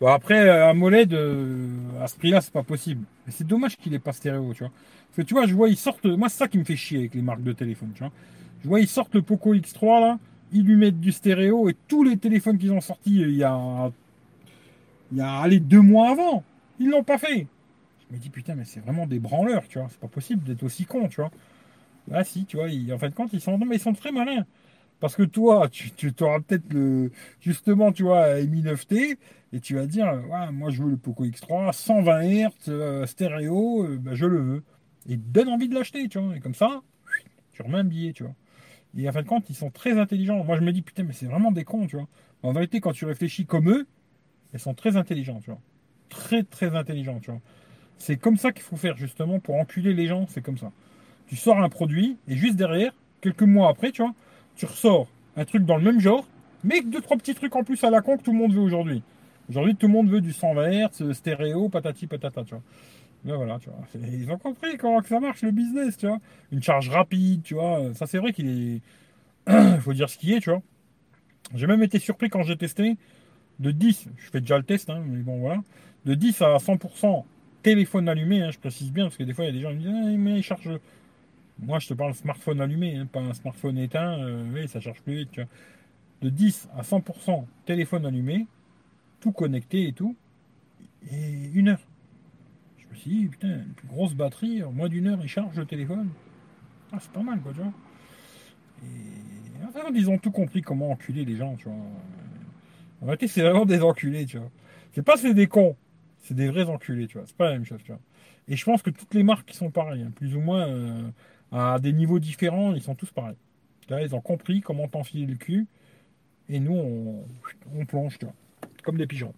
Speaker 1: Bon, après, euh, AMOLED, euh, à ce prix-là, c'est pas possible. Mais c'est dommage qu'il ait pas stéréo, tu vois. Parce que tu vois, je vois, ils sortent. Moi, c'est ça qui me fait chier avec les marques de téléphone, tu vois. Je vois, ils sortent le Poco X3, là. Ils lui mettent du stéréo et tous les téléphones qu'ils ont sortis il y a. Il y a, allez, deux mois avant. Ils l'ont pas fait. Je me dis, putain, mais c'est vraiment des branleurs, tu vois. C'est pas possible d'être aussi con, tu vois. Ah, si, tu vois, en fin de compte, ils sont. Mais ils sont très malins. Parce que toi, tu, auras peut-être le. Justement, tu vois, Mi 9T, et tu vas dire, moi je veux le Poco X3, 120 Hz, stéréo, euh, ben, je le veux. Et donne envie de l'acheter, tu vois. Et comme ça, tu remets un billet, tu vois. Et en fin de compte, ils sont très intelligents. Moi, je me dis, putain, mais c'est vraiment des cons, tu vois. En vérité, quand tu réfléchis comme eux, ils sont très intelligents, tu vois. Très, très intelligents, tu vois. C'est comme ça qu'il faut faire, justement, pour enculer les gens, c'est comme ça. Tu sors un produit, et juste derrière, quelques mois après, tu vois, tu ressors un truc dans le même genre, mais deux, trois petits trucs en plus à la con que tout le monde veut aujourd'hui. Aujourd'hui, tout le monde veut du 120 Hz, stéréo, patati patata, tu vois. Mais voilà, tu vois. Ils ont compris comment ça marche le business, tu vois. Une charge rapide, tu vois. Ça, c'est vrai qu'il est. [clears throat] Faut dire ce qui est, tu vois. J'ai même été surpris quand j'ai testé de 10, je fais déjà le test, hein, mais bon, voilà. De 10 à 100% téléphone allumé, hein, je précise bien, parce que des fois, il y a des gens qui disent, ah, mais il charge moi, je te parle smartphone allumé, hein, pas un smartphone éteint. Euh, oui, ça charge plus vite. De 10 à 100% téléphone allumé, tout connecté et tout, et une heure. Je me suis dit, putain, une grosse batterie, en moins d'une heure, il charge le téléphone. Ah, c'est pas mal, quoi, tu vois. Et enfin, ils ont tout compris comment enculer les gens, tu vois. En réalité, c'est vraiment des enculés, tu vois. C'est pas c'est des cons, c'est des vrais enculés, tu vois. C'est pas la même chose, tu vois. Et je pense que toutes les marques qui sont pareilles, hein, plus ou moins. Euh, à des niveaux différents, ils sont tous pareils. Là, ils ont compris comment t'enfiler le cul. Et nous, on, plonge, tu vois, comme des pigeons.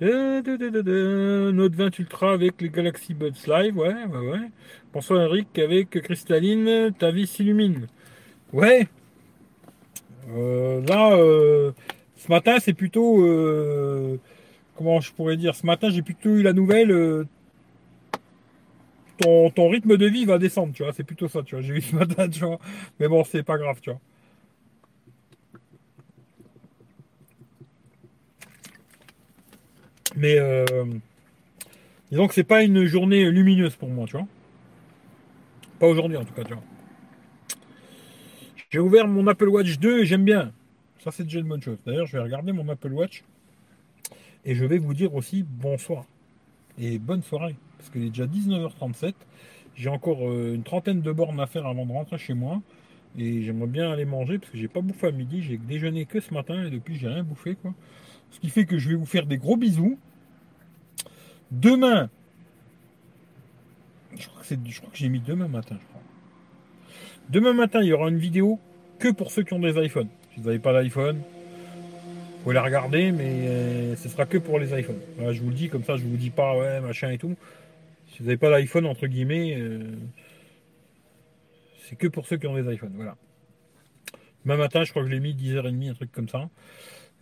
Speaker 1: Note 20 Ultra avec les Galaxy Buds Live, ouais, ouais, ouais. Bonsoir Eric, avec Cristalline, ta vie s'illumine. Ouais. Euh, là, euh, ce matin, c'est plutôt. Euh, comment je pourrais dire Ce matin, j'ai plutôt eu la nouvelle ton, rythme de vie va descendre, tu vois. C'est plutôt ça, tu vois. J'ai eu ce matin, tu vois. Mais bon, c'est pas grave, tu vois. Mais euh, disons que c'est pas une journée lumineuse pour moi, tu vois. Pas aujourd'hui en tout cas, tu vois. J'ai ouvert mon Apple Watch 2 et j'aime bien. Ça, c'est déjà une bonne chose. D'ailleurs, je vais regarder mon Apple Watch et je vais vous dire aussi bonsoir et bonne soirée parce qu'il est déjà 19h37. J'ai encore euh, une trentaine de bornes à faire avant de rentrer chez moi. Et j'aimerais bien aller manger parce que j'ai pas bouffé à midi. J'ai déjeuné que ce matin et depuis j'ai rien bouffé quoi. Ce qui fait que je vais vous faire des gros bisous. Demain, je crois que, je crois que j'ai mis demain matin, je crois. Demain matin, il y aura une vidéo que pour ceux qui ont des iPhones. Si vous n'avez pas d'iPhone, vous pouvez la regarder, mais euh, ce sera que pour les iPhones. je vous le dis comme ça, je vous dis pas ouais machin et tout. Si vous n'avez pas d'iPhone, entre guillemets, euh, c'est que pour ceux qui ont des iPhones. Voilà. Demain matin, je crois que je l'ai mis 10h30, un truc comme ça.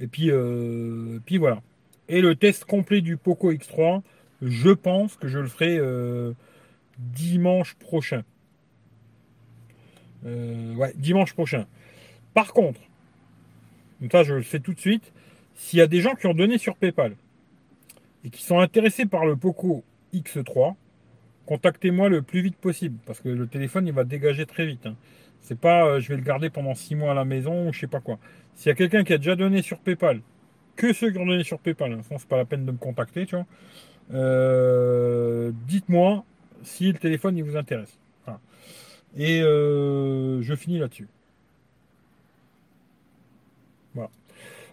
Speaker 1: Et puis, euh, puis voilà. Et le test complet du Poco X3, je pense que je le ferai dimanche prochain. Ouais, dimanche prochain. Par contre, ça je le fais tout de suite, s'il y a des gens qui ont donné sur PayPal et qui sont intéressés par le Poco X3, contactez-moi le plus vite possible parce que le téléphone il va dégager très vite. Hein. C'est pas euh, je vais le garder pendant 6 mois à la maison ou je sais pas quoi. S'il y a quelqu'un qui a déjà donné sur PayPal, que ceux qui ont donné sur PayPal, hein, c'est pas la peine de me contacter. Euh, dites-moi si le téléphone il vous intéresse. Et euh, je finis là-dessus. Voilà.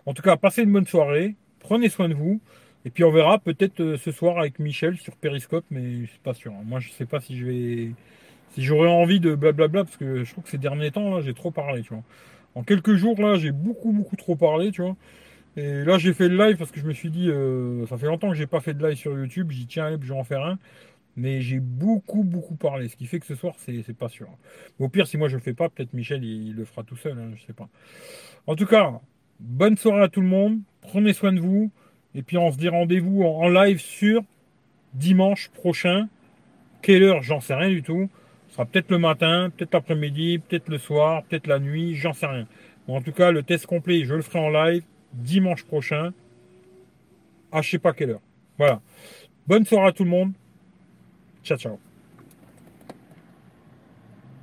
Speaker 1: En tout cas, passez une bonne soirée. Prenez soin de vous. Et puis on verra peut-être euh, ce soir avec Michel sur Periscope, mais je suis pas sûr. Moi, je sais pas si je vais, si j'aurais envie de blablabla, parce que je trouve que ces derniers temps là, j'ai trop parlé. En quelques jours là, j'ai beaucoup beaucoup trop parlé. Et là, j'ai fait le live parce que je me suis dit, euh, ça fait longtemps que j'ai pas fait de live sur YouTube. Dit tiens, je vais en faire un. Mais j'ai beaucoup, beaucoup parlé. Ce qui fait que ce soir, c'est pas sûr. au pire, si moi je le fais pas, peut-être Michel, il, le fera tout seul. Hein, je sais pas. En tout cas, bonne soirée à tout le monde. Prenez soin de vous. Et puis on se dit rendez-vous en live sur dimanche prochain. Quelle heure? J'en sais rien du tout. Ce sera peut-être le matin, peut-être l'après-midi, peut-être le soir, peut-être la nuit, j'en sais rien. en tout cas, le test complet, je le ferai en live dimanche prochain. À je sais pas quelle heure. Voilà. Bonne soirée à tout le monde. Ciao, ciao.